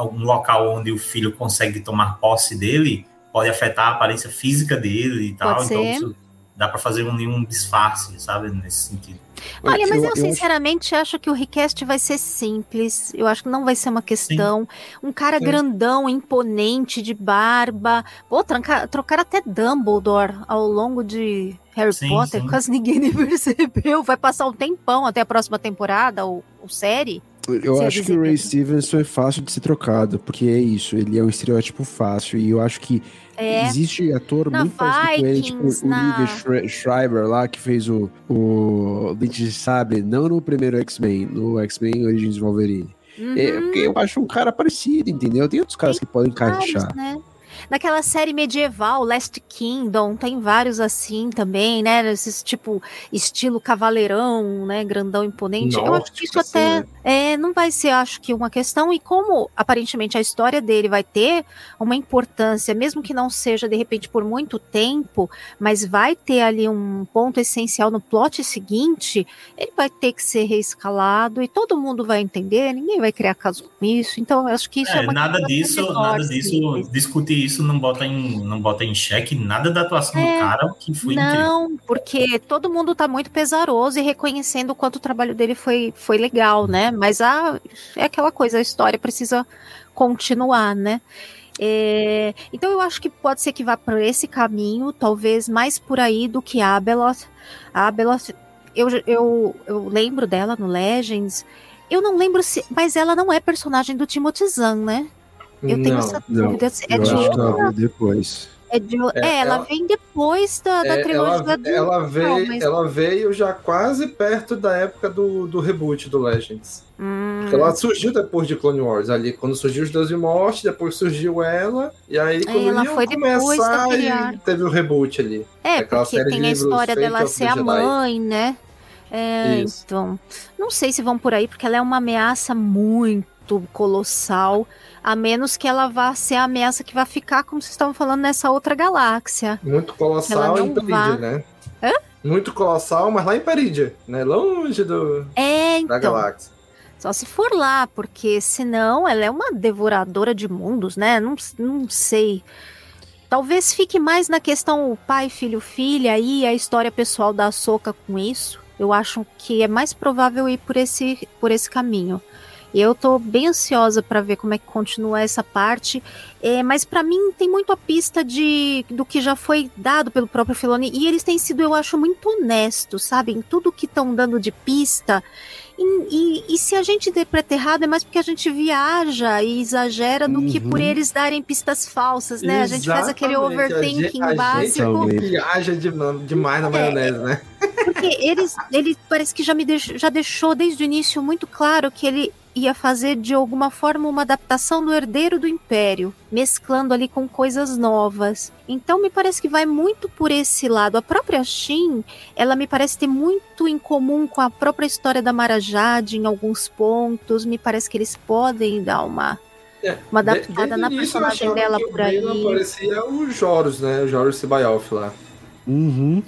um local onde o filho consegue tomar posse dele, pode afetar a aparência física dele e tal. Então isso dá para fazer um, nenhum disfarce, sabe, nesse sentido. Olha, mas eu, eu sinceramente acho... acho que o request vai ser simples. Eu acho que não vai ser uma questão. Sim. Um cara Sim. grandão, imponente, de barba. Pô, trancar, trocar até Dumbledore ao longo de Harry sim, Potter, sim. quase ninguém nem percebeu. Vai passar um tempão até a próxima temporada ou, ou série. Eu acho que o Ray Stevenson é fácil de ser trocado, porque é isso, ele é um estereótipo fácil, e eu acho que é. existe ator na muito parecido com ele, tipo na... o Liv Schreiber lá, que fez o, o Dente de Sabre, não no primeiro X-Men, no X-Men Origins Wolverine. Uhum. É, porque eu acho um cara parecido, entendeu? Tem outros caras Tem que podem encaixar. Né? Naquela série medieval, Last Kingdom, tem vários assim também, né? Esses tipo estilo cavaleirão, né? Grandão imponente. Nossa, eu acho que isso até é, não vai ser, acho que, uma questão. E como aparentemente a história dele vai ter uma importância, mesmo que não seja de repente por muito tempo, mas vai ter ali um ponto essencial no plot seguinte, ele vai ter que ser reescalado e todo mundo vai entender, ninguém vai criar caso com isso. Então, eu acho que isso é, é uma nada disso, nada disso, discutir isso não bota em, não bota em xeque nada da atuação é, do cara, que foi Não, incrível. porque todo mundo tá muito pesaroso e reconhecendo o quanto o trabalho dele foi, foi legal, né? Mas a, é aquela coisa, a história precisa continuar, né? É, então eu acho que pode ser que vá por esse caminho, talvez mais por aí do que a Abeloth. A Abeloth, eu, eu, eu lembro dela no Legends, eu não lembro se. Mas ela não é personagem do Timothy Zahn, né? Eu tenho não, essa dúvida. Não, é de outra. depois. É, de, é, é ela, ela, vem depois da, da é, trilogia ela, ela veio, mas... ela veio já quase perto da época do, do reboot do Legends. Hum. Ela surgiu depois de Clone Wars, ali quando surgiu os Deus de Morte, depois surgiu ela, e aí é, quando ela foi começar, aí teve o reboot ali. É, porque tem a história dela ser a mãe, né? É, então, não sei se vão por aí, porque ela é uma ameaça muito colossal a menos que ela vá ser a ameaça que vai ficar, como vocês estavam falando, nessa outra galáxia. Muito colossal em Peridia, vá... né? Hã? Muito colossal, mas lá em Peridia, né? Longe do, é, então, da galáxia. Só se for lá, porque senão ela é uma devoradora de mundos, né? Não, não sei. Talvez fique mais na questão pai, filho, filha e a história pessoal da Soca com isso. Eu acho que é mais provável ir por esse, por esse caminho. E eu tô bem ansiosa para ver como é que continua essa parte. É, mas para mim tem muito a pista de do que já foi dado pelo próprio Filoni. E eles têm sido, eu acho, muito honestos, sabe? Em tudo que estão dando de pista. E, e, e, se a gente interpreta errado, é mais porque a gente viaja e exagera do uhum. que por uhum. eles darem pistas falsas, né? Exatamente. A gente faz aquele overthinking a gente, básico. A gente viaja de, demais na é. maionese, é, né? Porque eles, ele parece que já me deixou, já deixou desde o início muito claro que ele ia fazer de alguma forma uma adaptação do Herdeiro do Império, mesclando ali com coisas novas. Então me parece que vai muito por esse lado. A própria Shin, ela me parece ter muito em comum com a própria história da Marajade em alguns pontos. Me parece que eles podem dar uma é, uma adaptada na personagem dela por aí. Parecia o Joros, né? O Joros Sibayoff lá. Uhum.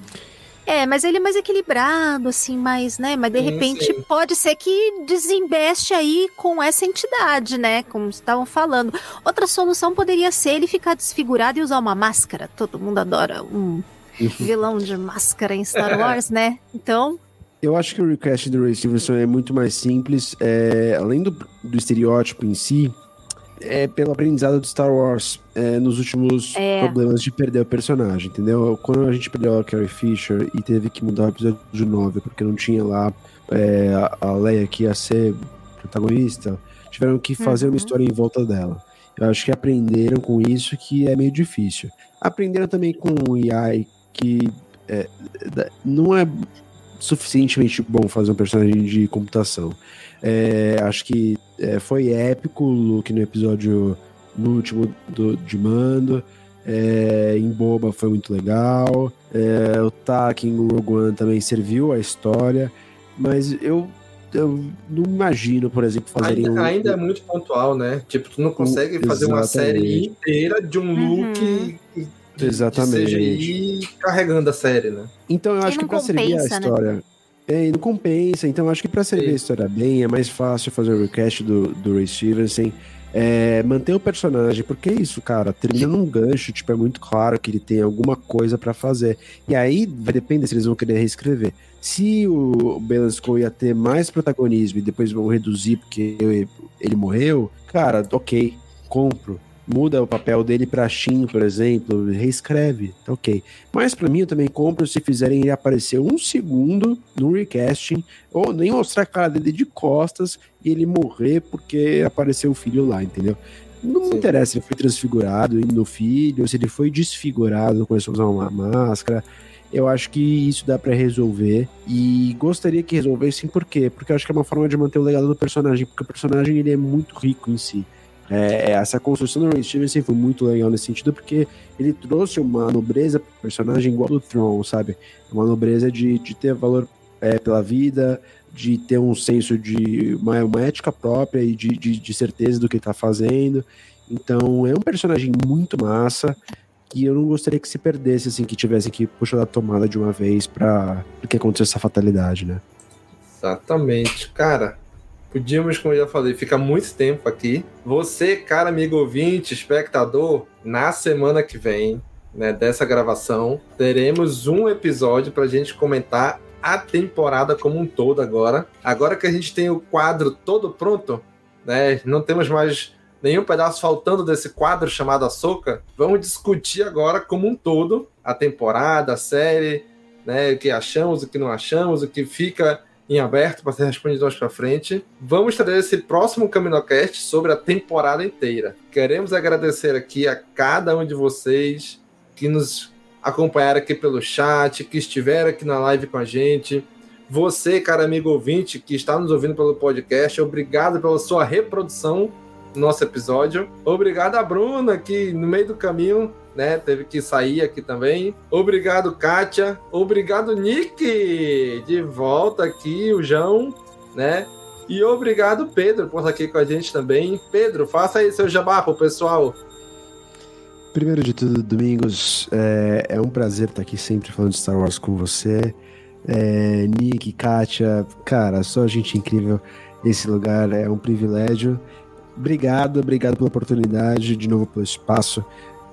É, mas ele é mais equilibrado, assim, mais, né? Mas de sim, repente sim. pode ser que desembeste aí com essa entidade, né? Como estavam falando. Outra solução poderia ser ele ficar desfigurado e usar uma máscara. Todo mundo adora um vilão de máscara em Star Wars, né? Então. Eu acho que o request do Ray Stevenson é muito mais simples. É, além do, do estereótipo em si, é pelo aprendizado de Star Wars é, nos últimos é. problemas de perder o personagem, entendeu? Quando a gente perdeu a Carrie Fisher e teve que mudar o episódio 9 porque não tinha lá é, a Leia que ia ser protagonista, tiveram que fazer uhum. uma história em volta dela. Eu acho que aprenderam com isso que é meio difícil. Aprenderam também com o AI que é, não é suficientemente bom fazer um personagem de computação. É, acho que é, foi épico o Luke no episódio no último do, de Mando. É, em Boba foi muito legal. É, o Tak em Rogue One também serviu a história. Mas eu, eu não imagino, por exemplo, fazerem ainda, um... ainda é muito pontual, né? Tipo, tu não consegue um, fazer uma série inteira de um uhum. Luke Exatamente. E carregando a série, né? Então eu acho que pra compensa, servir a né? história. Né? É, não compensa. Então, acho que para servir Sim. a história bem, é mais fácil fazer o request do, do Ray Stevenson. É, manter o personagem, porque é isso, cara, termina num gancho, tipo, é muito claro que ele tem alguma coisa para fazer. E aí vai depender se eles vão querer reescrever. Se o Belasco ia ter mais protagonismo e depois vão reduzir porque ele morreu, cara, ok, compro muda o papel dele para Shin, por exemplo, reescreve, tá ok. Mas para mim eu também compro se fizerem ele aparecer um segundo no recasting, ou nem mostrar a cara dele de costas e ele morrer porque apareceu o filho lá, entendeu? Não me interessa se ele foi transfigurado no filho, se ele foi desfigurado, começou a usar uma máscara. Eu acho que isso dá para resolver e gostaria que resolvessem por quê? Porque eu acho que é uma forma de manter o legado do personagem, porque o personagem ele é muito rico em si. É, essa construção do Ray Stevenson foi muito legal nesse sentido, porque ele trouxe uma nobreza pro personagem igual do Tron, sabe? Uma nobreza de, de ter valor é, pela vida, de ter um senso de uma, uma ética própria e de, de, de, certeza do que ele tá fazendo. Então é um personagem muito massa que eu não gostaria que se perdesse, assim, que tivesse que puxar a tomada de uma vez para que acontecesse essa fatalidade, né? Exatamente, cara. Podíamos, como eu já falei, ficar muito tempo aqui. Você, cara amigo ouvinte, espectador, na semana que vem, né, dessa gravação, teremos um episódio para a gente comentar a temporada como um todo agora. Agora que a gente tem o quadro todo pronto, né, não temos mais nenhum pedaço faltando desse quadro chamado Açúcar, vamos discutir agora como um todo a temporada, a série, né, o que achamos, o que não achamos, o que fica em aberto para ser respondido mais para frente. Vamos trazer esse próximo CaminoCast sobre a temporada inteira. Queremos agradecer aqui a cada um de vocês que nos acompanharam aqui pelo chat, que estiveram aqui na live com a gente. Você, cara amigo ouvinte, que está nos ouvindo pelo podcast, obrigado pela sua reprodução do nosso episódio. Obrigado a Bruna, que no meio do caminho né? Teve que sair aqui também. Obrigado, Kátia. Obrigado, Nick. De volta aqui, o João, né? E obrigado, Pedro, por estar aqui com a gente também. Pedro, faça aí seu jabá pro pessoal. Primeiro de tudo, Domingos, é, é um prazer estar aqui sempre falando de Star Wars com você. É, Nick, Kátia, cara, só gente incrível. Esse lugar é um privilégio. Obrigado, obrigado pela oportunidade, de novo pelo espaço.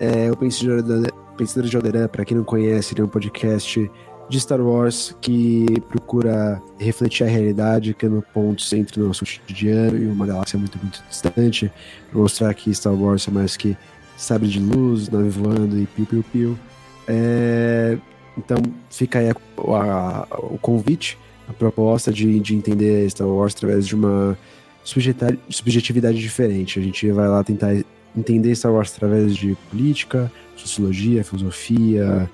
É, o Pensador de Alderan, para quem não conhece, ele é um podcast de Star Wars que procura refletir a realidade, criando pontos entre o nosso cotidiano e uma galáxia muito, muito distante, mostrar que Star Wars é mais que sabre de luz, nave voando e piu-piu-piu. É, então fica aí a, a, o convite, a proposta de, de entender Star Wars através de uma subjetividade diferente. A gente vai lá tentar entender Star Wars através de política, sociologia, filosofia,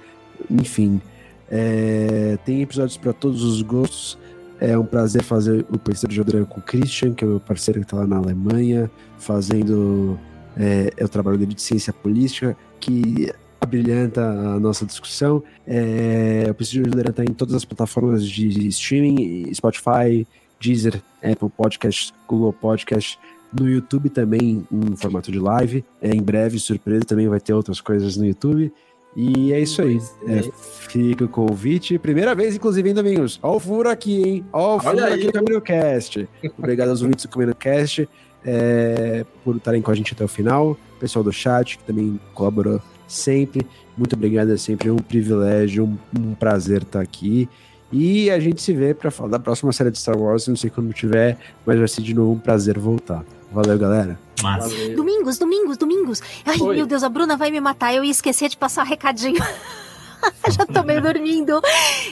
enfim. É, tem episódios para todos os gostos. É um prazer fazer o Pensador de Odran com o Christian, que é meu parceiro que está lá na Alemanha, fazendo é, é, o trabalho dele de ciência política, que abrilhanta a nossa discussão. É, o Pensador de Odran está em todas as plataformas de streaming, Spotify, Deezer, Apple Podcast, Google Podcast, no YouTube também em formato de live. É, em breve, surpresa, também vai ter outras coisas no YouTube. E é isso aí. É, fica o convite. Primeira vez, inclusive, em Domingos. Ó o furo aqui, hein? Ó o furo aqui no CaminoCast. Obrigado aos ouvintes do CaminoCast é, por estarem com a gente até o final. Pessoal do chat, que também colaborou sempre. Muito obrigado, é sempre um privilégio, um, um prazer estar aqui. E a gente se vê para falar da próxima série de Star Wars. Não sei quando tiver, mas vai ser de novo um prazer voltar. Valeu, galera. Valeu. Domingos, domingos, domingos. Ai, Oi. meu Deus, a Bruna vai me matar. Eu ia esquecer de passar recadinho. Já tô meio dormindo.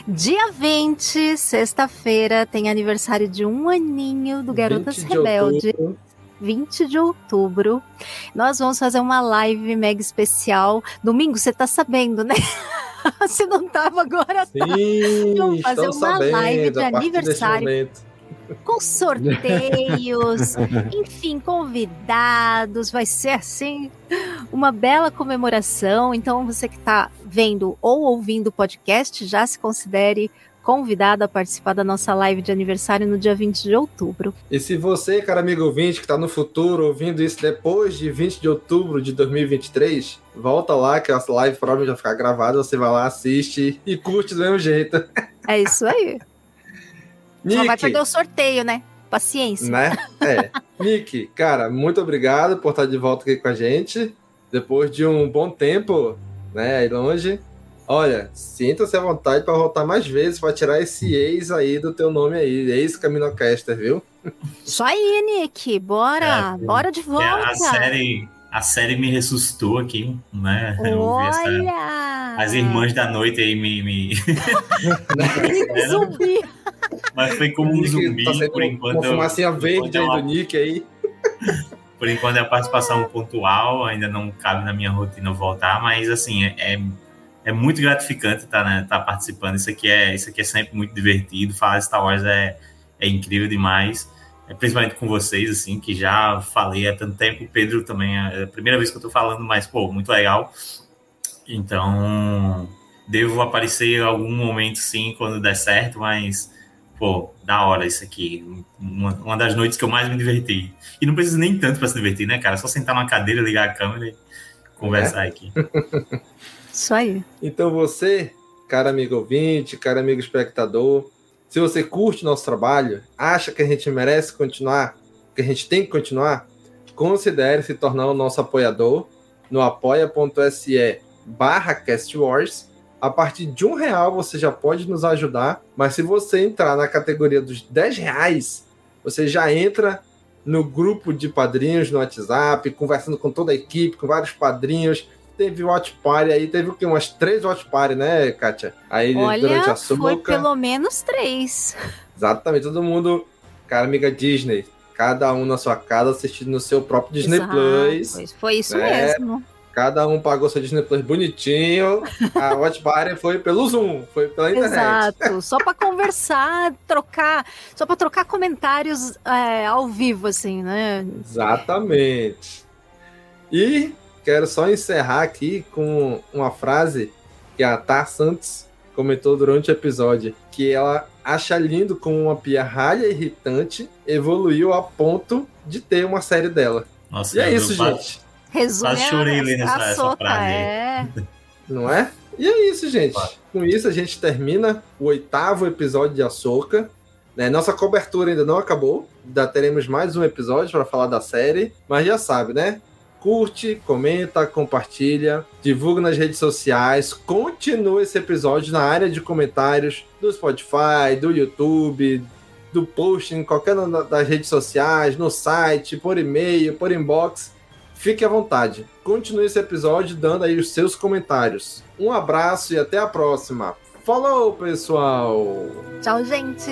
Dia 20, sexta-feira, tem aniversário de um aninho do Garotas Rebelde. 20 de outubro. Nós vamos fazer uma live mega especial. Domingo, você tá sabendo, né? Se não tava agora, Sim, tá. Vamos fazer uma sabendo, live de aniversário com sorteios, enfim, convidados. Vai ser assim uma bela comemoração. Então, você que está vendo ou ouvindo o podcast, já se considere convidado a participar da nossa live de aniversário no dia 20 de outubro. E se você, cara amigo ouvinte, que está no futuro ouvindo isso depois de 20 de outubro de 2023, volta lá que a live provavelmente vai ficar gravada, você vai lá, assiste e curte do mesmo jeito. É isso aí. Nick. Só vai perder o sorteio, né? Paciência. Né? É. Nick, cara, muito obrigado por estar de volta aqui com a gente. Depois de um bom tempo, né, aí longe. Olha, sinta-se à vontade para voltar mais vezes para tirar esse ex aí do teu nome aí, ex-Caminocaster, viu? Isso aí, Nick. Bora, É, bora de volta. A série, a série me ressuscitou aqui, né? Eu vi essa- Olha! as irmãs da noite aí me. me... Zumbi. Mas foi como um zumbi, Tá por enquanto. Uma fumacinha por verde enquanto é aí uma- do Nick aí. Por enquanto é a participação pontual, ainda não cabe na minha rotina voltar, mas assim, é, é, é muito gratificante estar né, tá participando. Isso aqui, é, isso aqui é sempre muito divertido. Falar de Star Wars é, é incrível demais. É, principalmente com vocês, assim, que já falei há tanto tempo. O Pedro também é a primeira vez que eu tô falando, mas, pô, muito legal. Então, devo aparecer em algum momento, sim, quando der certo, mas, pô, da hora isso aqui. Uma, uma das noites que eu mais me diverti. E não precisa nem tanto para se divertir, né, cara? É só sentar numa cadeira, ligar a câmera e conversar aqui. Isso aí. Então você, cara amigo ouvinte, cara amigo espectador, se você curte nosso trabalho, acha que a gente merece continuar, que a gente tem que continuar, considere se tornar o nosso apoiador no apoia.se barra castwars. A partir de um real você já pode nos ajudar, mas se você entrar na categoria dos 10 reais, você já entra no grupo de padrinhos no WhatsApp, conversando com toda a equipe, com vários padrinhos. Teve watch party aí, teve o quê? Umas três watch party, né, Kátia? Aí durante Olha, a foi Soca. pelo menos três. Exatamente, todo mundo, cara amiga Disney, cada um na sua casa assistindo no seu próprio Disney Exato, Plus. foi- Foi isso né? mesmo. Cada um pagou seu Disney Plus bonitinho. A Watch Party foi pelo Zoom, foi pela internet. Exato, só pra conversar, trocar, só pra trocar comentários é, ao vivo, assim, né? Exatamente. E quero só encerrar aqui com uma frase que a Tar Santos comentou durante o episódio, que ela acha lindo como uma pirralha irritante evoluiu a ponto de ter uma série dela. Nossa, e é isso, gente. Resume a- a essa- frase é. Não é? E é isso, gente. Com isso, a gente termina o oitavo episódio de Ahsoka. Né? Nossa cobertura ainda não acabou. Ainda teremos mais um episódio para falar da série. Mas já sabe, né? Curte, comenta, compartilha, divulga nas redes sociais. Continua esse episódio na área de comentários do Spotify, do YouTube, do post em qualquer uma das redes sociais, no site, por e-mail, por inbox. Fique à vontade. Continue esse episódio dando aí os seus comentários. Um abraço e até a próxima. Falou, pessoal! Tchau, gente!